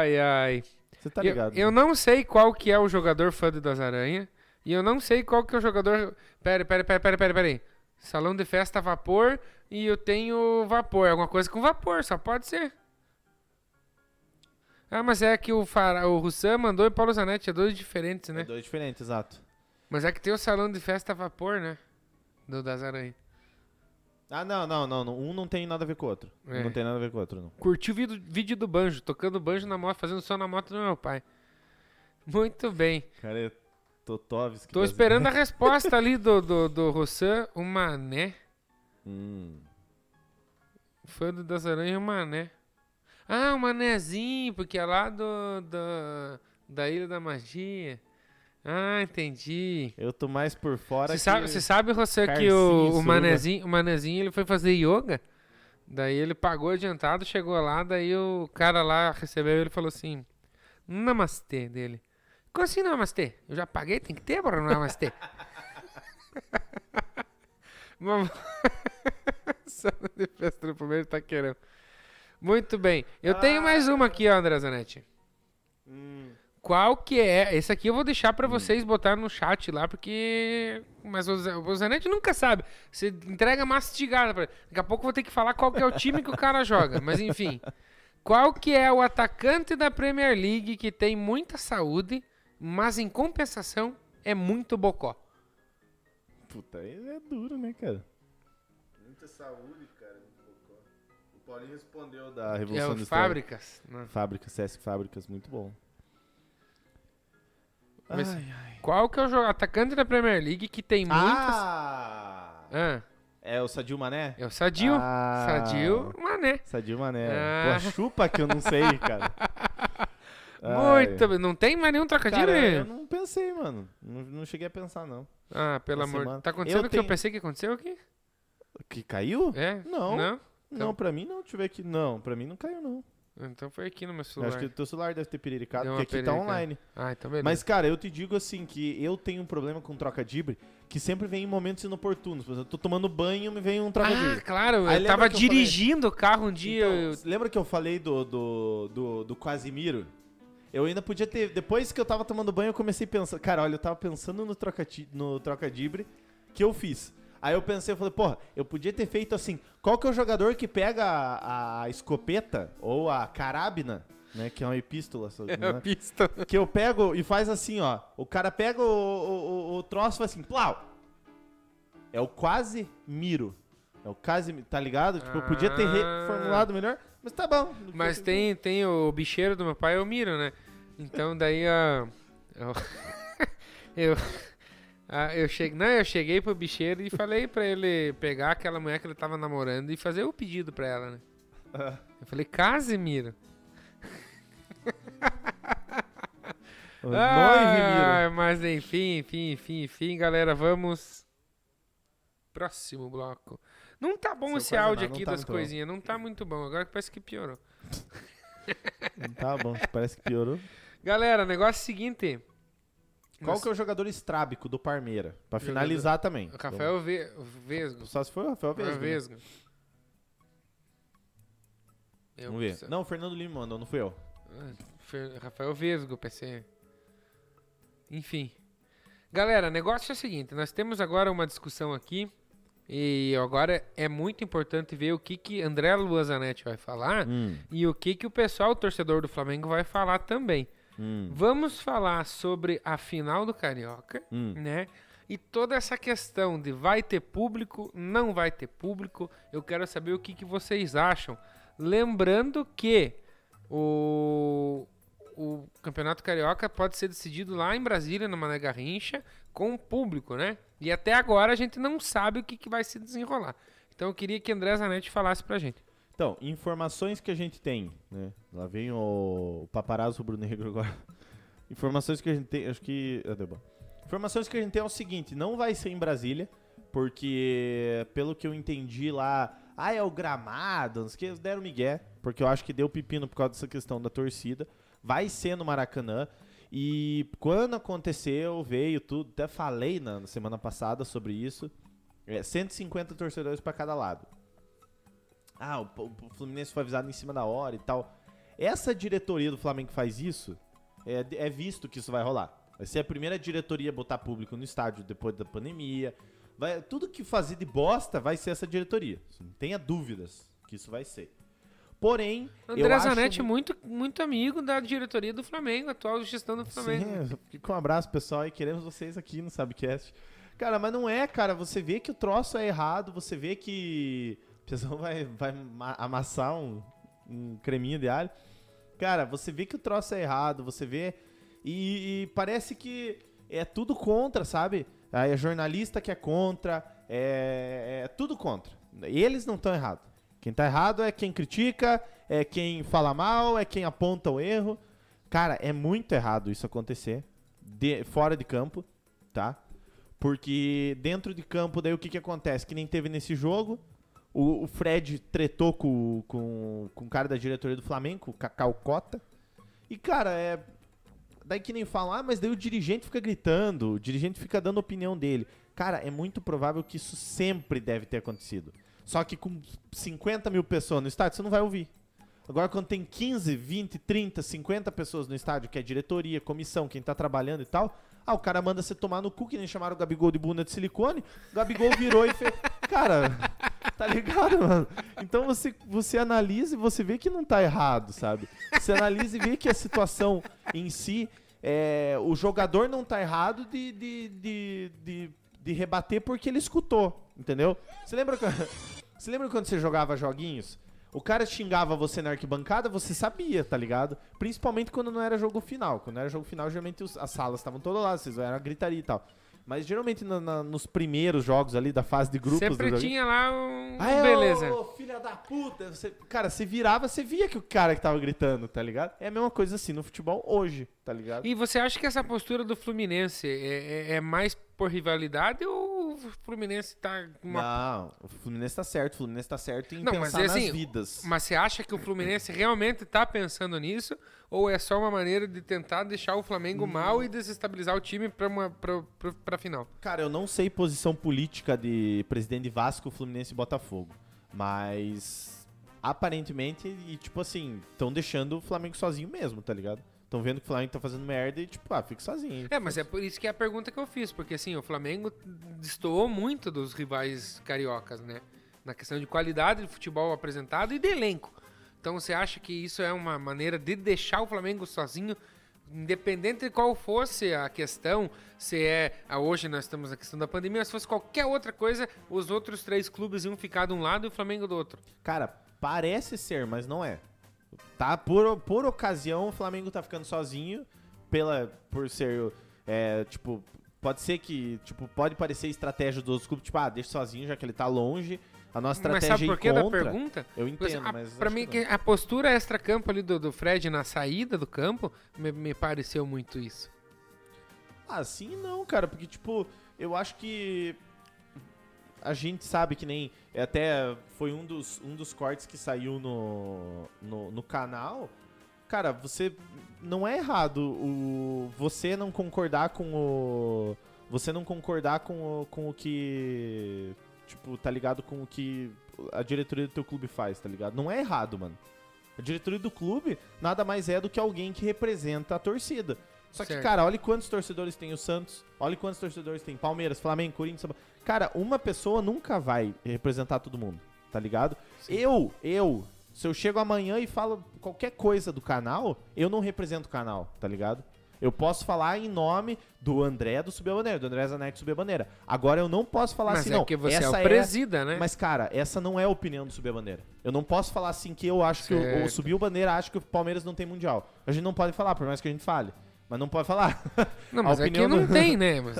S1: Ai, ai.
S2: Você tá
S1: Eu-
S2: ligado?
S1: eu,
S2: né?
S1: não sei qual que é o jogador fã de das Aranha. E eu não sei qual que é o jogador... Pera, pera, pera, pera, pera, pera aí. Salão de festa a vapor e eu tenho vapor. Alguma coisa com vapor, só pode ser. Ah, mas é que o, Fara, o Russan mandou e o Paulo Zanetti, é dois diferentes,
S2: É
S1: né?
S2: dois diferentes, exato.
S1: Mas é que tem o salão de festa a vapor, né? Do das Aranha.
S2: Ah, não, não, não. Um não tem nada a ver com o outro. Um
S1: É.
S2: não tem nada a ver com o outro, não.
S1: Curti o vídeo, vídeo do banjo, tocando banjo na moto, fazendo som na moto do meu pai. Muito bem.
S2: Cara, é Totovski.
S1: Tô esperando a resposta ali do, do, do Rossan, o Mané.
S2: Hum.
S1: Fã do das Aranhas, o Mané. Ah, o Manézinho, porque é lá do, do, da Ilha da Magia. Ah, entendi.
S2: Eu tô mais por fora
S1: Você sabe, você sabe, Rossan, que o, o. Manezinho, o Manezinho ele foi fazer yoga. Daí ele pagou adiantado, chegou lá, daí o cara lá recebeu ele e falou assim: Namastê dele. Como assim namastê? Eu já paguei, tem que ter para namastê. Vamos. Só de festa do primeiro tá querendo. Muito bem. Eu tenho mais uma aqui, ó, André Zanetti.
S2: Hum.
S1: Qual que é? Esse aqui eu vou deixar pra vocês botar no chat lá, porque. Mas o Zanetti nunca sabe. Você entrega mastigada. Pra... Daqui a pouco eu vou ter que falar qual que é o time que o cara joga. Mas enfim. Qual que é o atacante da Premier League que tem muita saúde, mas em compensação é muito bocó?
S2: Puta, aí é duro, né, cara?
S3: Muita saúde, cara. muito bocó. O Paulinho respondeu da
S1: É
S2: Revolução
S1: o
S2: Industrial.
S1: Fábricas. né?
S2: Fábricas, Sesc Fábricas, muito bom.
S1: Mas-
S2: Ai, ai.
S1: Qual que é o jo- atacante da Premier League que tem muitas.
S2: Ah!
S1: Ah,
S2: É o Sadio Mané?
S1: é o Sadio.
S2: Ah.
S1: Sadio Mané.
S2: Sadio Mané.
S1: Ah.
S2: Pô, chupa que eu não sei, cara.
S1: Muito bem. Não tem mais nenhum trocadilho?
S2: Cara, eu não pensei, mano. Não, não cheguei a pensar, não.
S1: Ah, pelo
S2: Essa
S1: amor.
S2: semana.
S1: Tá acontecendo
S2: Eu
S1: o que eu
S2: tenho-
S1: pensei que aconteceu aqui?
S2: Que caiu?
S1: É?
S2: Não.
S1: Não?
S2: Não,
S1: Então-
S2: pra mim não. Deixa eu ver aqui. Não, pra mim não caiu, não.
S1: Então foi aqui no meu
S2: Eu
S1: celular.
S2: acho que o teu celular deve ter
S1: Deu uma
S2: porque aqui tá online.
S1: Ah, então beleza.
S2: Mas, cara, eu te digo assim que eu tenho um problema com troca-dibre que sempre vem em momentos inoportunos. Por exemplo, eu tô tomando banho e me vem um
S1: Ah,
S2: troca-dibre.
S1: claro.
S2: Aí
S1: eu tava
S2: eu
S1: dirigindo o carro um dia.
S2: Então,
S1: eu-
S2: Lembra que eu falei do, do, do, do Casimiro? Eu ainda podia ter. Depois que eu tava tomando banho, eu comecei a pensar. Cara, olha, eu tava pensando no troca-ti- no troca-dibre que eu fiz. Aí eu pensei, eu falei, porra, eu podia ter feito assim. Qual que é o jogador que pega a, a escopeta ou a carabina, né? Que é uma epístola.
S1: É
S2: né?
S1: a pista.
S2: Que eu pego e faz assim, ó. O cara pega o, o, o, o troço e faz assim, plau! É o quase miro. É o quase, tá ligado? Tipo, eu podia ter reformulado melhor, mas tá bom.
S1: Mas tem, tem o bicheiro do meu pai, é o Miro, né? Então daí a. Eu. eu, ah, eu cheguei, não, eu cheguei pro bicheiro e falei pra ele pegar aquela mulher que ele tava namorando e fazer o pedido pra ela, né?
S2: Ah.
S1: Eu falei, Casimiro. Ah, mas enfim, enfim, enfim, enfim, galera, vamos. Próximo bloco. Não tá bom
S2: Seu
S1: esse áudio
S2: não
S1: aqui
S2: tá
S1: das coisinhas, não tá muito bom. Agora que parece que piorou.
S2: Tá bom, parece que piorou.
S1: Galera, negócio é o seguinte.
S2: Qual que é o jogador estrábico do Parmeira? Pra
S1: Jogador-
S2: finalizar também.
S1: O Rafael Ve- Vesgo.
S2: Só se for o Rafael Vesgo. né?
S1: Vesgo. Eu
S2: Vamos ver.
S1: preciso-
S2: Não, o Fernando Lima mandou, não fui eu.
S1: Rafael Vesgo, PC. Enfim. Galera, negócio é o seguinte, nós temos agora uma discussão aqui e agora é muito importante ver o que que André Luazanetti vai falar
S2: Hum,
S1: e o que que o pessoal, o torcedor do Flamengo vai falar também.
S2: hum,
S1: Vamos falar sobre a final do Carioca,
S2: hum.
S1: né? E toda essa questão de vai ter público, não vai ter público, eu quero saber o que, que vocês acham. Lembrando que o, o Campeonato Carioca pode ser decidido lá em Brasília, no Mané Garrincha, com o público, né? E até agora a gente não sabe o que, que vai se desenrolar. Então eu queria que André Zanetti falasse pra gente.
S2: Então, informações que a gente tem, né? Lá vem o, o paparazzo rubro-negro agora. Informações que a gente tem, acho que... ah, deu bom. Informações que a gente tem é o seguinte, não vai ser em Brasília, porque pelo que eu entendi lá, ah, é o gramado, não sei o que, eles deram migué, porque eu acho que deu pepino por causa dessa questão da torcida. Vai ser no Maracanã, e quando aconteceu, veio tudo, até falei na, na semana passada sobre isso, é, 150 torcedores para cada lado ah, o, o Fluminense foi avisado em cima da hora e tal. Essa diretoria do Flamengo que faz isso, é, é visto que isso vai rolar. Vai ser a primeira diretoria a botar público no estádio depois da pandemia. Vai, tudo que fazer de bosta vai ser essa diretoria. Não tenha dúvidas que isso vai ser. Porém, eu
S1: André
S2: acho
S1: Zanetti, muito, muito amigo da diretoria do Flamengo, atual gestão do Flamengo.
S2: Sim, fica um abraço, pessoal, e queremos vocês aqui no Sabcast. Cara, mas não é, cara. Você vê que o troço é errado, você vê que o pessoal vai, vai ma- amassar um, um creminho de alho. Cara, você vê que o troço é errado, você vê. E, e parece que é tudo contra, sabe? Aí é jornalista que é contra, é, é tudo contra. Eles não estão errados. Quem tá errado é quem critica, é quem fala mal, é quem aponta o erro. Cara, é muito errado isso acontecer de- fora de campo, tá? Porque dentro de campo, daí o que, que acontece? Que nem teve nesse jogo. O, o Fred tretou com, com, com o cara da diretoria do Flamengo, o Cacau Cota. E, cara, é. Daí que nem falam, ah, mas daí o dirigente fica gritando, o dirigente fica dando a opinião dele. Cara, é muito provável que isso sempre deve ter acontecido. Só que com 50 mil pessoas no estádio, você não vai ouvir. Agora, quando tem 15, 20, 30, 50 pessoas no estádio, que é diretoria, comissão, quem tá trabalhando e tal, ah, o cara manda você tomar no cu, que nem chamaram o Gabigol de bunda de silicone. O Gabigol virou e fez. Cara, tá ligado, mano? Então você, você analisa e você vê que não tá errado, sabe? Você analisa e vê que a situação em si. É, o jogador não tá errado de, de, de, de, de rebater porque ele escutou, entendeu? Você lembra, que- você lembra quando você jogava joguinhos? O cara xingava você na arquibancada, você sabia, tá ligado? Principalmente quando não era jogo final. Quando era jogo final, geralmente os- as salas estavam todas lá, vocês eram a gritaria e tal. Mas geralmente na- na- nos primeiros jogos ali da fase de grupos
S1: Sempre tinha lá um.
S2: ah, é,
S1: Beleza.
S2: ô, filha da puta. Você, cara, você virava, você via que o cara que tava gritando, tá ligado? É a mesma coisa assim no futebol hoje, tá ligado?
S1: E você acha que essa postura do Fluminense é, é- é mais por rivalidade ou o Fluminense tá uma
S2: Não, o Fluminense tá certo, o Fluminense tá certo em
S1: Não, mas
S2: pensar
S1: assim,
S2: nas vidas.
S1: Mas você acha que o Fluminense realmente tá pensando nisso? Ou é só uma maneira de tentar deixar o Flamengo
S2: Hum.
S1: mal e desestabilizar o time pra, uma, pra, pra, pra final?
S2: Cara, eu não sei posição política de presidente de Vasco, Fluminense e Botafogo. Mas aparentemente, e tipo assim, estão deixando o Flamengo sozinho mesmo, tá ligado? Estão vendo que o Flamengo tá fazendo merda e tipo, ah, fica sozinho.
S1: É, mas é por isso que é a pergunta que eu fiz, porque assim, o Flamengo destoou muito dos rivais cariocas, né? Na questão de qualidade de futebol apresentado e de elenco. Então você acha que isso é uma maneira de deixar o Flamengo sozinho, independente de qual fosse a questão, se é. ah, Hoje nós estamos na questão da pandemia, se fosse qualquer outra coisa, os outros três clubes iam ficar de um lado e o Flamengo do outro.
S2: Cara, parece ser, mas não é. Tá, por, por ocasião, o Flamengo tá ficando sozinho, pela, por ser, é, tipo, pode ser que, tipo, pode parecer estratégia dos outros clubes, tipo, ah, deixa sozinho, já que ele tá longe, a nossa
S1: mas
S2: estratégia
S1: sabe
S2: é
S1: por que da pergunta?
S2: Eu entendo,
S1: a-
S2: mas
S1: pra mim,
S2: que
S1: a postura extra-campo ali do, do Fred na saída do campo me, me pareceu muito isso.
S2: Ah, sim não, cara, porque, tipo, eu acho que a gente sabe que nem. Até foi um dos, um dos cortes que saiu no, no, no canal. Cara, você. Não é errado o você não concordar com o. Você não concordar com o, com o que. Tipo, tá ligado com o que a diretoria do teu clube faz, tá ligado? Não é errado, mano. A diretoria do clube nada mais é do que alguém que representa a torcida. Só que,
S1: Certo.
S2: cara, olha quantos torcedores tem o Santos, olha quantos torcedores tem Palmeiras, Flamengo, Corinthians. Cara, uma pessoa nunca vai representar todo mundo, tá ligado?
S1: Sim.
S2: Eu, eu, se eu chego amanhã e falo qualquer coisa do canal, eu não represento o canal, tá ligado? Eu posso falar em nome do André do Subir a Bandeira, do André Zanetti Subir a Bandeira. Agora eu não posso falar
S1: Mas
S2: assim,
S1: é
S2: não.
S1: porque você é
S2: essa
S1: o presida, né?
S2: Mas, cara, essa não é a opinião do Subir a Bandeira. Eu não posso falar assim que eu acho que o, o
S1: Certo.
S2: Subiu a Bandeira acha que o Palmeiras não tem Mundial. A gente não pode falar, por mais que a gente fale. Mas não pode falar.
S1: Não, mas aqui
S2: opinião
S1: não
S2: do-
S1: tem, né? Mas,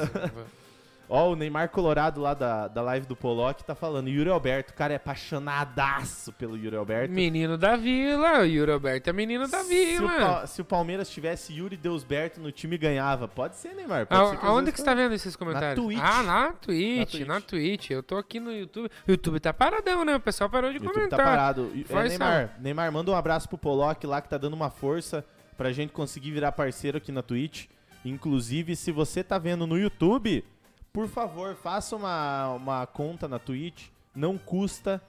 S2: Ó, o Neymar Colorado lá da, da live do Pollock tá falando. Yuri Alberto, o cara é apaixonadaço pelo Yuri Alberto.
S1: menino da vila, o Yuri Alberto é menino da
S2: Se o,
S1: vila.
S2: Se o Palmeiras tivesse Yuri Deusberto no time ganhava. Pode ser, Neymar. Pode ser
S1: A,
S2: às
S1: aonde
S2: vezes
S1: que você tá vendo esses comentários?
S2: Twitch.
S1: Ah, na Twitch,
S2: Na Twitch.
S1: na Twitch. Eu tô aqui no YouTube. O YouTube tá paradão, né? O pessoal parou de
S2: YouTube
S1: comentar.
S2: tá parado. É, Neymar, Neymar, manda um abraço pro Pollock lá que tá dando uma força pra gente conseguir virar parceiro aqui na Twitch. Inclusive, se você tá vendo no YouTube, por favor, faça uma, uma conta na Twitch. Não custa.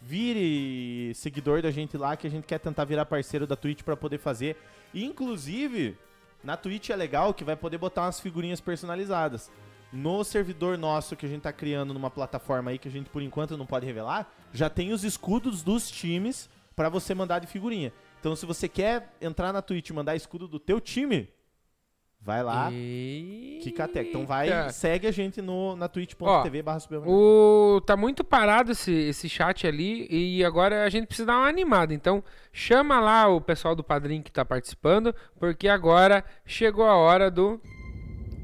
S2: Vire seguidor da gente lá que a gente quer tentar virar parceiro da Twitch pra poder fazer. Inclusive, na Twitch é legal que vai poder botar umas figurinhas personalizadas. No servidor nosso que a gente tá criando numa plataforma aí que a gente por enquanto não pode revelar, já tem os escudos dos times pra você mandar de figurinha. Então se você quer entrar na Twitch e mandar escudo do teu time, vai lá, Kikatec. Então vai, segue a gente no, na twitch.tv barra.
S1: O... Tá muito parado esse, esse chat ali e agora a gente precisa dar uma animada. Então chama lá o pessoal do padrinho que tá participando, porque agora chegou a hora do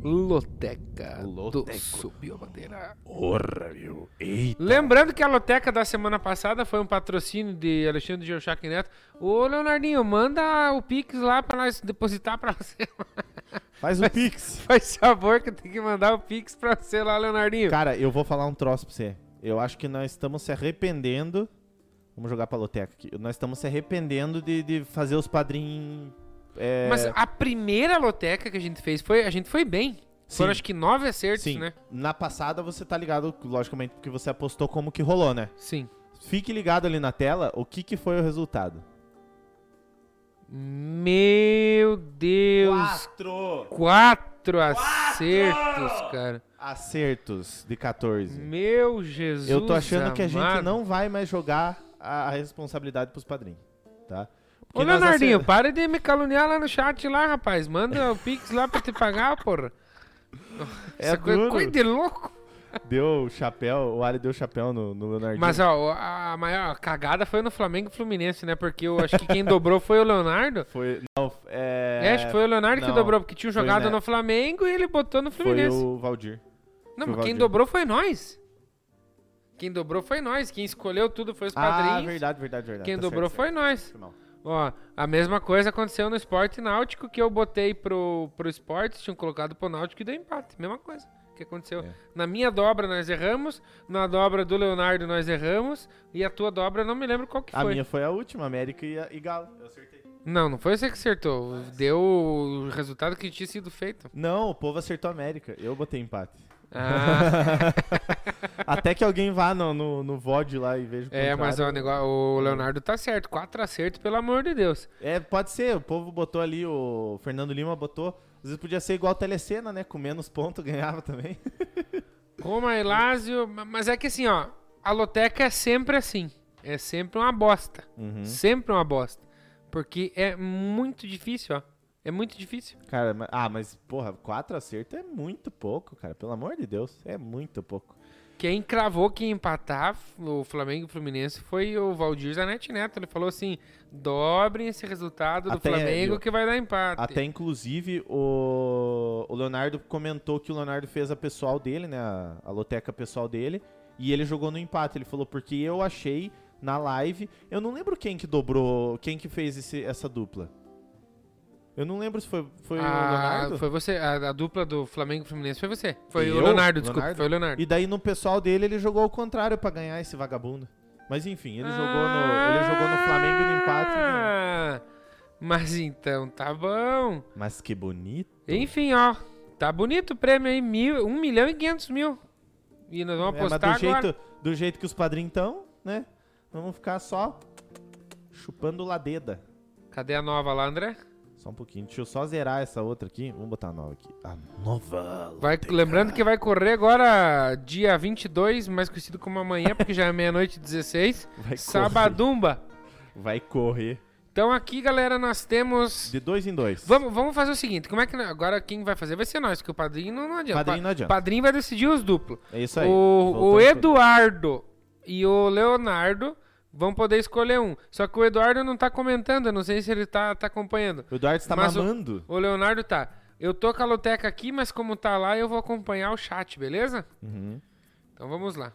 S1: Loteca, do
S2: Loteco.
S1: Subiu a Bandeira.
S2: Porra, viu? Eita.
S1: Lembrando que a Loteca da semana passada foi um patrocínio de Alexandre Geuchac Neto. Ô Leonardinho, manda o Pix lá pra nós depositar pra você.
S2: Faz o Pix.
S1: Faz favor que tem que mandar o Pix pra você lá, Leonardinho.
S2: Cara, eu vou falar um troço pra você. Eu acho que nós estamos se arrependendo. Vamos jogar pra Loteca aqui. Nós estamos se arrependendo de, de fazer os padrinhos. É,
S1: Mas a primeira loteca que a gente fez foi. A gente foi bem. Foram
S2: Sim.
S1: acho que nove acertos,
S2: Sim.
S1: né?
S2: Na passada você tá ligado, logicamente, porque você apostou como que rolou, né?
S1: Sim.
S2: Fique ligado ali na tela o que, que foi o resultado.
S1: Meu Deus.
S2: Quatro
S1: Quatro acertos, cara.
S2: acertos de 14.
S1: Meu Jesus.
S2: Eu tô achando que a gente
S1: amado.
S2: não vai mais jogar a, a responsabilidade pros padrinhos, tá?
S1: Ô, Leonardinho,
S2: acer-
S1: para de me caluniar lá no chat lá, rapaz. Manda o Pix lá pra te pagar, porra.
S2: É
S1: Essa coisa,
S2: duro.
S1: coisa de louco.
S2: Deu chapéu, o Ali deu chapéu no, no Leonardinho.
S1: Mas, ó, a maior cagada foi no Flamengo e Fluminense, né? Porque eu acho que quem dobrou foi o Leonardo.
S2: Foi. Não, é.
S1: É, acho que foi o Leonardo que
S2: não,
S1: dobrou, porque tinha
S2: foi,
S1: jogado
S2: né?
S1: no Flamengo e ele botou no
S2: Foi
S1: Fluminense.
S2: o Valdir.
S1: Não,
S2: foi
S1: mas quem dobrou foi nós. Quem dobrou foi nós. Quem escolheu tudo foi os
S2: Ah,
S1: padrinhos.
S2: verdade, verdade, verdade.
S1: Quem
S2: Tá
S1: dobrou
S2: certo,
S1: foi
S2: certo.
S1: nós.
S2: Foi mal.
S1: Ó, a mesma coisa aconteceu no esporte náutico que eu botei pro, pro esporte, tinham colocado pro náutico e deu empate. Mesma coisa que aconteceu.
S2: É.
S1: Na minha dobra nós erramos, na dobra do Leonardo nós erramos, e a tua dobra eu não me lembro qual que
S2: A
S1: foi.
S2: minha foi a última, América e, a- e Galo. Eu acertei.
S1: Não, não foi você que acertou. Deu o resultado que tinha sido feito.
S2: Não, o povo acertou a América. Eu botei empate.
S1: Ah,
S2: Até que alguém vá no, no, no VOD lá e veja o
S1: é, mas ó, o,
S2: contrário.
S1: negócio, o Leonardo tá certo. Quatro acertos, pelo amor de Deus.
S2: É, pode ser. O povo botou ali, o Fernando Lima botou. Às vezes podia ser igual a Telecena, né? Com menos ponto ganhava também.
S1: Roma e Lazio, mas é que assim, ó, a loteca é sempre assim. É sempre uma bosta.
S2: Uhum.
S1: Sempre uma bosta. Porque é muito difícil, ó. É muito difícil.
S2: Cara, ma- ah, mas, porra, quatro acertos é muito pouco, cara. Pelo amor de Deus, é muito pouco.
S1: Quem cravou que ia empatar o Flamengo e o Fluminense foi o Valdir Zanetti Neto. Ele falou assim: dobrem esse resultado do
S2: Até,
S1: Flamengo que vai dar empate.
S2: Até, inclusive, o, o Leonardo comentou que o Leonardo fez a pessoal dele, né? A, a loteca pessoal dele. E ele jogou no empate. Ele falou, porque eu achei na live. Eu não lembro quem que dobrou, quem que fez esse- essa dupla. Eu não lembro se foi, foi o
S1: Ah,
S2: Leonardo.
S1: Foi você. A, a dupla do Flamengo e Fluminense foi você. Foi o? Leonardo, desculpa.
S2: Leonardo?
S1: Foi o Leonardo.
S2: E daí no pessoal dele ele jogou ao contrário pra ganhar esse vagabundo. Mas enfim, ele jogou no, ele jogou no Flamengo e no empate. né?
S1: Ah, Mas então, tá bom.
S2: Mas que bonito.
S1: Enfim, ó. Tá bonito o prêmio aí. Mil, 1 milhão e 500 mil. E nós vamos
S2: É, mas
S1: apostar
S2: do
S1: agora.
S2: jeito, do jeito que os padrinhos estão, né? Vamos ficar só chupando ladeda.
S1: Cadê a nova lá, André?
S2: Só um pouquinho. Deixa eu só zerar essa outra aqui. Vamos botar a nova aqui. A nova.
S1: Vai, lembrando que vai correr agora dia 22, mais conhecido como amanhã, porque já é meia-noite e 16.
S2: Vai correr.
S1: Sabadumba.
S2: Vai correr.
S1: Então aqui, galera, nós temos...
S2: De dois em dois.
S1: Vamos, vamos fazer o seguinte, como é que... Agora quem vai fazer vai ser nós, porque o padrinho não, não adianta.
S2: Padrinho
S1: O
S2: não adianta.
S1: padrinho vai decidir os duplos.
S2: É isso aí.
S1: O, o
S2: pro-
S1: Eduardo e o Leonardo vão poder escolher um. Só que o Eduardo não tá comentando, eu não sei se ele tá, tá acompanhando.
S2: O Eduardo está
S1: Mas o-
S2: mamando.
S1: O Leonardo tá. Eu tô com a loteca aqui, mas como tá lá, eu vou acompanhar o chat, beleza?
S2: Uhum.
S1: Então vamos lá.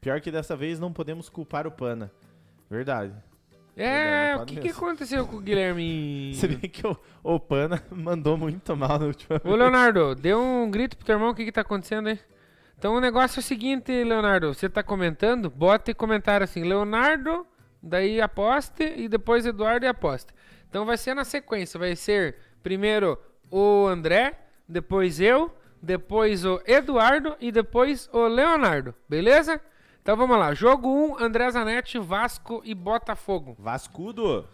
S2: Pior que dessa vez não podemos culpar o Pana. Verdade.
S1: É, o que, que aconteceu com o Guilherme?
S2: Se bem que o, o Pana mandou muito mal na última
S1: Ô, Leonardo, dê um grito pro teu irmão o que, que tá acontecendo aí. Então o negócio é o seguinte, Leonardo, você tá comentando? Bota em comentário assim, Leonardo, daí aposte e depois Eduardo e aposte. Então vai ser na sequência, vai ser primeiro o André, depois eu, depois o Eduardo e depois o Leonardo, beleza? Então vamos lá, jogo 1, André Zanetti, Vasco e Botafogo.
S2: Vascudo.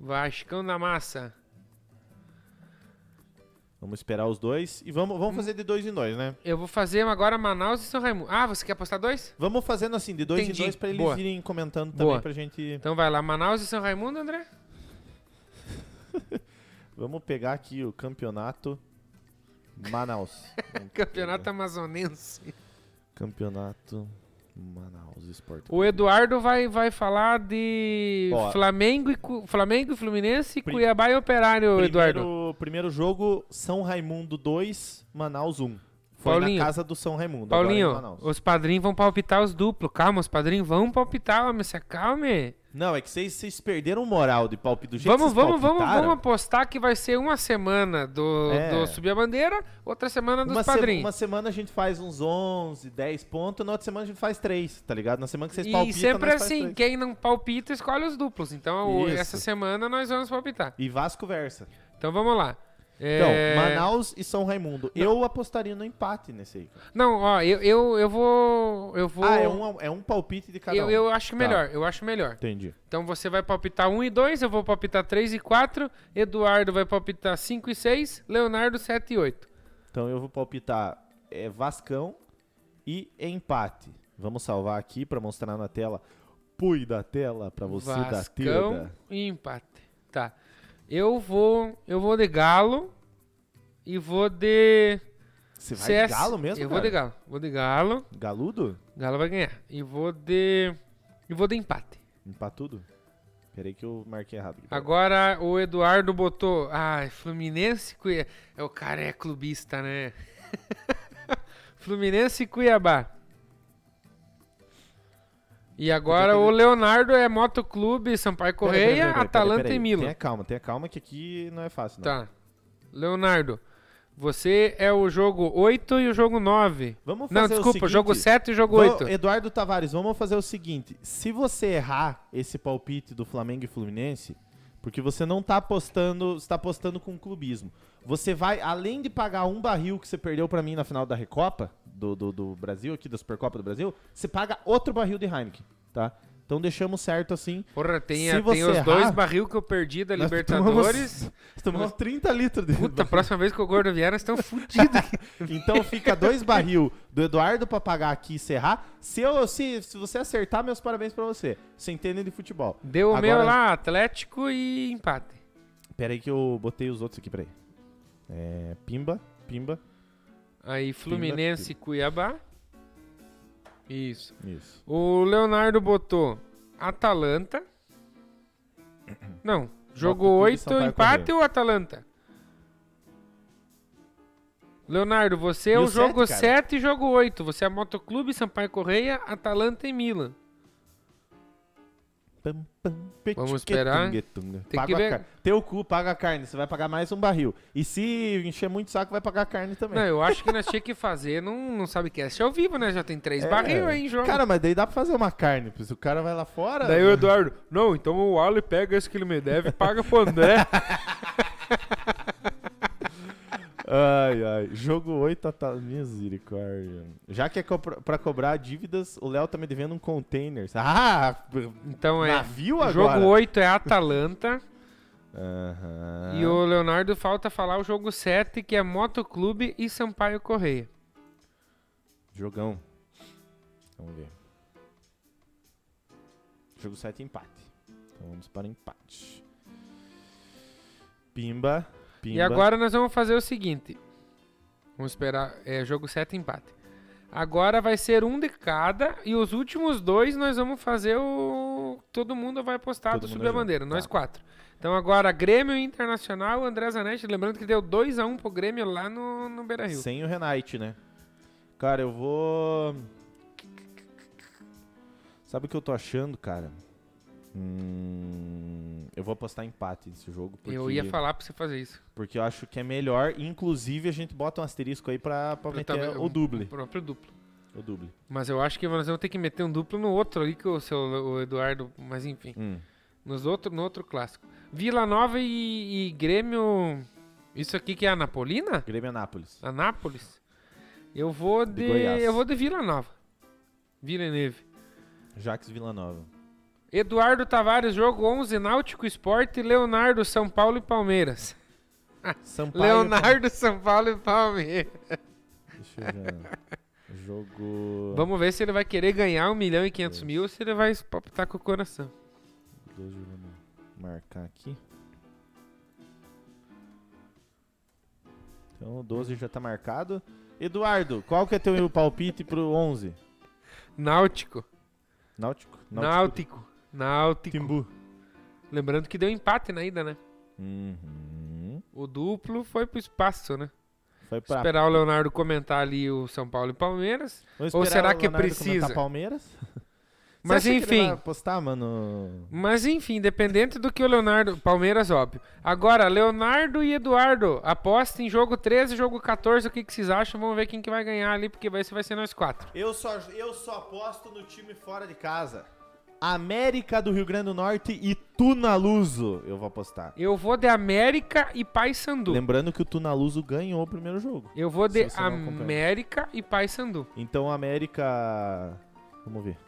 S1: Vascão da massa.
S2: Vamos esperar os dois. E vamos, vamos fazer de dois em dois, né?
S1: Eu vou fazer agora Manaus e São Raimundo. Ah, você quer apostar dois?
S2: Vamos fazendo assim, de dois
S1: Entendi.
S2: em dois, pra eles
S1: Boa.
S2: irem comentando
S1: Boa.
S2: também, pra gente...
S1: Então vai lá, Manaus e São Raimundo, André?
S2: Vamos pegar aqui o campeonato Manaus.
S1: Campeonato. Amazonense.
S2: Campeonato Manaus Esporte.
S1: O Eduardo vai, vai falar de
S2: Ó.
S1: Flamengo, e, Flamengo e Fluminense,
S2: Pri-
S1: Cuiabá e Operário, Eduardo.
S2: Primeiro, primeiro jogo, São Raimundo 2, Manaus 1. Foi
S1: Paulinho.
S2: na casa do São Raimundo,
S1: Paulinho, os padrinhos vão palpitar os duplos. Calma, os padrinhos vão palpitar, homem, se acalme.
S2: Não, é que vocês vocês perderam o moral de palpite do jeito
S1: Vamos,
S2: que vocês
S1: vamos, vamos, vamos apostar que vai ser uma semana do,
S2: É.
S1: do Subir a Bandeira, outra semana dos
S2: Uma, se-
S1: padrinhos.
S2: uma semana a gente faz uns 11, 10 pontos, na outra semana a gente faz 3, tá ligado? Na semana que vocês
S1: E
S2: palpitam,
S1: sempre
S2: nós faz
S1: assim, quem não palpita escolhe os duplos. Então,
S2: Isso.
S1: essa semana nós vamos palpitar.
S2: E Vasco versa.
S1: Então vamos lá.
S2: Então,
S1: É,
S2: Manaus e São Raimundo. Eu apostaria no empate nesse aí.
S1: Não, ó, eu, eu, eu vou. Eu vou.
S2: Ah, é um, é um palpite de cada
S1: eu,
S2: um.
S1: eu acho
S2: Tá.
S1: melhor, eu acho melhor.
S2: Entendi.
S1: Então você vai palpitar 1 e 2, eu vou palpitar 3 e 4, Eduardo vai palpitar 5 e 6, Leonardo 7 e 8.
S2: Então eu vou palpitar é, Vascão e empate. Vamos salvar aqui pra mostrar na tela. Pui da tela pra você da
S1: Vascão
S2: tela.
S1: e empate. Tá. Eu vou. Eu vou de Galo e vou de.
S2: Você vai
S1: CS.
S2: de galo mesmo,
S1: Eu vou
S2: cara?
S1: de Galo. Vou de Galo.
S2: Galudo?
S1: Galo vai ganhar. E vou de. E vou de empate.
S2: Empatudo? Peraí que eu marquei errado.
S1: Agora o Eduardo botou. Ai, Fluminense e Cuiabá. É o cara é clubista, né? Fluminense e Cuiabá. E agora o Leonardo é Motoclube, Sampaio Correia,
S2: pera, pera, pera,
S1: Atalanta e Milan.
S2: Tenha calma, tenha calma que aqui não é fácil, não.
S1: Tá. Leonardo, você é o jogo 8 e o jogo 9.
S2: Vamos fazer
S1: Não,
S2: o
S1: desculpa,
S2: seguinte,
S1: jogo 7 e jogo
S2: va-
S1: 8.
S2: Eduardo Tavares, vamos fazer o seguinte. Se você errar esse palpite do Flamengo e Fluminense, porque você não tá apostando, está apostando com clubismo. Você vai, além de pagar um barril que você perdeu pra mim na final da Recopa, do, do, do Brasil, aqui da Supercopa do Brasil, você paga outro barril de Heineken, tá? Então deixamos certo assim.
S1: Porra, tem, a- tem os dois
S2: errar,
S1: barril que eu perdi da Libertadores.
S2: Tomamos 30 litros de
S1: Puta, a próxima vez que o Gordo vier, nós estamos fudidos aqui.
S2: Então fica dois barril do Eduardo pra pagar aqui e serrar. Se, eu, se, se você acertar, meus parabéns pra você. Você entende de futebol.
S1: Deu o
S2: Agora-
S1: meu lá, Atlético e empate.
S2: Pera aí que eu botei os outros aqui, peraí. É, Pimba, Pimba.
S1: Aí Fluminense e Cuiabá. Isso.
S2: Isso.
S1: O Leonardo botou Atalanta. Não, jogo
S2: Motoclube
S1: 8,
S2: Sampaio
S1: empate ou Atalanta? Leonardo, você é
S2: E
S1: o
S2: o
S1: jogo
S2: sete, cara?
S1: 7 e jogo 8. Você é Motoclube, Sampaio Correia, Atalanta e Milan.
S2: Pam, pam,
S1: Vamos esperar.
S2: petungue,
S1: Tem
S2: Paga
S1: que
S2: a
S1: ver-
S2: Teu cu paga a carne, você vai pagar mais um barril. E se encher muito saco, vai pagar a carne também.
S1: Não, eu acho que nós tínhamos que fazer num, num Sabecast ao vivo, né? Já tem três
S2: É.
S1: barril aí em jogo.
S2: Cara, mas daí dá pra fazer uma carne. Se o cara vai lá fora.
S1: Daí o Eduardo, não, então o Ali pega esse que ele me deve e paga pro André.
S2: Ai, ai. Jogo 8, tá... misericórdia. Já que é co- pra cobrar dívidas, o Léo tá me devendo um container. Ah,
S1: Então é.
S2: navio agora?
S1: Jogo 8 é Atalanta.
S2: Aham.
S1: E o Leonardo falta falar o jogo 7, que é Motoclube e Sampaio Correia.
S2: Jogão. Vamos ver. Jogo 7, empate. Então vamos para empate. Pimba. Pimba.
S1: E agora nós vamos fazer o seguinte. Vamos esperar. É jogo 7 empate. Agora vai ser um de cada. E os últimos dois nós vamos fazer o. Todo mundo vai apostar
S2: Todo
S1: do subir a bandeira, nós
S2: tá.
S1: quatro. Então agora Grêmio Internacional, André Zanetti. Lembrando que deu 2x1 pro Grêmio lá no, no Beira Rio.
S2: Sem o Renate, né? Cara, eu vou. Sabe o que eu tô achando, cara? Hum, eu vou apostar empate nesse jogo. Porque,
S1: Eu ia falar pra você fazer isso.
S2: Porque eu acho que é melhor. Inclusive, a gente bota um asterisco aí pra, pra meter
S1: talvez-
S2: o duble.
S1: O próprio duplo.
S2: O duble.
S1: Mas eu acho que nós vamos ter que meter um duplo no outro ali que o seu o Eduardo. Mas enfim.
S2: Hum.
S1: Nos outro, no outro clássico. Vila Nova e, e Grêmio. Isso aqui que é a Napolina?
S2: Grêmio Anápolis.
S1: Anápolis? Eu vou
S2: De
S1: de. Eu vou de Vila Nova. Vila Neve.
S2: Jax Vila Nova.
S1: Eduardo Tavares, jogo 11, Náutico Esporte, Leonardo, São Paulo e Palmeiras.
S2: Sampaio.
S1: Leonardo, São Paulo e Palmeiras.
S2: Deixa eu ver. Jogo.
S1: Vamos ver se ele vai querer ganhar 1 milhão e 500
S2: Dois.
S1: mil ou se ele vai palpitar com o coração.
S2: 12, vamos marcar aqui. Então o 12 já tá marcado. Eduardo, qual que é teu palpite pro 11?
S1: Náutico.
S2: Náutico?
S1: Náutico. Náutico.
S2: Timbu.
S1: Lembrando que deu empate na ida, né?
S2: Uhum.
S1: O duplo foi pro espaço, né?
S2: Foi pra...
S1: Esperar o Leonardo comentar ali o São Paulo e Palmeiras. Ou será
S2: o
S1: que precisa?
S2: Palmeiras? Você
S1: Mas
S2: acha que ele
S1: enfim.
S2: vai apostar, mano.
S1: Mas enfim, independente do que o Leonardo. Palmeiras, óbvio. Agora, Leonardo e Eduardo, aposta em jogo 13 jogo 14. O que, que vocês acham? Vamos ver quem que vai ganhar ali, porque vai, vai ser nós quatro.
S2: Eu só, eu só aposto no time fora de casa. América do Rio Grande do Norte e Tunaluso. Eu vou apostar.
S1: Eu vou de América e Paysandu.
S2: Lembrando que o Tunaluso ganhou o primeiro jogo.
S1: Eu vou de. América e Paysandu.
S2: Então, América. Vamos ver.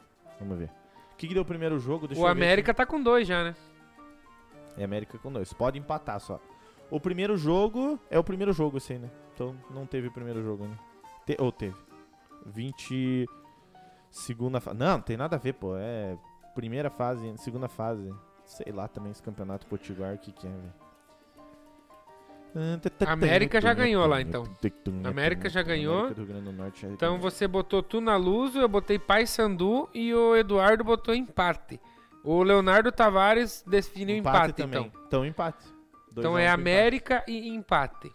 S2: Vamos ver. O que, que deu o primeiro jogo? Deixa
S1: O América tá com dois já, né?
S2: É América com dois. Pode empatar só. O primeiro jogo é o primeiro jogo, assim, né? Então não teve o primeiro jogo, né? Te... Ou teve. 20. Segunda. Não, não tem nada a ver, pô. É primeira fase, segunda fase. Sei lá também esse campeonato potiguar, o que, que é, velho.
S1: América já ganhou lá, então. América já ganhou.
S2: América
S1: Então você botou Tunaluso, eu botei Paysandu e o Eduardo botou empate. O Leonardo Tavares definiu empate,
S2: também.
S1: então.
S2: Então, empate. Dois
S1: Então é
S2: pro empate.
S1: América e empate.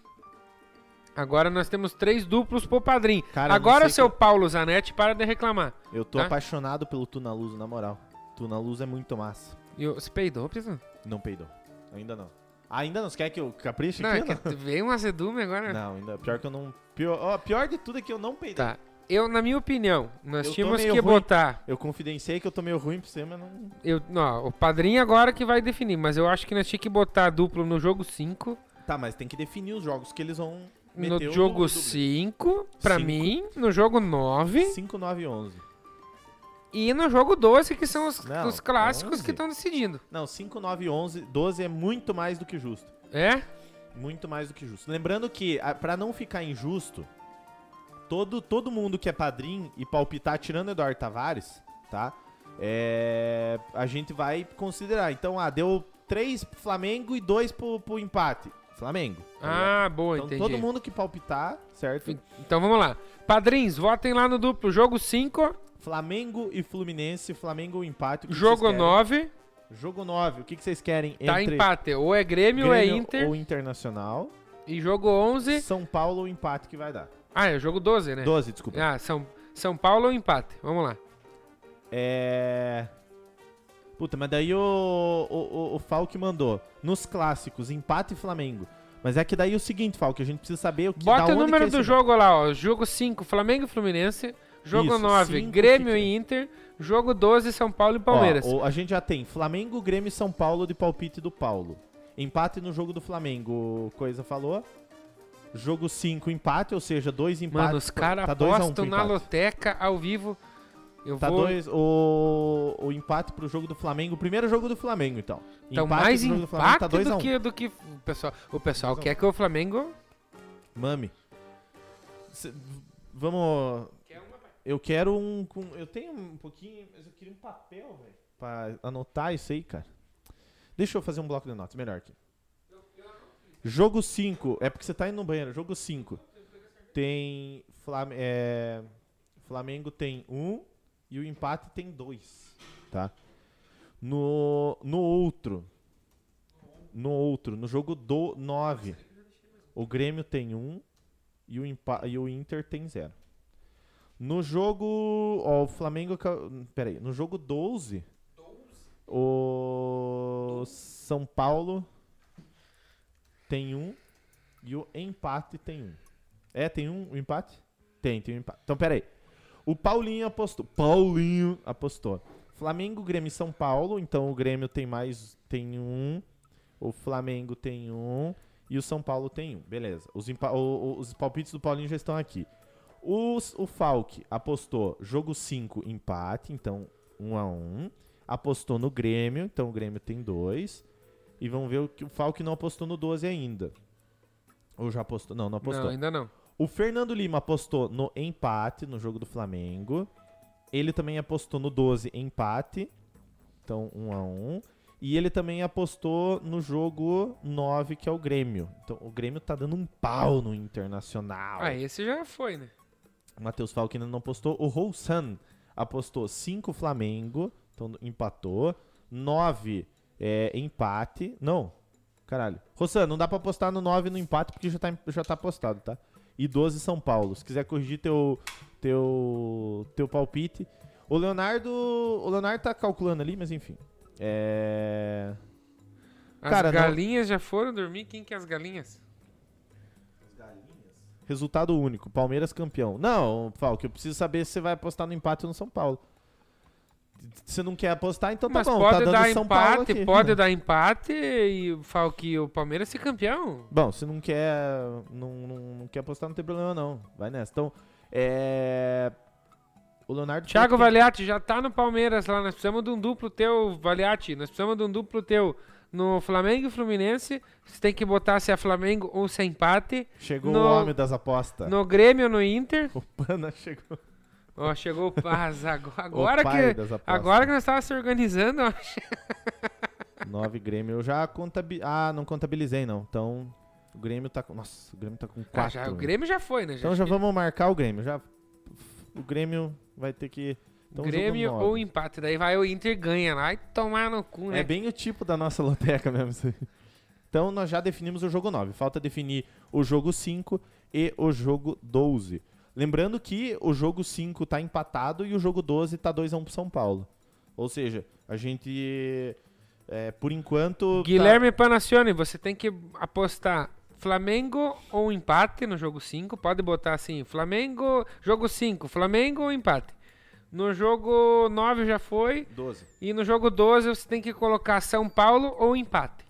S1: Agora nós temos três duplos pro padrinho.
S2: Cara,
S1: Agora, seu
S2: que-
S1: Paulo Zanetti, para de reclamar.
S2: Eu tô
S1: tá?
S2: apaixonado pelo Tunaluso, na moral. Tunaluso é muito massa.
S1: E o- Você peidou, Pisa?
S2: Não peidou. Ainda não. Ainda não? Você quer que eu capriche
S1: Não, é
S2: aqui?
S1: que veio um azedume agora.
S2: Não, ainda. Pior que eu não. Pior, ó, pior de tudo é que eu não peidei.
S1: Tá. Eu, na minha opinião, nós
S2: Eu tô
S1: tínhamos
S2: meio
S1: que
S2: ruim.
S1: botar.
S2: Eu confidenciei que eu tô meio ruim pra você, mas não.
S1: Eu, não, o padrinho agora que vai definir, mas eu acho que nós tínhamos que botar duplo no jogo 5.
S2: Tá, mas tem que definir os jogos que eles vão
S1: No
S2: meter o
S1: jogo
S2: duplo.
S1: 5, pra
S2: Cinco.
S1: mim, no jogo 9
S2: 5, 9 e 11.
S1: E no jogo 12, que são os,
S2: Não,
S1: os clássicos
S2: 11.
S1: que estão decidindo.
S2: Não, 5, 9 e 11. 12 é muito mais do que justo.
S1: É?
S2: Muito mais do que justo. Lembrando que, a- pra não ficar injusto, todo, todo mundo que é padrinho e palpitar, tirando o Eduardo Tavares, tá? É, a gente vai considerar. Então, ah, deu 3 pro Flamengo e 2 pro, pro empate. Flamengo. tá?
S1: Ah, boa,
S2: então,
S1: entendi.
S2: todo mundo que palpitar, certo?
S1: Então vamos lá. Padrinhos, votem lá no duplo. Jogo 5,
S2: Flamengo e Fluminense, Flamengo ou empate. que
S1: jogo
S2: vocês querem?
S1: 9,
S2: Jogo 9, o que, que vocês querem
S1: tá empate. Ou é Grêmio, ou é
S2: Grêmio
S1: Inter.
S2: ou Internacional?
S1: E jogo 11.
S2: São Paulo ou empate que vai dar?
S1: Ah, é jogo 12, né?
S2: 12, desculpa.
S1: Ah, São, São Paulo ou empate? Vamos lá.
S2: É. Puta, mas daí o, o, o, o Falk mandou. Nos clássicos, empate e Flamengo. Mas é que daí é o seguinte, Falk, a gente precisa saber o que
S1: Bota o número do jogo lá, ó. Jogo 5, Flamengo e Fluminense. Jogo
S2: Isso,
S1: 9,
S2: cinco,
S1: Grêmio e Inter. Jogo 12, São Paulo e
S2: Ó,
S1: Palmeiras.
S2: o- a gente já tem Flamengo, Grêmio e São Paulo de palpite do Paulo. Empate no jogo do Flamengo, coisa falou. Jogo 5, empate, ou seja, dois empates.
S1: Mano, os caras
S2: tá a um
S1: apostam
S2: pro
S1: na
S2: empate.
S1: loteca ao vivo. Eu
S2: Tá
S1: vou...
S2: dois. O, o empate pro jogo do Flamengo. O primeiro jogo do Flamengo, então.
S1: Então,
S2: Empate
S1: mais
S2: jogo do Flamengo
S1: empate
S2: tá 2 a
S1: do,
S2: 1.
S1: que, do que o pessoal. O pessoal
S2: Dois
S1: quer que o Flamengo.
S2: Mami. Cê- vamos. Eu quero um. com- eu tenho um pouquinho. Mas eu queria um papel, velho. Pra anotar isso aí, cara. Deixa eu fazer um bloco de notas, melhor aqui. Jogo 5. É porque você tá indo no banheiro. Jogo 5. Tem. Flam é, Flamengo tem 1 um, e o empate tem 2. Tá? No, no outro. No outro, no jogo do 9. O Grêmio tem 1 um, e, e o Inter tem 0. No jogo. Ó, o Flamengo. ca- Pera aí. No jogo 12. O São Paulo tem 1 um, e o empate tem 1. Um. É, tem um, o empate? Tem, tem um empate. Então, pera aí. O Paulinho apostou. Paulinho apostou. Flamengo, Grêmio e São Paulo. Então o Grêmio tem mais. Tem um. O Flamengo tem um. E o São Paulo tem um. Beleza. Os, os palpites do Paulinho já estão aqui. Os, o Falk apostou jogo 5, empate. Então 1 um a 1 um. Apostou no Grêmio. Então o Grêmio tem dois. E vamos ver o que o Falk não apostou no 12 ainda. Ou já apostou? Não, não apostou.
S1: Não, ainda não.
S2: O Fernando Lima apostou no empate no jogo do Flamengo. Ele também apostou no 12 empate. Então, 1 a 1 E ele também apostou no jogo 9, que é o Grêmio. Então, o Grêmio tá dando um pau no Internacional.
S1: Ah, esse já foi, né?
S2: Matheus Falk ainda não apostou. O Roussan apostou 5 Flamengo. Então, empatou. 9 é, empate. Não. Caralho. Roussan, não dá pra apostar no 9 no empate porque já tá, já tá apostado, tá? E 12 São Paulo. Se quiser corrigir teu, teu, teu palpite. O Leonardo. O Leonardo tá calculando ali, mas enfim. É.
S1: As
S2: Cara, não-
S1: galinhas já foram dormir? Quem que é as galinhas?
S2: Resultado único. Palmeiras campeão. Não, Falk, eu preciso saber se você vai apostar no empate ou no São Paulo. Você não quer apostar, então
S1: Mas
S2: tá bom.
S1: pode
S2: tá dando
S1: dar
S2: São Paulo
S1: empate,
S2: aqui.
S1: pode dar empate e fala que o Palmeiras ser campeão.
S2: Bom, se não quer, não, não, não quer apostar, não tem problema não. Vai nessa. Então, é... O Leonardo...
S1: Thiago Valiati já tá no Palmeiras lá. Nós precisamos de um duplo teu, Valiati. Nós precisamos de um duplo teu no Flamengo e Fluminense. Você tem que botar se é Flamengo ou se é empate.
S2: Chegou
S1: no-
S2: o homem das apostas.
S1: No Grêmio ou no Inter.
S2: O Pana chegou.
S1: Ó, chegou o Paz. Agora, agora que, agora que nós estávamos se organizando, ó.
S2: Nove Grêmio. Eu já contabilizei. Ah, não contabilizei não. Então, o Grêmio tá com... Nossa, o Grêmio tá com
S1: Ah,
S2: quatro.
S1: já, o Grêmio já foi, né?
S2: Então já vamos marcar o Grêmio. Já... O Grêmio vai ter que... Jogo
S1: Grêmio ou empate. Daí vai o Inter ganha lá e tomar no cu, né?
S2: É bem o tipo da nossa loteca mesmo. isso aí. Então nós já definimos o jogo 9. Falta definir o jogo 5 e o jogo 12. Lembrando que o jogo 5 tá empatado e o jogo 12 tá 2x1 pro São Paulo. Ou seja, a gente, é, por enquanto... tá-
S1: Guilherme Panacione, você tem que apostar Flamengo ou empate no jogo 5. Pode botar assim, Flamengo, jogo 5, Flamengo ou empate. No jogo 9 já foi.
S2: 12.
S1: E no jogo 12 você tem que colocar São Paulo ou empate.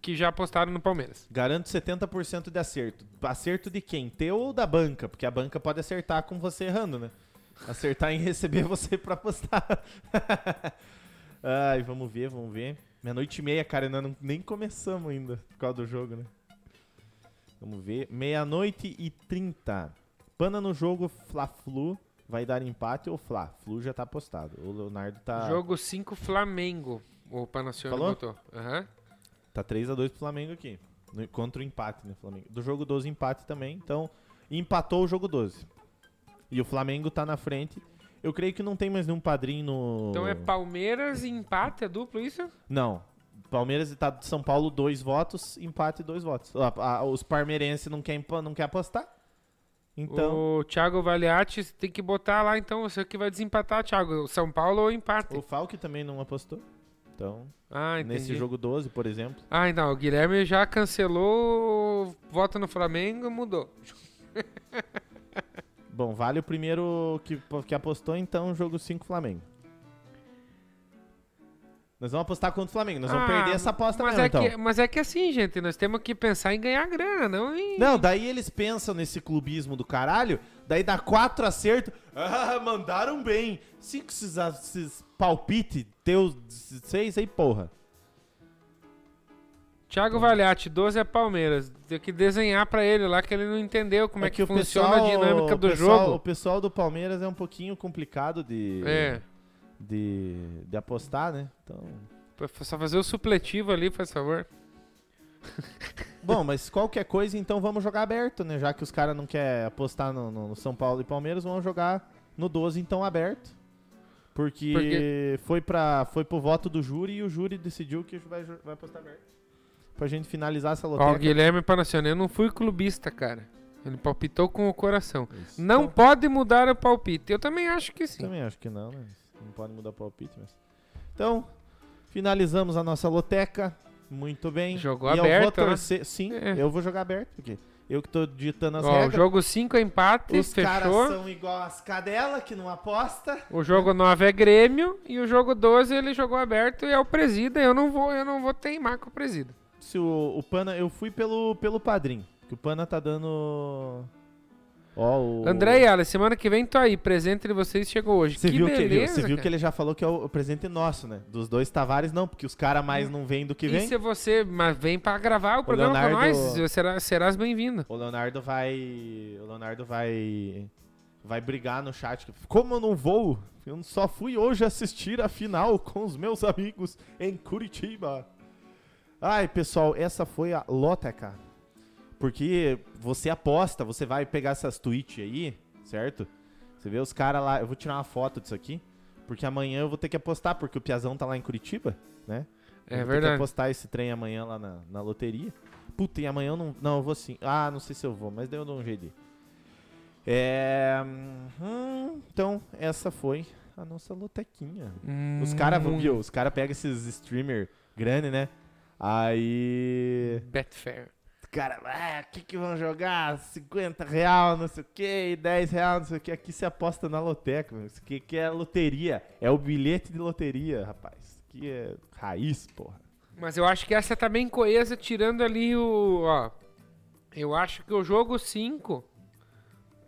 S1: Que já apostaram no Palmeiras.
S2: Garanto 70% de acerto. Acerto de quem? Teu ou da banca? Porque a banca pode acertar com você errando, né? Acertar em receber você pra apostar. Ai, vamos ver, vamos ver. Meia-noite e meia, cara, ainda não, nem começamos ainda por causa do jogo, né? Vamos ver. Meia-noite e 30. Pana no jogo Fla-Flu. Vai dar empate ou Fla? Flu já tá apostado. O Leonardo tá,
S1: Jogo 5, Flamengo. O Panacione
S2: Falou?
S1: botou. Aham.
S2: tá 3x2 pro Flamengo aqui. No- contra o empate, né, Flamengo? Do jogo 12, empate também. Então, empatou o jogo 12. E o Flamengo tá na frente. Eu creio que não tem mais nenhum padrinho no.
S1: Então é Palmeiras e empate, é duplo isso?
S2: Não. Palmeiras e tá São Paulo, dois votos, empate, dois votos. Ah, ah, os parmeirenses não querem não quer apostar. Então,
S1: O Thiago Valiati tem que botar lá, então, você que vai desempatar, Thiago. São Paulo ou empate.
S2: o Falque também não apostou. Então,
S1: Ah,
S2: nesse jogo 12, por exemplo.
S1: Ah, então, o Guilherme já cancelou o voto no Flamengo, mudou.
S2: Bom, vale o primeiro que, que apostou, então, jogo 5 Flamengo. Nós vamos apostar contra o Flamengo. Nós vamos
S1: Ah,
S2: perder essa aposta
S1: mas
S2: mesmo,
S1: é
S2: então.
S1: que, Mas é que assim, gente, nós temos que pensar em ganhar grana, não em...
S2: Não, daí eles pensam nesse clubismo do caralho, daí dá quatro acertos. Ah, mandaram bem. Cinco esses, esses palpite teus seis aí, porra.
S1: Thiago Valiati, 12 é Palmeiras. Tem que desenhar pra ele lá, que ele não entendeu como é, que,
S2: o
S1: funciona
S2: pessoal-
S1: a dinâmica
S2: o
S1: do
S2: pessoal- O
S1: jogo.
S2: pessoal do Palmeiras é um pouquinho complicado de,
S1: É,
S2: de, de apostar, né? Então...
S1: só fazer o supletivo ali, faz favor.
S2: Bom, mas qualquer coisa, então vamos jogar aberto, né? Já que os caras não querem apostar no, no São Paulo e Palmeiras, vamos jogar no 12, então aberto. Porque,
S1: Porque-
S2: Foi, pra, foi pro voto do júri e o júri decidiu que vai, vai apostar aberto. Pra gente finalizar essa
S1: Ó, o
S2: loteca.
S1: Guilherme Panacione, eu não fui clubista, cara. Ele palpitou com o coração.
S2: Isso.
S1: Não
S2: Então,
S1: pode mudar o palpite. Eu também acho que sim.
S2: Também acho que não, né? Não pode mudar o palpite, mas... Então, finalizamos a nossa loteca. Muito bem.
S1: Jogou
S2: e
S1: aberto,
S2: eu vou
S1: né?
S2: torcer... Sim,
S1: É.
S2: eu vou jogar aberto, porque eu que tô ditando as
S1: Ó, o
S2: regras.
S1: jogo 5 é empate,
S2: Os caras
S1: fechou.
S2: são igual as cadelas que não aposta.
S1: O jogo 9 é Grêmio e o jogo 12 ele jogou aberto e é o presida. Eu não vou, eu não vou teimar com o presida.
S2: Se o, o Pana, eu fui pelo, pelo padrinho, que o Pana tá dando. Ó, o.
S1: André e Alex, semana que vem tô aí. Presente de vocês chegou hoje.
S2: Você
S1: que
S2: viu, que, viu,
S1: beleza,
S2: você viu
S1: cara.
S2: que ele já falou que é o, o presente nosso, né? Dos dois Tavares, não, porque os caras mais não vêm do que
S1: E
S2: vem.
S1: se você mas vem pra gravar o programa
S2: Leonardo-
S1: com nós, será, serás bem-vindo.
S2: O Leonardo vai. O Leonardo vai. Vai brigar no chat. Como eu não vou? Eu só fui hoje assistir a final com os meus amigos em Curitiba. Ai, pessoal, essa foi a Loteca. Porque você aposta, você vai pegar essas tweets aí, certo? Você vê os caras lá. Eu vou tirar uma foto disso aqui. Porque amanhã eu vou ter que apostar, porque o Piazão tá lá em Curitiba, né? Eu
S1: É
S2: vou ter que
S1: verdade.
S2: apostar esse trem amanhã lá na, na loteria. Puta, e amanhã eu não. Não, eu vou sim. Ah, não sei se eu vou, mas daí eu dou um jeito. É. hum, então, essa foi a nossa lotequinha. Os caras,
S1: Hum,
S2: viu? Os caras pegam esses streamer grande, né? Aí.
S1: Betfair.
S2: Cara, ah, o que que vão jogar? 50 real, não sei o que, 10 real, não sei o que. Aqui se aposta na loteca, meu. Isso aqui, aqui é loteria. É o bilhete de loteria, rapaz. Aqui é raiz, porra.
S1: Mas eu acho que essa tá bem coesa, tirando ali o. Ó, eu acho que o jogo 5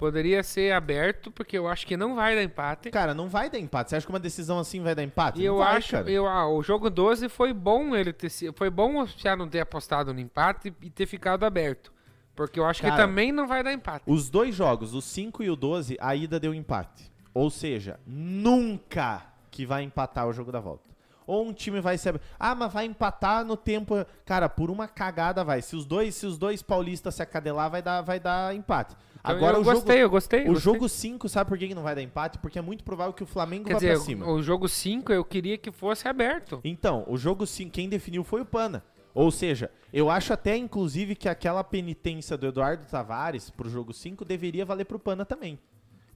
S1: poderia ser aberto, porque eu acho que não vai dar empate.
S2: Cara, não vai dar empate. Você acha que uma decisão assim vai dar empate?
S1: E eu
S2: vai,
S1: acho,
S2: cara.
S1: eu, ah, o jogo 12 foi bom ele ter se- foi bom o Oficial não ter apostado no empate e ter ficado aberto. Porque eu acho que
S2: Cara,
S1: também não vai dar empate.
S2: Os dois jogos, o 5 e o 12, a ida deu empate. Ou seja, nunca que vai empatar o jogo da volta. Ou um time vai ser. Ah, mas vai empatar no tempo. Cara, por uma cagada vai. Se os dois, se os dois paulistas se acadelar, vai dar, vai dar empate.
S1: Então,
S2: Agora
S1: eu
S2: o
S1: gostei,
S2: jogo.
S1: eu gostei.
S2: O
S1: gostei.
S2: jogo 5, sabe por que não vai dar empate? Porque é muito provável que o Flamengo
S1: Quer
S2: vá
S1: dizer,
S2: pra cima.
S1: o jogo 5 eu queria que fosse aberto.
S2: Então, o jogo 5, quem definiu foi o Pana. Ou seja, eu acho até, inclusive, que aquela penitência do Eduardo Tavares pro jogo 5 deveria valer pro Pana também.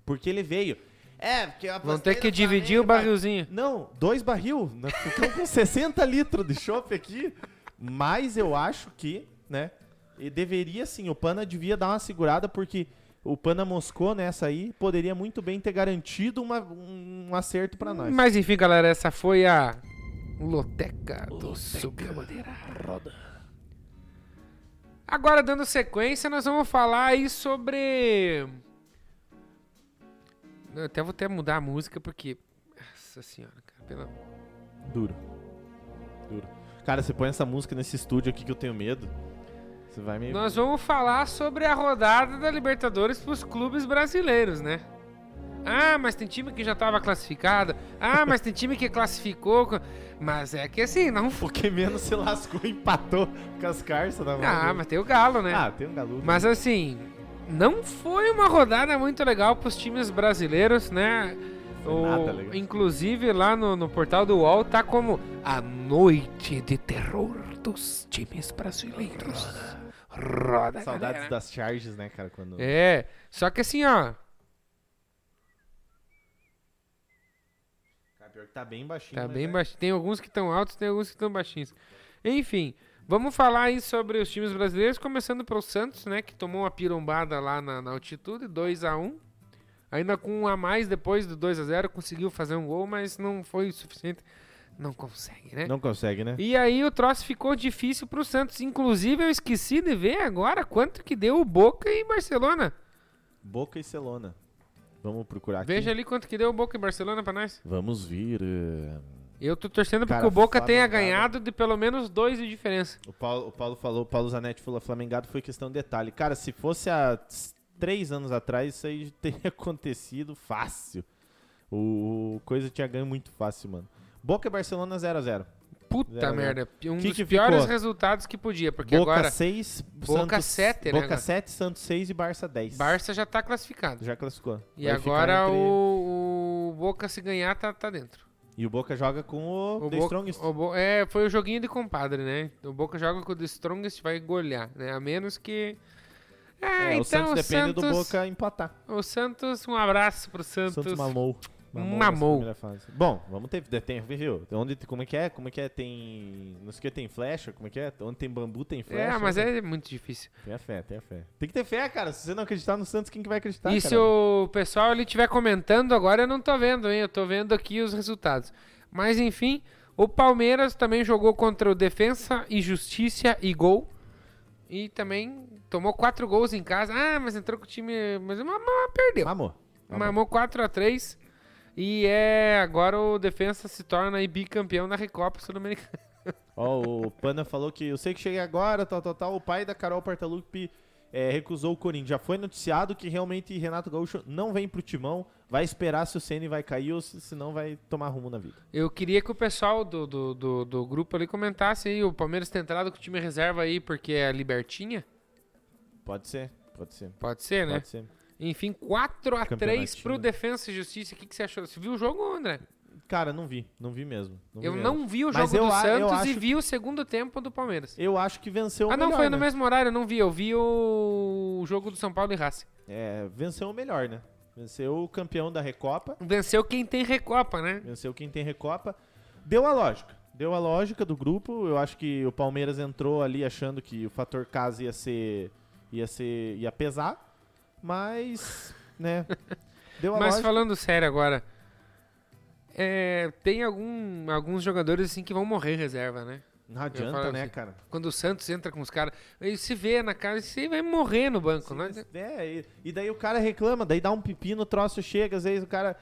S2: Porque ele veio. É, porque eu
S1: Vão ter que dividir o
S2: Flamengo,
S1: barrilzinho.
S2: Não, dois barril. Nós ficamos com 60 litros de chopp aqui. Mas eu acho que, né, e deveria sim, o Pana devia dar uma segurada, porque o Pana moscou nessa aí, poderia muito bem ter garantido uma- um acerto pra nós.
S1: Mas enfim, galera, essa foi a Loteca do Subiabandeira. Agora, dando sequência, nós vamos falar aí sobre. Eu até vou até mudar a música porque. Nossa senhora, cara. Pela...
S2: Duro. Duro. Cara, você põe essa música nesse estúdio aqui que eu tenho medo. Você vai me.
S1: Nós vamos falar sobre a rodada da Libertadores pros clubes brasileiros, né? Ah, mas tem time que já tava classificado. Ah, mas tem time que classificou. Mas é que assim, não
S2: pouquinho menos se lascou e empatou com as carças na mão.
S1: Ah,
S2: dele.
S1: mas tem o Galo, né?
S2: Ah, tem um galudo.
S1: Mas assim, não foi uma rodada muito legal pros times brasileiros, né?
S2: Foi
S1: O-
S2: nada legal.
S1: inclusive lá no, no portal do UOL tá como a noite de terror dos times brasileiros. Roda,
S2: Saudades
S1: galera.
S2: das charges, né, cara? Quando...
S1: É, só que assim, ó,
S2: Cara, pior que tá bem baixinho.
S1: tá
S2: mas
S1: bem baixinho. Tem alguns que estão altos, tem alguns que estão baixinhos. Enfim, vamos falar aí sobre os times brasileiros, começando pelo Santos, né, que tomou uma pirombada lá na, na altitude, 2 a 1 Ainda com um a mais depois do 2 a 0 conseguiu fazer um gol, mas não foi o suficiente. Não consegue, né?
S2: Não consegue, né?
S1: E aí o troço ficou difícil pro Santos. Inclusive, eu esqueci de ver agora quanto que deu o Boca e Barcelona.
S2: Boca e Celona. Vamos procurar aqui.
S1: Veja ali quanto que deu o Boca e Barcelona pra nós.
S2: Vamos vir. eh,
S1: Eu tô torcendo
S2: Cara,
S1: que o Boca tenha ganhado de pelo menos dois de diferença.
S2: O Paulo, o Paulo falou, o Paulo Zanetti falou, Flamengado foi questão de detalhe. Cara, se fosse há três anos atrás, isso aí teria acontecido fácil. O, o coisa tinha ganho muito fácil, mano. Boca e Barcelona 0x0.
S1: Puta
S2: Zero a zero.
S1: merda. Um
S2: Que
S1: dos
S2: que
S1: piores
S2: ficou?
S1: resultados que podia, porque
S2: Boca
S1: agora
S2: 6,
S1: Boca
S2: Santos,
S1: 7, né,
S2: Boca
S1: agora?
S2: 7, Santos 6 e Barça 10.
S1: Barça já tá classificado.
S2: Já classificou.
S1: E
S2: Vai
S1: agora
S2: entre-
S1: o, o Boca se ganhar tá, tá dentro.
S2: E o Boca joga com o,
S1: O
S2: The
S1: Boca,
S2: Strongest.
S1: o Bo- é, foi o joguinho de compadre, né? O Boca joga com o The Strongest, vai golear, né? A menos que... É,
S2: É,
S1: então
S2: o Santos depende do
S1: Santos-
S2: Boca empatar.
S1: O Santos, um abraço pro
S2: O
S1: Santos.
S2: Santos mamou.
S1: Mamou.
S2: primeira fase. Bom, vamos ter. Tem, viu? Onde, como é que é? Como é que é? Tem. Não sei o que, tem flecha? Como é que é? Onde tem bambu, tem flecha?
S1: É, mas é muito difícil.
S2: Tem a fé, tem a fé. Tem que ter fé, cara. Se você não acreditar no Santos, quem que vai acreditar?
S1: e
S2: cara?
S1: se o pessoal ali estiver comentando agora, eu não tô vendo, hein? Eu tô vendo aqui os resultados. Mas enfim, o Palmeiras também jogou contra o Defensa e Justiça e Gol. E também tomou quatro gols em casa. Ah, mas entrou com o time. Mas, mas, mas perdeu.
S2: Mamou. Mamou.
S1: Mamou 4x3. E é. Agora o Defensa se torna aí bicampeão da Recopa Sul-Americana.
S2: Ó, o Pana falou que eu sei que cheguei agora, tal, tal, tal. O pai da Carol Portalupi é, recusou o Corinthians. Já foi noticiado que realmente Renato Gaúcho não vem pro timão. Vai esperar se o Ceni vai cair ou se, se não vai tomar rumo na vida.
S1: Eu queria que o pessoal do, do, do, do grupo ali comentasse aí. O Palmeiras tem entrado com o time reserva aí porque é a Libertinha.
S2: Pode ser, pode ser.
S1: Pode ser, né?
S2: Pode ser.
S1: Enfim, 4x3 pro
S2: Campeonatinho.
S1: Defensa e Justiça. O que, que você achou? Você viu o jogo, André?
S2: Cara, não vi, não vi mesmo. vi
S1: eu
S2: mesmo.
S1: não vi o jogo
S2: eu
S1: do
S2: a-
S1: Santos e
S2: acho-
S1: vi o segundo tempo do Palmeiras.
S2: Eu acho que venceu o
S1: ah, não,
S2: melhor.
S1: foi no
S2: né?
S1: mesmo horário, eu não vi. Eu vi o jogo do São Paulo e Racing.
S2: É, venceu o melhor, né? Venceu o campeão da Recopa,
S1: Venceu quem tem Recopa, né?
S2: venceu quem tem Recopa. Deu a lógica. Deu a lógica do grupo. Eu acho que o Palmeiras entrou ali achando que o fator casa ia ser. ia ser. ia pesar. Mas. né? Deu a
S1: Mas
S2: lógica.
S1: falando sério agora, é, tem algum, alguns jogadores assim que vão morrer reserva, né?
S2: Não adianta,
S1: falo
S2: né,
S1: assim,
S2: cara?
S1: Quando o Santos entra com os caras, ele se vê na cara, você vai morrer no banco, né?
S2: É, e, e daí o cara reclama, daí dá um pepino, o troço chega, às vezes o cara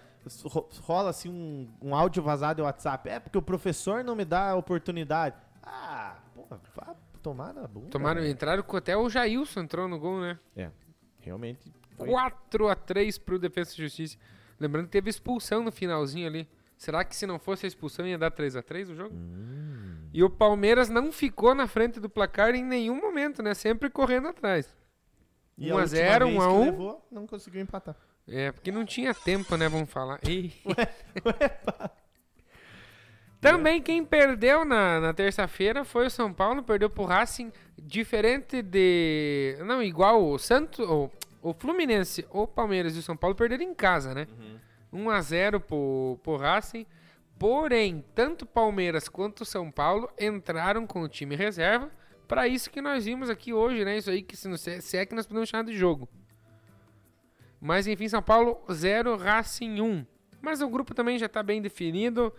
S2: ro- rola assim um, um áudio vazado no WhatsApp. É porque o professor não me dá a oportunidade. Ah, porra, vá tomar na bunda.
S1: Tomaram,
S2: né?
S1: entraram com até o Jailson entrou no gol, né?
S2: Realmente. foi-
S1: 4x3 pro Defesa e Justiça. Lembrando que teve expulsão no finalzinho ali. Será que se não fosse a expulsão ia dar 3x3 o jogo?
S2: Hum.
S1: E o Palmeiras não ficou na frente do placar em nenhum momento, né? Sempre correndo atrás.
S2: E a
S1: 1 a
S2: última
S1: 0,
S2: vez
S1: 1 a
S2: que
S1: 1.
S2: levou, não conseguiu empatar.
S1: É, porque não tinha tempo, né? Vamos falar. Ih. Também quem perdeu na, na terça-feira foi o São Paulo, perdeu pro Racing, diferente de. Não, igual o Santos, o, o Fluminense, o Palmeiras e o São Paulo perderam em casa, né? 1x0 pro, pro Racing. Porém, tanto Palmeiras quanto o São Paulo entraram com o time reserva. Para isso que nós vimos aqui hoje, né? Isso aí que se, não- se é que nós podemos chamar de jogo. Mas enfim, São Paulo 0, Racing 1. Mas o grupo também já tá bem definido,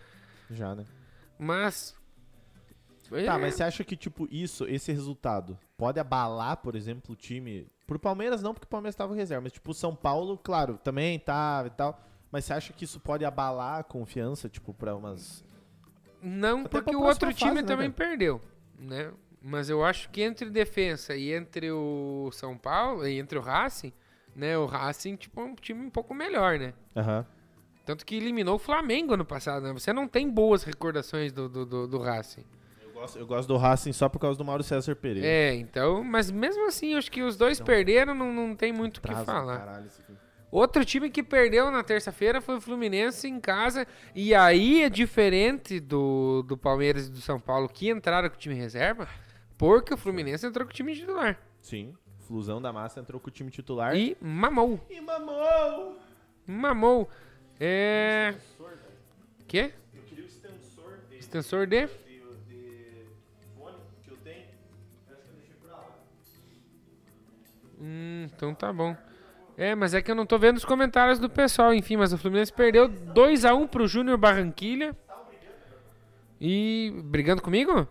S2: Já, né?
S1: mas.
S2: Tá,
S1: É,
S2: mas você acha que, tipo, isso, esse resultado, pode abalar, por exemplo, o time. Pro Palmeiras não, porque o Palmeiras tava em reserva. Mas, tipo, o São Paulo, claro, também tava e tal. Mas você acha que isso pode abalar a confiança, tipo, pra umas.
S1: Não,
S2: Até
S1: porque o outro time
S2: fase, né,
S1: também
S2: cara?
S1: perdeu, né? Mas eu acho que entre defesa e entre o São Paulo e entre o Racing, né? O Racing, tipo, é um time um pouco melhor, né?
S2: Aham.
S1: Tanto que eliminou o Flamengo ano passado, né? Você não tem boas recordações do, do, do, do Racing.
S2: Eu gosto, eu gosto do Racing só por causa do Mauro César Pereira.
S1: É, então, mas mesmo assim, acho que os dois perderam, não, não tem muito o que falar.
S2: caralho isso aqui.
S1: Outro time que perdeu na terça-feira foi o Fluminense em casa. E aí é diferente do, do Palmeiras e do São Paulo que entraram com o time reserva, porque o Fluminense entrou com o time titular.
S2: Sim. Flusão da Massa entrou com o time titular.
S1: E mamou.
S2: E mamou!
S1: Mamou. É. Quê?
S2: Eu queria o extensor de,
S1: Extensor de. Hum, então tá bom. É, mas é que eu não tô vendo os comentários do pessoal, enfim, mas o Fluminense perdeu 2x1 pro Júnior Barranquilha. E. brigando comigo?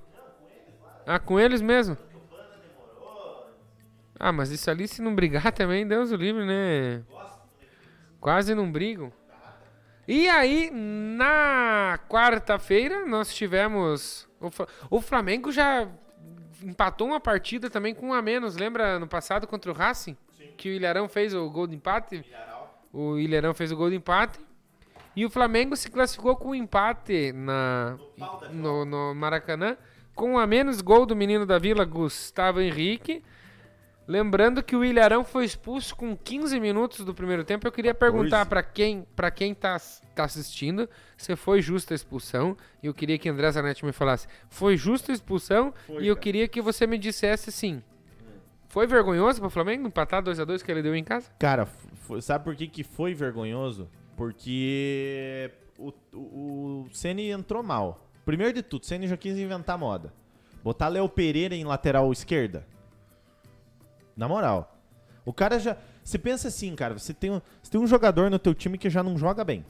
S1: Ah, com eles mesmo? Ah, mas isso ali, se não brigar também, Deus o livre, né? Quase não brigam. E aí, na quarta-feira, nós tivemos. O, Fla- o Flamengo já empatou uma partida também com um a menos. Lembra no passado contra o Racing? Que o Ilharão fez o gol de empate? O Ilharão fez o gol de empate. E o Flamengo se classificou com um empate na, no, no Maracanã. Com um a menos gol do menino da Vila, Gustavo Henrique. Lembrando que o Ilharão foi expulso com 15 minutos do primeiro tempo. Eu queria perguntar
S2: 14.
S1: para quem, pra quem tá, tá assistindo se foi justa a expulsão. E eu queria que André Zanetti me falasse: foi justa a expulsão?
S2: Foi,
S1: e eu
S2: cara.
S1: queria que você me dissesse assim: foi vergonhoso pro Flamengo empatar 2x2 que ele deu em casa?
S2: Cara, foi- sabe por que, que foi vergonhoso? Porque o, o, o Ceni entrou mal. Primeiro de tudo, o Ceni já quis inventar moda. Botar Léo Pereira em lateral esquerda. Na moral. O cara já. Você pensa assim, cara, você tem, um, você tem um jogador no teu time que já não joga bem.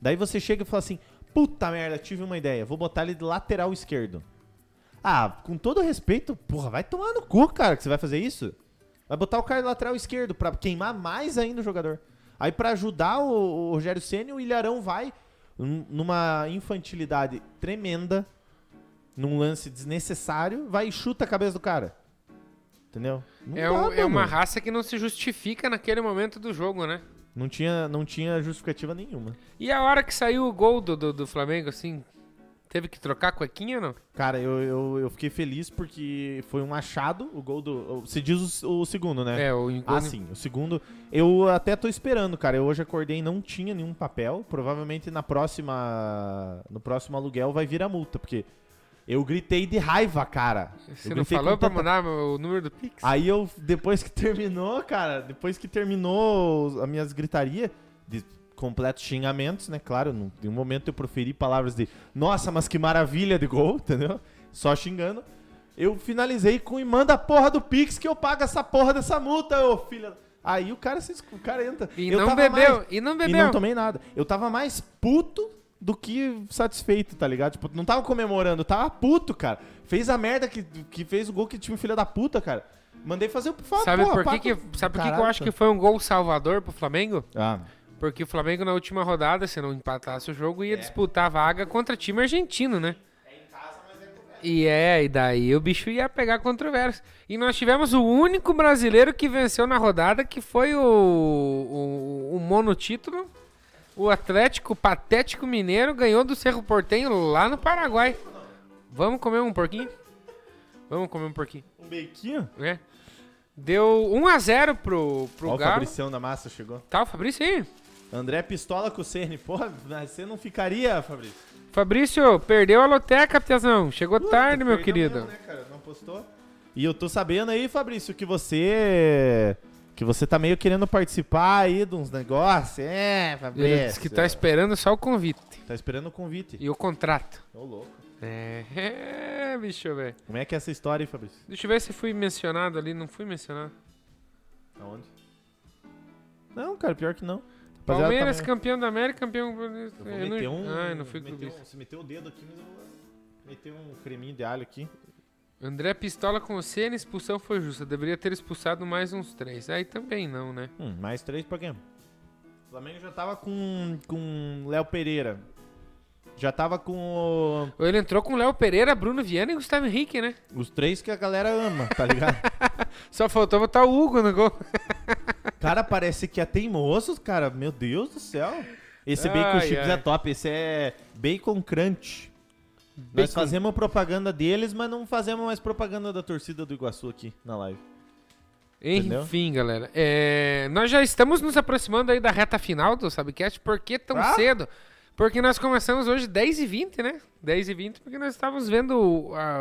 S2: Daí você chega e fala assim: puta merda, tive uma ideia, vou botar ele de lateral esquerdo. Ah, com todo respeito, porra, vai tomar no cu, cara, que você vai fazer isso? Vai botar o cara de lateral esquerdo pra queimar mais ainda o jogador. Aí pra ajudar o, o Rogério Ceni, o Ilharão vai num- numa infantilidade tremenda, num lance desnecessário, vai e chuta a cabeça do cara. Entendeu? Não
S1: É,
S2: dá,
S1: o- é uma raça que não se justifica naquele momento do jogo, né?
S2: Não tinha, não tinha justificativa nenhuma.
S1: E a hora que saiu o gol do, do, do Flamengo, assim, teve que trocar a cuequinha ou não?
S2: Cara, eu, eu, eu fiquei feliz porque foi um achado, o gol do. Se diz o, o segundo, né?
S1: É, o
S2: Ah, sim. O segundo, eu até tô esperando, cara. Eu hoje acordei e não tinha nenhum papel. Provavelmente na próxima. No próximo aluguel vai vir a multa, porque eu gritei de raiva, cara.
S1: Você
S2: eu
S1: não falou pra
S2: tanta-
S1: mandar o número do Pix?
S2: Aí eu, depois que terminou, cara, depois que terminou as minhas gritarias, de completos xingamentos, né? Claro, em um momento eu proferi palavras de nossa, mas que maravilha de gol, entendeu? Só xingando. Eu finalizei com e manda a porra do Pix que eu pago essa porra dessa multa, ô filha. Aí o cara, se, o cara entra.
S1: E
S2: eu
S1: não bebeu,
S2: mais-
S1: e não
S2: e
S1: bebeu.
S2: não tomei nada. Eu tava mais puto do que satisfeito, tá ligado? Tipo, não tava comemorando, tava puto, cara. Fez a merda que, que fez o gol que time filha da puta, cara. Mandei fazer o fala,
S1: Sabe
S2: porra,
S1: por que, que, sabe por que, eu acho que foi um gol salvador pro Flamengo?
S2: Ah,
S1: Porque o Flamengo na última rodada, se não empatasse o jogo,
S2: É.
S1: ia disputar a vaga contra time argentino, né? E é, e daí o bicho ia pegar controvérsia. E nós tivemos o único brasileiro que venceu na rodada, que foi o, o, o monotítulo. O Atlético Patético Mineiro ganhou do Cerro Portenho lá no Paraguai. Vamos comer um porquinho? Vamos comer um porquinho,
S2: um bequinho?
S1: né? Deu 1 a 0 pro, pro
S2: Ó, o
S1: Galo.
S2: Fabricião da Massa chegou.
S1: Tá, o Fabrício aí.
S2: André pistola com o Ceni. Porra, mas você não ficaria, Fabrício?
S1: Fabrício, perdeu a loteca, Piazão. Chegou tarde, meu
S2: Perdeu
S1: querido.
S2: mesmo, né, cara? Não postou. E eu tô sabendo aí, Fabrício, que você. Que você tá meio querendo participar aí de uns negócios. É, Fabrício.
S1: Ele disse que tá esperando só o convite
S2: Tá esperando o convite.
S1: e o contrato.
S2: Ô, louco.
S1: É, é bicho, velho.
S2: Como é que é essa história aí, Fabrício?
S1: Deixa eu ver se fui mencionado ali. Não fui mencionado.
S2: Aonde? Não, cara, pior que não. Rapaziada,
S1: Palmeiras,
S2: tá meio-
S1: campeão da América, campeão.
S2: Eu vou meter
S1: não...
S2: um.
S1: Ah, eu não fui clubista.
S2: um, Você meteu o dedo aqui, mas eu vou meter um creminho de alho aqui.
S1: André Pistola com o Senna, expulsão foi justa. Deveria ter expulsado mais uns três. Aí também não, né?
S2: Hum, mais três pra quê? O Flamengo já tava com. com Léo Pereira. Já tava com o-
S1: Ele entrou com Léo Pereira, Bruno Viana e Gustavo Henrique, né?
S2: os três que a galera ama, tá ligado?
S1: Só faltou botar o Hugo no gol.
S2: cara, parece que é teimoso, cara. Meu Deus do céu. Esse bacon
S1: Ai,
S2: chips
S1: ai.
S2: é top. Esse é bacon crunch. Nós
S1: Bacon-
S2: fazemos propaganda deles, mas não fazemos mais propaganda da torcida do Iguaçu aqui na live. Entendeu?
S1: Enfim, galera. é, nós já estamos nos aproximando aí da reta final do Sabcast. Por que tão
S2: Ah?
S1: cedo? Porque nós começamos hoje 10h20, né? 10h20, porque nós estávamos vendo o- a,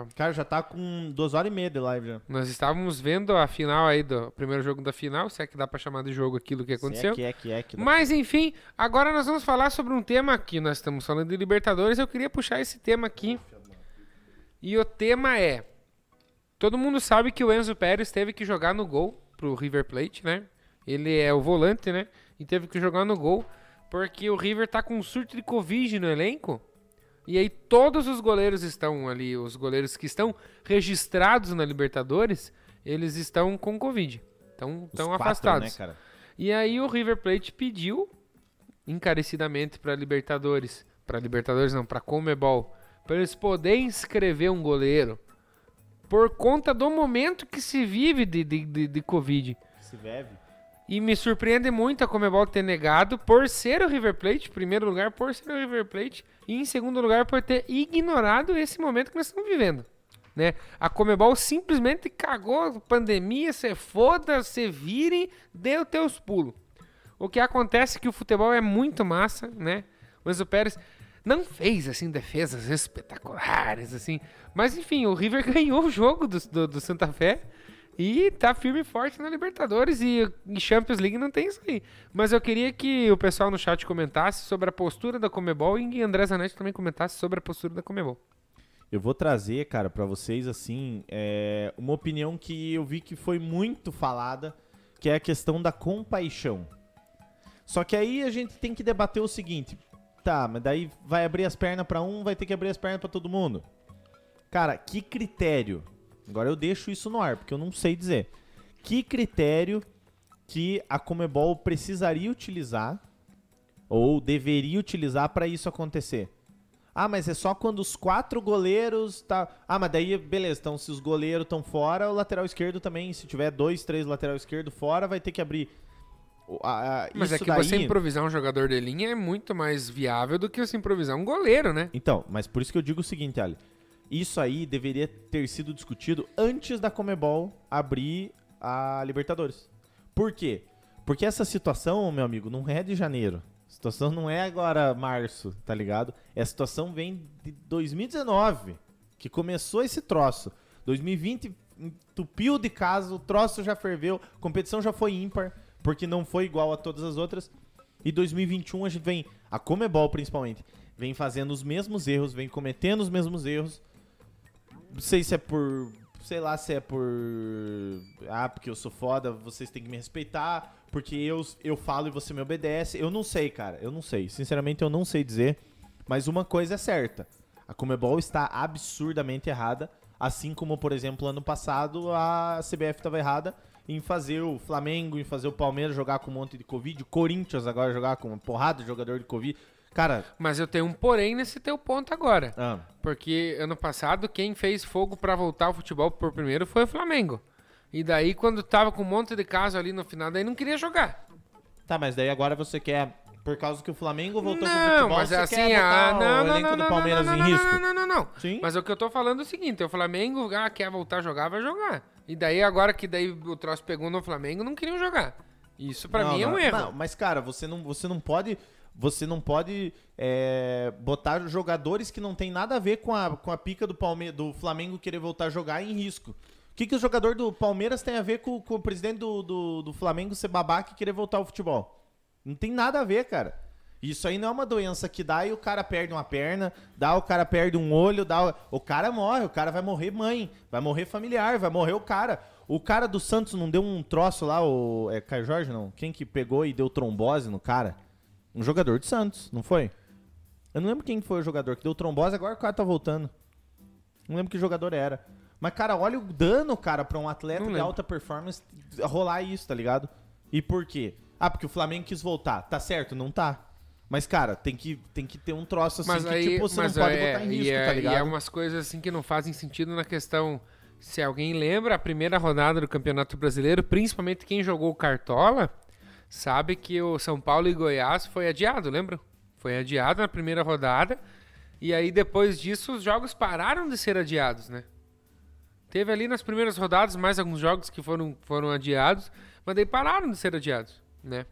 S1: a-
S2: Cara, já tá com duas horas e meia de live já.
S1: nós estávamos vendo a final aí do primeiro jogo da final, se é que dá pra chamar de jogo aquilo que aconteceu.
S2: Se é que é que é que.
S1: Mas enfim, agora nós vamos falar sobre um tema que nós estamos falando de Libertadores. Eu queria puxar esse tema aqui. E o tema é: todo mundo sabe que o Enzo Pérez teve que jogar no gol pro River Plate, né? Ele é o volante, né? E teve que jogar no gol porque o River tá com um surto de Covid no elenco. E aí todos os goleiros estão ali, os goleiros que estão registrados na Libertadores, eles estão com Covid. Estão, estão
S2: quatro,
S1: afastados.
S2: Né, cara?
S1: E aí o River Plate pediu encarecidamente para Libertadores, para Libertadores não, para Comebol, para eles poderem inscrever um goleiro por conta do momento que se vive de, de, de, de Covid.
S2: Se bebe.
S1: E me surpreende muito a Comebol ter negado por ser o River Plate, em primeiro lugar, por ser o River Plate, e em segundo lugar, por ter ignorado esse momento que nós estamos vivendo. Né? A Comebol simplesmente cagou pandemia, você foda, você vire, deu teus pulos. O que acontece é que o futebol é muito massa, né? O Enzo Pérez não fez, assim, defesas espetaculares, assim. Mas, enfim, o River ganhou o jogo do, do, do Santa Fé e tá firme e forte na Libertadores e em Champions League não tem isso aí. Mas eu queria que o pessoal no chat comentasse sobre a postura da Comebol e André Zanetti também comentasse sobre a postura da Comebol.
S2: Eu vou trazer, cara, pra vocês, assim, é, uma opinião que eu vi que foi muito falada, que é a questão da compaixão. Só que aí a gente tem que debater o seguinte, tá, mas daí vai abrir as pernas pra um, vai ter que abrir as pernas pra todo mundo. Cara, que critério? Agora eu deixo isso no ar, porque eu não sei dizer. Que critério que a Comebol precisaria utilizar ou deveria utilizar pra isso acontecer? Ah, mas é só quando os quatro goleiros tá. Ah, mas daí, beleza. Então, se os goleiros estão fora, o lateral esquerdo também. Se tiver dois, três lateral esquerdo fora, vai ter que abrir. O- a- a-
S1: Mas é que
S2: daí...
S1: você improvisar um jogador de linha é muito mais viável do que você improvisar um goleiro, né?
S2: Então, mas por isso que eu digo o seguinte, Ali. Isso aí deveria ter sido discutido antes da Comebol abrir a Libertadores. Por quê? Porque essa situação, meu amigo, não é de janeiro. A situação não é agora março, tá ligado? Essa situação vem de 2019, que começou esse troço. 2020 entupiu de caso, o troço já ferveu, a competição já foi ímpar, porque não foi igual a todas as outras. E 2021 a gente vem, a Comebol principalmente, vem fazendo os mesmos erros, vem cometendo os mesmos erros. Não sei se é por. Sei lá se é por. Ah, porque eu sou foda, vocês têm que me respeitar. Porque eu, eu falo e você me obedece. Eu não sei, cara. Eu não sei. Sinceramente, eu não sei dizer. Mas uma coisa é certa. A Comebol está absurdamente errada. Assim como, por exemplo, ano passado a CBF estava errada em fazer o Flamengo, em fazer o Palmeiras jogar com um monte de Covid, o Corinthians agora jogar com uma porrada de jogador de Covid. Cara,
S1: Mas eu tenho um porém nesse teu ponto agora.
S2: ah,
S1: Porque ano passado quem fez fogo pra voltar ao futebol por primeiro foi o Flamengo. E daí quando tava com um monte de caso ali no final, daí não queria jogar.
S2: tá, mas daí agora você quer, por causa que o Flamengo voltou com o
S1: não,
S2: futebol,
S1: mas
S2: você
S1: assim,
S2: quer
S1: ah,
S2: botar
S1: não,
S2: o
S1: não,
S2: elenco
S1: não,
S2: do
S1: não,
S2: Palmeiras
S1: não,
S2: em
S1: não,
S2: risco?
S1: Não, não, não, não.
S2: Sim.
S1: Mas o que eu tô falando é o seguinte, o Flamengo, ah, quer voltar a jogar, vai jogar. E daí agora que daí o troço pegou no Flamengo, não queriam jogar. Isso pra
S2: Não,
S1: mim é um
S2: não,
S1: erro.
S2: não, mas cara, você não, você não pode, você não pode é, botar jogadores que não tem nada a ver com a, com a pica do, Palme do Flamengo querer voltar a jogar em risco. O que, que o jogador do Palmeiras tem a ver com, com o presidente do, do, do Flamengo ser babaca e querer voltar ao futebol? Não tem nada a ver, cara. Isso aí não é uma doença que dá e o cara perde uma perna, dá o cara perde um olho, dá o, cara morre, o cara vai morrer mãe, vai morrer familiar, vai morrer o cara. O cara do Santos não deu um troço lá, o é Caio Jorge não? Quem que pegou e deu trombose no cara? Um jogador de Santos, não foi? Eu não lembro quem foi o jogador que deu trombose, agora o cara tá voltando. Não lembro que jogador era. Mas, cara, olha o dano, cara, pra um atleta
S1: Não
S2: de
S1: lembro.
S2: alta performance rolar isso, tá ligado? E por quê? Ah, porque o Flamengo quis voltar. Tá certo? Não tá. Mas, cara, tem que, tem que ter um troço assim
S1: Mas
S2: que,
S1: aí,
S2: tipo, você não pode
S1: é,
S2: botar em
S1: e
S2: risco,
S1: é,
S2: tá
S1: E
S2: ligado?
S1: é umas coisas assim que não fazem sentido na questão. Se alguém lembra a primeira rodada do Campeonato Brasileiro, principalmente quem jogou o Cartola, sabe que o São Paulo e Goiás foi adiado, lembra? Foi adiado na primeira rodada. E aí depois disso os jogos pararam de ser adiados, né? Teve ali nas primeiras rodadas mais alguns jogos que foram, foram adiados, mas daí pararam de ser adiados, né?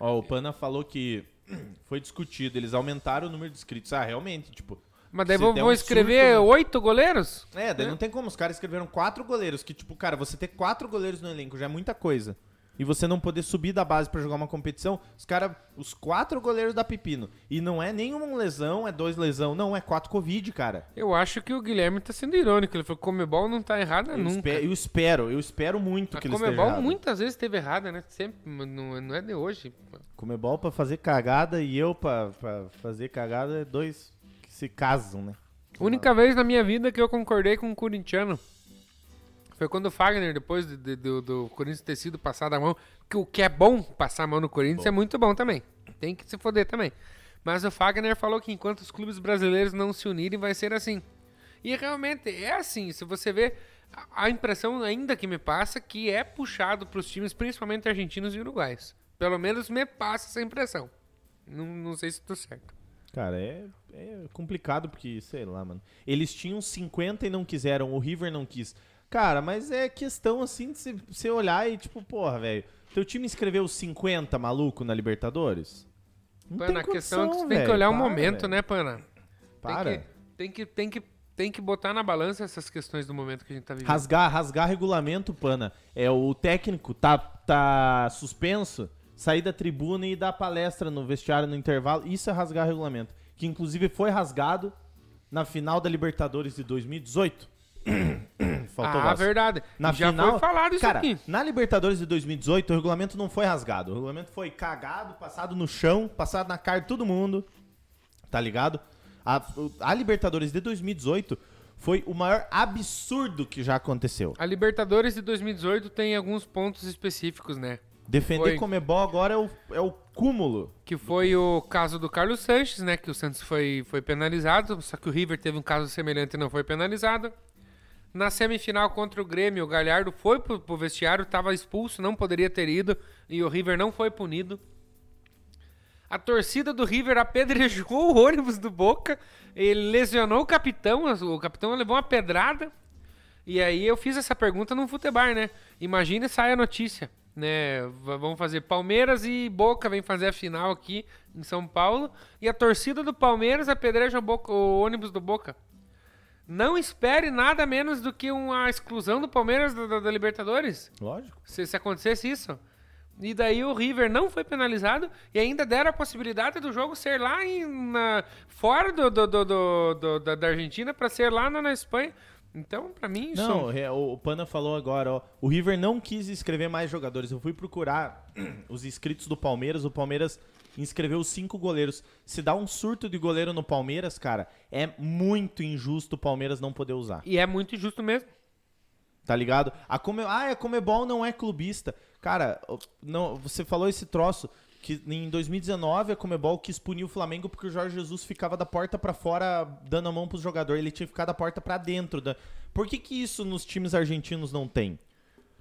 S2: Ó, o Pana falou que foi discutido, eles aumentaram o número de inscritos. Ah, realmente, tipo...
S1: Mas daí vou
S2: um
S1: escrever
S2: surto, né?
S1: oito goleiros?
S2: É, daí
S1: É.
S2: não tem como. Os caras escreveram quatro goleiros, que, tipo, cara, você ter quatro goleiros no elenco já é muita coisa. E você não poder subir da base pra jogar uma competição, os caras, os quatro goleiros da Pepino. E não é nenhuma lesão, é dois lesão, não, é quatro Covid, cara.
S1: Eu acho que o Guilherme tá sendo irônico. Ele falou Comebol não tá errada
S2: Eu,
S1: nunca.
S2: espe- eu espero, eu espero muito
S1: A
S2: que ele esteja
S1: Comebol
S2: errado.
S1: muitas vezes esteve errada, né? Sempre, mas não, não é de hoje.
S2: Comebol pra fazer cagada e eu pra, pra fazer cagada é dois que se casam, né?
S1: Única vez na minha vida que eu concordei com um corintiano foi quando o Fagner, depois de- de- do, do Corinthians ter sido passado a mão, que o que é bom passar a mão no Corinthians é muito bom também. Tem que se foder também. Mas o Fagner falou que enquanto os clubes brasileiros não se unirem, vai ser assim. E realmente é assim. Se você vê, a- a impressão ainda que me passa que é puxado para os times, principalmente argentinos e uruguaios. Pelo menos me passa essa impressão. Não, não sei se estou certo.
S2: Cara, é, é complicado porque, sei lá, mano. Eles tinham 50 e não quiseram, o River não quis. Cara, mas é questão assim de você- olhar e tipo, porra, velho. Teu time escreveu 50 maluco na Libertadores? Não
S1: Pana, a questão é que você tem que olhar o momento,
S2: velho.
S1: né, Pana?
S2: Para.
S1: Tem que, tem que, tem que, tem que botar na balança essas questões do momento que a gente tá vivendo.
S2: Rasgar, rasgar regulamento, pana. É o técnico tá, tá suspenso, sair da tribuna e dar palestra no vestiário no intervalo. Isso é rasgar regulamento. Que inclusive foi rasgado na final da Libertadores de 2018. Faltou
S1: ah, verdade.
S2: Na
S1: Já
S2: final,
S1: foi falado isso
S2: cara,
S1: aqui.
S2: na Libertadores de 2018, o regulamento não foi rasgado. O regulamento foi cagado, passado no chão, passado na cara de todo mundo. Tá ligado? A, a Libertadores de 2018 foi o maior absurdo que já aconteceu.
S1: A Libertadores de 2018 tem alguns pontos específicos, né?
S2: Defender
S1: Foi.
S2: Comebol agora é o, é o cúmulo.
S1: Que foi o caso do Carlos Sanches, né? Que o Santos foi, foi penalizado, só que o River teve um caso semelhante e não foi penalizado. Na semifinal contra o Grêmio, o Galhardo foi pro, pro vestiário, estava expulso, não poderia ter ido, e o River não foi punido. A torcida do River apedrejou o ônibus do Boca, ele lesionou o capitão, o capitão levou uma pedrada. E aí eu fiz essa pergunta no Futebar, né? Imagina sai a notícia, né? Vamos fazer Palmeiras e Boca vem fazer a final aqui em São Paulo e a torcida do Palmeiras apedreja o, Boca- o ônibus do Boca. Não espere nada menos do que uma exclusão do Palmeiras da, da- da Libertadores.
S2: Lógico.
S1: Se, se acontecesse isso. E daí o River não foi penalizado e ainda deram a possibilidade do jogo ser lá em, na- fora do, do- do- da, da Argentina para ser lá na, na Espanha. Então, pra mim, isso
S2: Não, é, o o Pana falou agora, ó. O River não quis inscrever mais jogadores. Eu fui procurar os inscritos do Palmeiras. O Palmeiras inscreveu cinco goleiros. Se dá um surto de goleiro no Palmeiras, cara, é muito injusto o Palmeiras não poder usar.
S1: E é muito injusto mesmo.
S2: Tá ligado? A Come... Ah, a Comebol não é clubista. Cara, não, você falou esse troço que em 2019 a Comebol quis punir o Flamengo porque o Jorge Jesus ficava da porta pra fora dando a mão pros jogadores. Ele tinha que ficar da porta pra dentro. Da... Por que que isso nos times argentinos não tem?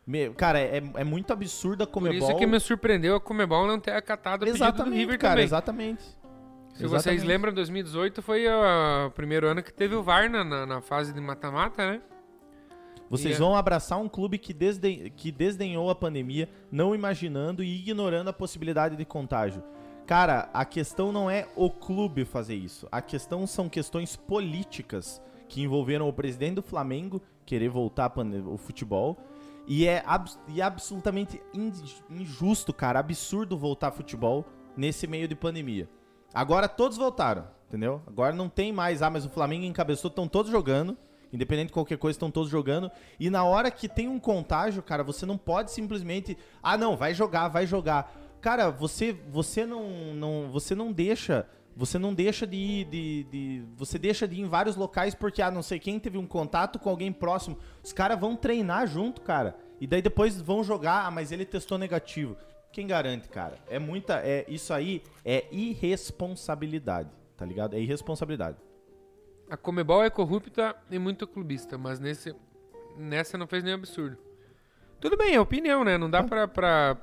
S2: Me- Cara, é, é muito absurdo a
S1: Por
S2: Comebol.
S1: isso que me surpreendeu a Comebol não ter acatado o pedido do
S2: Exatamente,
S1: River
S2: cara,
S1: também.
S2: exatamente.
S1: Se vocês
S2: Exatamente.
S1: lembram, 2018 foi o primeiro ano que teve o VAR na, na, fase de mata-mata, né?
S2: Vocês vão abraçar um clube que, desden- que desdenhou a pandemia, não imaginando e ignorando a possibilidade de contágio. Cara, a questão não é o clube fazer isso. A questão são questões políticas que envolveram o presidente do Flamengo querer voltar o futebol. E é, e é absolutamente in- injusto, cara, absurdo voltar futebol nesse meio de pandemia. Agora todos voltaram, entendeu? Agora não tem mais, ah, mas o Flamengo encabeçou, estão todos jogando. Independente de qualquer coisa, estão todos jogando. E na hora que tem um contágio, cara, você não pode simplesmente. Ah, não, vai jogar, vai jogar. Cara, você, você não, não. Você não deixa. Você não deixa de ir. De, de- você deixa de ir em vários locais porque, ah, não sei quem teve um contato com alguém próximo. Os caras vão treinar junto, cara. E daí depois vão jogar, ah, mas ele testou negativo. Quem garante, cara? É muita. É, isso aí é irresponsabilidade, tá ligado? É irresponsabilidade.
S1: A Comebol é corrupta e muito clubista, mas nesse, nessa não fez nenhum absurdo. Tudo bem, é opinião, né? Não dá pra, pra,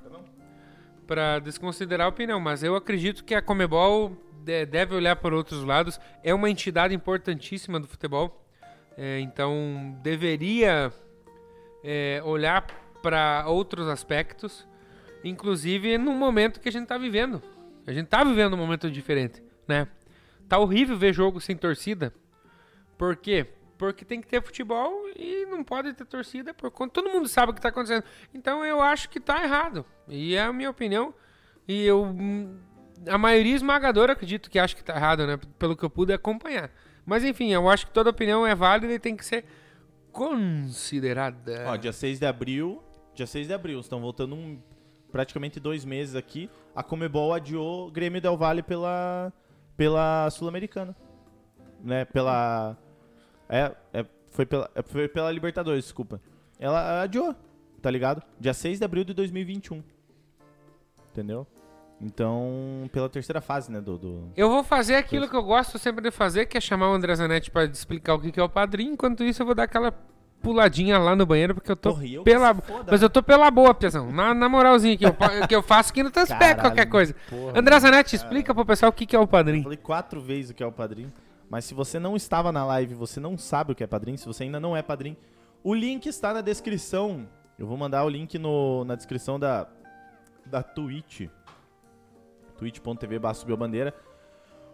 S1: pra desconsiderar a opinião, mas eu acredito que a Comebol deve olhar por outros lados. É uma entidade importantíssima do futebol, é, então deveria é, olhar para outros aspectos, inclusive no momento que a gente tá vivendo. A gente tá vivendo um momento diferente, né? Tá horrível ver jogo sem torcida. Por quê? Porque tem que ter futebol e não pode ter torcida por conta. Todo mundo sabe o que tá acontecendo. Então eu acho que tá errado. E é a minha opinião. E eu. A maioria esmagadora acredito que acha que tá errado, né? Pelo que eu pude acompanhar. Mas enfim, eu acho que toda opinião é válida e tem que ser considerada.
S2: Ó, dia 6 de abril. Dia 6 de abril, estão voltando um, praticamente dois meses aqui. A Comebol adiou Grêmio Del Valle pela, pela Sul-Americana. Né? Pela. É, é, foi, pela, é, foi pela Libertadores, desculpa. Ela adiou, tá ligado? Dia 6 de abril de 2021. Entendeu? Então, pela terceira fase, né? Do, do...
S1: Eu vou fazer aquilo que eu gosto sempre de fazer, que é chamar o André Zanetti pra explicar o que que é o padrinho. Enquanto isso, eu vou dar aquela puladinha lá no banheiro, porque eu tô
S2: Porra, eu que
S1: pela...
S2: foda,
S1: Mas eu tô pela boa, Piazão. Na, na moralzinha que eu, que eu faço no Transpec,
S2: Caralho,
S1: qualquer coisa.
S2: porra,
S1: André Zanetti, explica pro pessoal o que que é o
S2: Eu
S1: padrinho.
S2: falei quatro vezes o que é o padrinho. Mas se você não estava na live, você não sabe o que é padrinho, se você ainda não é padrinho, o link está na descrição. Eu vou mandar o link no, na descrição da, da Twitch. twitch.tv Bandeira.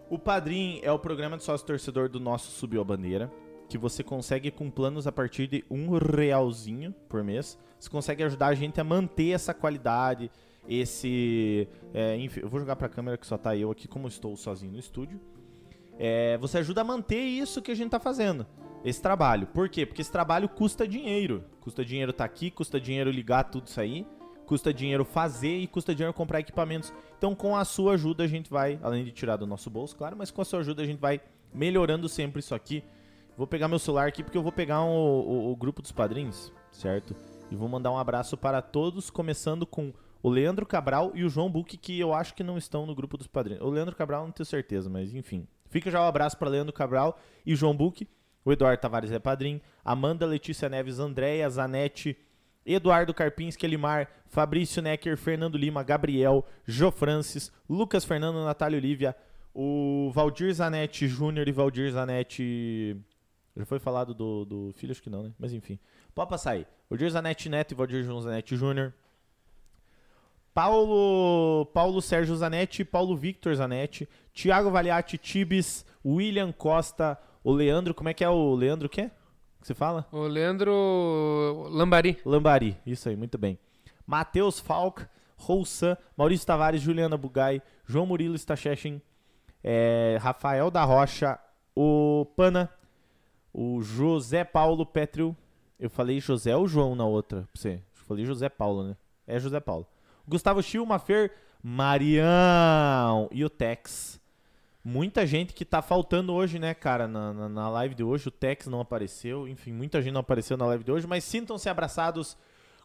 S2: O Padrim é o programa de sócio torcedor do nosso Subiu a Bandeira, que você consegue com planos a partir de um realzinho por mês. Você consegue ajudar a gente a manter essa qualidade, esse... é, enfim, eu vou jogar pra câmera que só tá eu aqui, como estou sozinho no estúdio. É, você ajuda a manter isso que a gente tá fazendo. Esse trabalho. Por quê? Porque esse trabalho custa dinheiro. Custa dinheiro tá aqui, custa dinheiro ligar tudo isso aí, custa dinheiro fazer e custa dinheiro comprar equipamentos. Então, com a sua ajuda, a gente vai, além de tirar do nosso bolso, claro, mas com a sua ajuda, a gente vai melhorando sempre isso aqui. Vou pegar meu celular aqui porque eu vou pegar o, o- grupo dos padrinhos, certo? E vou mandar um abraço para todos, começando com o Leandro Cabral e o João Buque, que eu acho que não estão no grupo dos padrinhos. O Leandro Cabral não tenho certeza, mas enfim. Fica já o abraço para Leandro Cabral e João Buque. O Eduardo Tavares é padrinho. Amanda Letícia Neves, Andréia, Zanetti, Eduardo Carpinski, Elimar, Fabrício Necker, Fernando Lima, Gabriel, Jô Francis, Lucas Fernando, Natália Olivia, o Valdir Zanetti Júnior e Valdir Zanetti. Já foi falado do, do filho? Acho que não, né? Mas enfim. Pode passar aí. Valdir Zanetti Neto e Valdir Zanetti Júnior. Paulo, Paulo Sérgio Zanetti, Paulo Victor Zanetti, Thiago Valiati Tibes, William Costa, o Leandro, como é que é o Leandro o quê? Que você fala?
S1: O Leandro Lambari.
S2: Lambari, isso aí, muito bem. Matheus Falk, Roussan, Maurício Tavares, Juliana Bugai, João Murilo Stachechin, é, Rafael da Rocha, o Pana, o José Paulo Petrio. Eu falei José ou João na outra? pra Você. Eu falei José Paulo, né? É José Paulo. Gustavo Schill, Mafer, Marião e o Tex. Muita gente que tá faltando hoje, né, cara, na, na, na live de hoje. O Tex não apareceu, enfim, muita gente não apareceu na live de hoje, mas sintam-se abraçados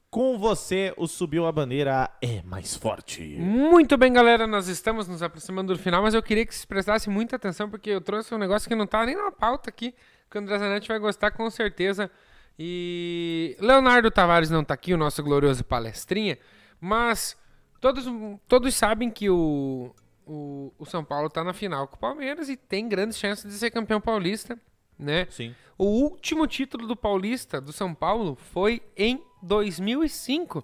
S2: com você. O Subiu a Bandeira é mais forte.
S1: Muito bem, galera, nós estamos nos aproximando do final, mas eu queria que vocês prestassem muita atenção, porque eu trouxe um negócio que não tá nem na pauta aqui, que o André Zanetti vai gostar com certeza. E Leonardo Tavares não tá aqui, o nosso glorioso palestrinha, mas todos, todos sabem que o, o, o São Paulo tá na final com o Palmeiras e tem grandes chances de ser campeão paulista, né?
S2: Sim.
S1: O último título do Paulista, do São Paulo, foi em 2005.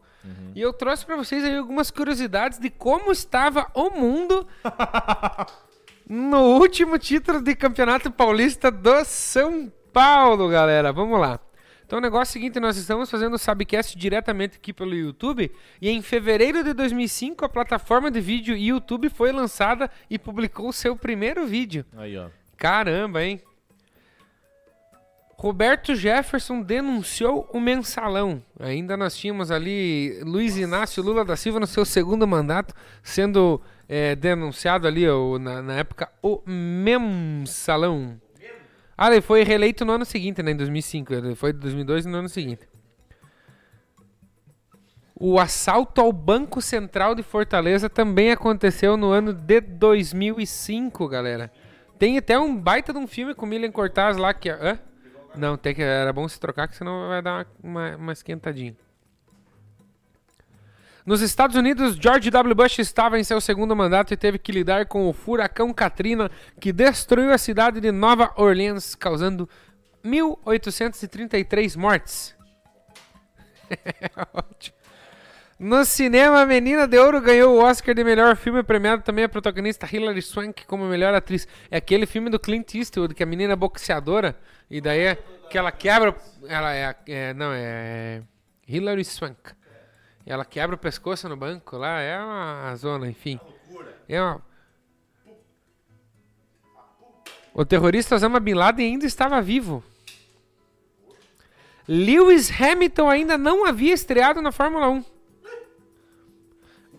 S1: E eu trouxe pra vocês aí algumas curiosidades de como estava o mundo no último título de Campeonato Paulista do São Paulo, galera. Vamos lá. Então o negócio é o seguinte, nós estamos fazendo o Sabcast diretamente aqui pelo YouTube e em fevereiro de 2005 a plataforma de vídeo YouTube foi lançada e publicou o seu primeiro vídeo.
S2: Aí, ó.
S1: Caramba, hein? Roberto Jefferson denunciou o mensalão. Ainda nós tínhamos ali Luiz Inácio Lula da Silva no seu segundo mandato, sendo eh, denunciado ali o- na, na época o mensalão. Ah, ele foi reeleito no ano seguinte, né, em 2005. Ele foi de 2002 no ano seguinte. O assalto ao Banco Central de Fortaleza também aconteceu no ano de 2005, galera. Tem até um baita de um filme com Milen Cortaz lá que. Hã? Não, tem que, era bom se trocar, que senão vai dar uma, uma, uma esquentadinha. Nos Estados Unidos, George W. Bush estava em seu segundo mandato e teve que lidar com o furacão Katrina, que destruiu a cidade de Nova Orleans, causando 1.833 mortes. Ótimo. No cinema, a Menina de Ouro ganhou o Oscar de melhor filme, premiado também a protagonista Hilary Swank como melhor atriz. É aquele filme do Clint Eastwood, que a menina é boxeadora, e daí é que ela quebra. Ela é, é- Não, é. Hilary Swank. E ela quebra o pescoço no banco lá, é uma zona, enfim. É uma. O terrorista Osama Bin Laden ainda estava vivo. Lewis Hamilton ainda não havia estreado na Fórmula 1.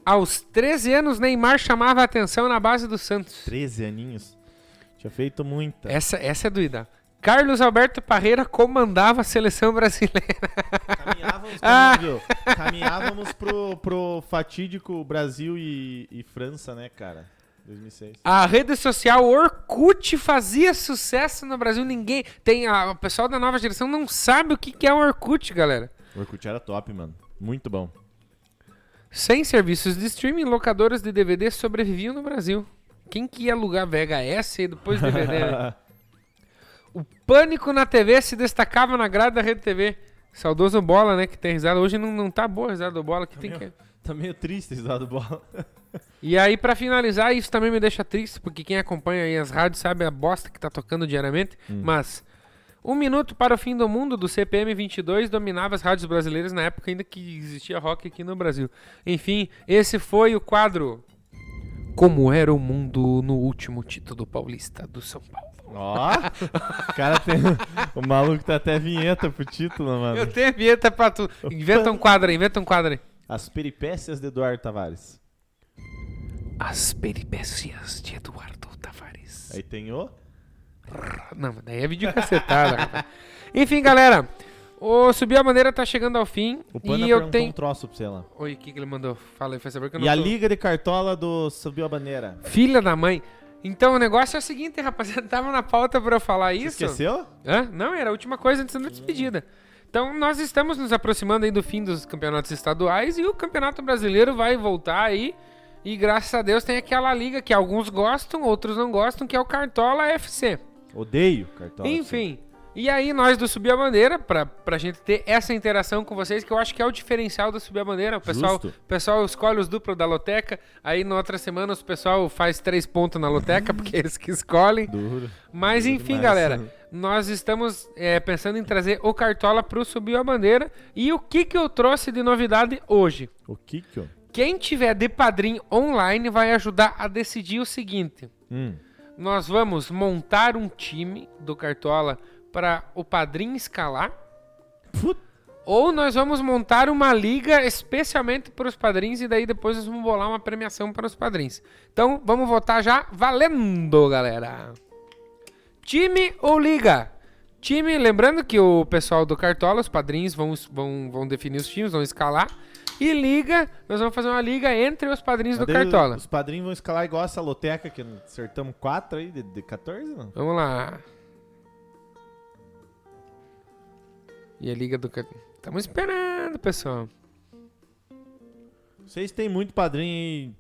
S1: Aos 13 anos, Neymar chamava a atenção na base do Santos.
S2: 13 aninhos. Tinha feito muita.
S1: Essa, essa é doida. Carlos Alberto Parreira comandava a seleção brasileira.
S2: Caminhávamos,
S1: Ah.
S2: Caminhávamos pro, pro fatídico Brasil e, e França, né, cara? 2006.
S1: A rede social Orkut fazia sucesso no Brasil. Ninguém tem a, o pessoal da nova geração não sabe o que, que é um Orkut, galera.
S2: O Orkut era top, mano. Muito bom.
S1: Sem serviços de streaming, locadoras de DVD sobreviviam no Brasil. Quem que ia alugar VHS e depois DVD? né? O Pânico na TV se destacava na grade da Rede TV. Saudoso Bola, né? Que tem risada. Hoje não, não tá boa a risada do Bola. Que tem que...
S2: Tá meio triste esse lado bola.
S1: E aí, pra finalizar, isso também me deixa triste, porque quem acompanha aí as rádios sabe a bosta que tá tocando diariamente. Mas, um minuto para o fim do mundo do CPM 22 dominava as rádios brasileiras na época ainda que existia rock aqui no Brasil. Enfim, esse foi o quadro Como Era o Mundo no último título paulista do São Paulo.
S2: Ó, o cara tem. O maluco tá até vinheta pro título, mano.
S1: Eu tenho vinheta pra tu. Inventa um quadro aí, inventa um quadro aí.
S2: As peripécias de Eduardo Tavares.
S1: As peripécias de Eduardo Tavares.
S2: Aí tem o.
S1: Não, mas daí é vídeo cacetada. rapaz. Enfim, galera. O Subir a Bandeira tá chegando ao fim.
S2: O Pana
S1: e eu
S2: perguntou
S1: tenho.
S2: um troço pra você lá.
S1: Oi, o que, que ele mandou? Fala aí, faz saber que eu não
S2: E a
S1: tô-
S2: Liga de Cartola do Subiu a Bandeira.
S1: Filha da mãe. Então o negócio é o seguinte, rapaziada. Tava na pauta pra eu falar
S2: Você
S1: isso.
S2: esqueceu?
S1: Hã? Não, era a última coisa antes da despedida. Então nós estamos nos aproximando aí do fim dos campeonatos estaduais e o campeonato brasileiro vai voltar aí. E graças a Deus tem aquela liga que alguns gostam, outros não gostam, que é o Cartola FC.
S2: Odeio Cartola.
S1: Enfim. E aí, nós do Subir a Bandeira, pra, pra gente ter essa interação com vocês, que eu acho que é o diferencial do Subir a Bandeira. O pessoal,
S2: Justo.
S1: pessoal escolhe os duplos da loteca, aí na outra semana o pessoal faz três pontos na loteca, porque eles que escolhem.
S2: Duro.
S1: Mas
S2: Duro
S1: enfim,
S2: demais.
S1: galera, nós estamos é, pensando em trazer o Cartola pro Subir a Bandeira. E o que que eu trouxe de novidade hoje?
S2: O Kikyo?
S1: Quem tiver de padrinho online vai ajudar a decidir o seguinte.
S2: Hum.
S1: Nós vamos montar um time do Cartola para o padrinho escalar. Ou nós vamos montar uma liga especialmente para os padrinhos e daí depois nós vamos bolar uma premiação para os padrinhos. Então vamos votar já valendo, galera. Time ou liga? Time, lembrando que o pessoal do Cartola, os padrinhos vão, vão, vão definir os times, vão escalar. E liga, nós vamos fazer uma liga entre os padrinhos do
S2: Mas
S1: Cartola.
S2: Os padrinhos vão escalar igual essa loteca que acertamos 4 aí de, de 14, não?
S1: Vamos lá. E a liga do. Estamos esperando, pessoal.
S2: Vocês têm muito padrinho aí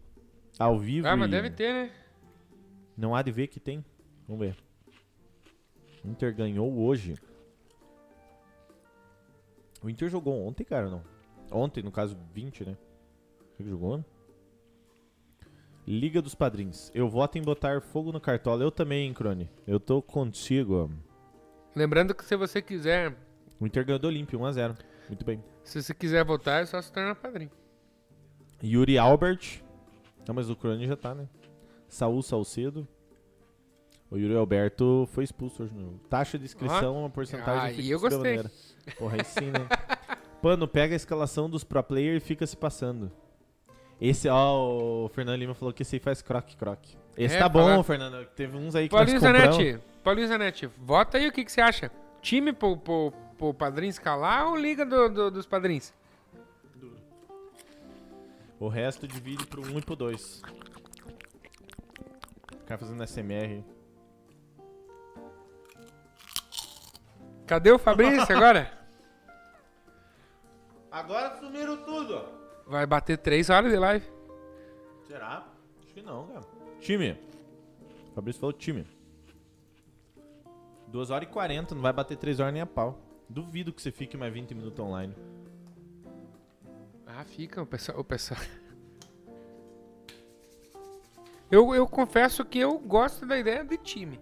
S2: ao vivo.
S1: Ah, mas
S2: e
S1: deve ter, né?
S2: Não há de ver que tem. Vamos ver. Inter ganhou hoje. O Inter jogou ontem, cara, não? Ontem, no caso, 20, né? Você que jogou? Liga dos Padrinhos. Eu voto em botar fogo no cartola. Eu também, Crone. Eu tô contigo.
S1: Lembrando que se você quiser,
S2: O Inter ganhou do Olímpio, 1x0. Muito bem.
S1: se você quiser votar, é só se tornar padrinho.
S2: Yuri Albert. Não, mas o Crone já tá, né? Saul Salcedo. O Yuri Alberto foi expulso hoje no. Taxa de inscrição, uma porcentagem
S1: Aí
S2: fixa
S1: eu gostei.
S2: maneira. Porra, aí sim, né? Pano, pega a escalação dos pro player e fica se passando. Esse, ó, o Fernando Lima falou que esse aí faz croque-croque. Esse
S1: É,
S2: tá bom,
S1: fala-
S2: Fernando. Teve uns aí que
S1: Paulinho
S2: nós compramos.
S1: Zanetti, Paulinho Zanetti, vota aí o que, que você acha. Time pro, pro, pro padrinho escalar ou liga do- do- dos padrinhos?
S2: O resto divide pro 1 e pro 2. O cara fazendo SMR.
S1: Cadê o Fabrício agora?
S2: Agora sumiram tudo.
S1: Vai bater três horas de live.
S2: Será? Acho que não, cara. Time. O Fabrício falou time. 2 horas e 40, não vai bater 3 horas nem a pau. Duvido que você fique mais 20 minutos online.
S1: Ah, fica o pessoal. O pessoal. Eu, eu confesso que eu gosto da ideia de time.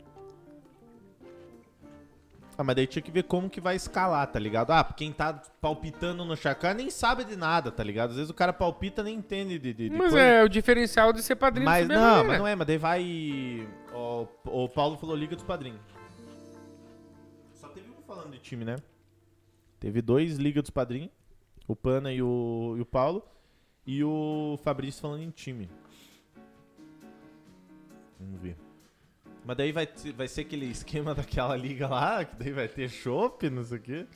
S2: Ah, mas daí tinha que ver como que vai escalar, tá ligado? Ah, quem tá palpitando no Chacá nem sabe de nada, tá ligado? Às vezes o cara palpita e nem entende de, de, de
S1: Mas
S2: coisa.
S1: é o diferencial de ser padrinho
S2: Mas não,
S1: maneira.
S2: mas não é, mas daí vai. O, o Paulo falou Liga dos Padrinhos. Só teve um falando de time, né? Teve dois Liga dos Padrinhos, o Pana e o, e o Paulo, e o Fabrício falando em time. Vamos ver. Mas daí vai, vai ser aquele esquema daquela liga lá, que daí vai ter chopp, não sei o quê.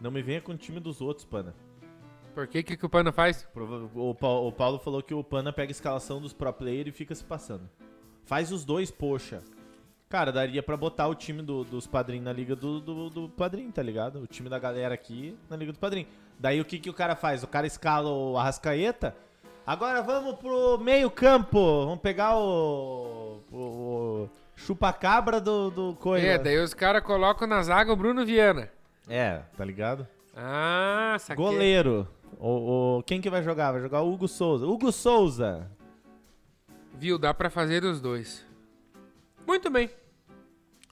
S2: Não me venha com o time dos outros, Pana.
S1: Por que, que, que o Pano faz?
S2: O, o Paulo falou que o Pana pega a escalação dos pro player e fica se passando. Faz os dois, poxa. Cara, daria pra botar o time do- dos padrinhos na liga do, do, do padrinho, tá ligado? O time da galera aqui na liga do padrinho. Daí o que, que o cara faz? O cara escala o Arrascaeta. Agora vamos pro meio campo. Vamos pegar o. o, chupacabra do, do coisa.
S1: É, daí os caras colocam na zaga o Bruno Viana.
S2: É, tá ligado?
S1: Ah, saquei.
S2: Goleiro. O, o- quem que vai jogar? Vai jogar o Hugo Souza. Hugo Souza.
S1: Viu, dá pra fazer os dois. Muito bem.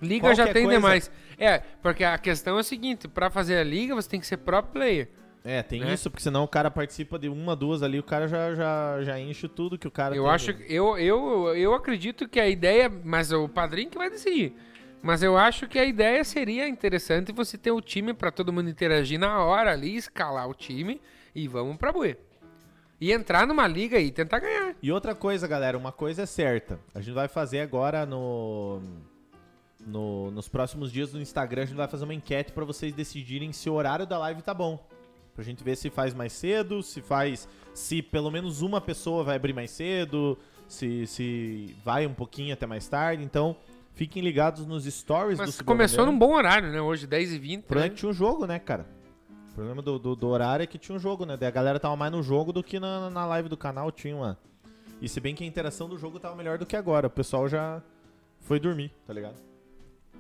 S1: Liga já
S2: Qualquer
S1: tem
S2: coisa-
S1: demais. É, porque a questão é o seguinte, pra fazer a liga você tem que ser pro player.
S2: É, tem
S1: Né?
S2: isso, porque senão o cara participa de uma, duas ali, o cara já, já, já enche tudo que o cara
S1: Eu
S2: tem.
S1: acho, eu, eu, eu acredito que a ideia, mas o padrinho que vai decidir. Mas eu acho que a ideia seria interessante você ter o time pra todo mundo interagir na hora ali, escalar o time e vamos pra bué. E entrar numa liga e tentar ganhar.
S2: E outra coisa, galera, uma coisa é certa. A gente vai fazer agora no, no- nos próximos dias no Instagram, a gente vai fazer uma enquete pra vocês decidirem se o horário da live tá bom. Pra gente ver se faz mais cedo, se faz. Se pelo menos uma pessoa vai abrir mais cedo, se, se vai um pouquinho até mais tarde. Então, fiquem ligados nos stories do
S1: Mas começou num bom horário, né? Hoje, 10h20.
S2: O problema é
S1: né?
S2: um jogo, né, cara? O problema do, do, do horário é que tinha um jogo, né? Daí a galera tava mais no jogo do que na, na live do canal tinha uma. E se bem que a interação do jogo tava melhor do que agora. O pessoal já foi dormir, tá ligado?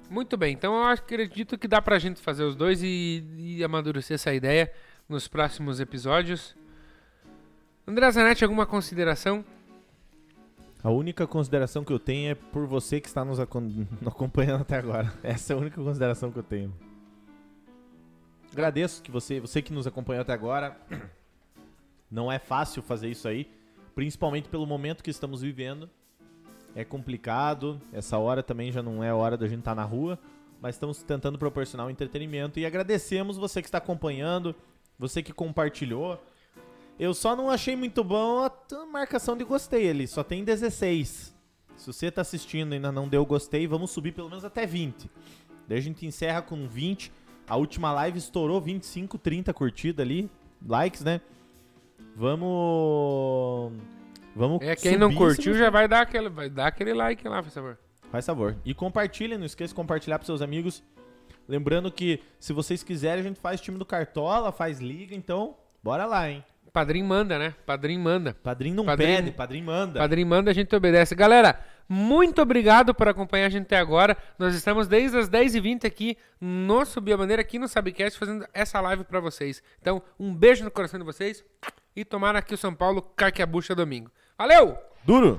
S1: Muito bem, então eu acredito que dá pra gente fazer os dois e, e amadurecer essa ideia nos próximos episódios. André Zanetti, alguma consideração?
S2: A única consideração que eu tenho é por você que está nos acompanhando até agora. Essa é a única consideração que eu tenho. Agradeço que você, você que nos acompanhou até agora. Não é fácil fazer isso aí, principalmente pelo momento que estamos vivendo. É complicado, essa hora também já não é hora da gente estar na rua, mas estamos tentando proporcionar um entretenimento e agradecemos você que está acompanhando, você que compartilhou. Eu só não achei muito bom a marcação de gostei ali, só tem 16. Se você tá assistindo e ainda não deu gostei, vamos subir pelo menos até 20. Daí a gente encerra com 20. A última live estourou 25, 30 curtidas ali, likes, né? Vamos Vamos
S1: É, quem não curtiu já vai dar aquele, vai dar aquele like lá, por favor.
S2: Faz favor. E compartilhem, não esqueça de compartilhar pros seus amigos. Lembrando que se vocês quiserem, a gente faz time do Cartola, faz liga, então bora lá, hein?
S1: Padrinho manda, né? Padrinho manda.
S2: Padrinho não
S1: Padrinho-
S2: pede, padrinho manda.
S1: Padrinho manda, a gente obedece. Galera, muito obrigado por acompanhar a gente até agora. Nós estamos desde as 10h20 aqui no Subir a Bandeira, aqui no Sabcast, fazendo essa live pra vocês. Então, um beijo no coração de vocês e tomara que o São Paulo carque a bucha domingo. Valeu!
S2: Duro!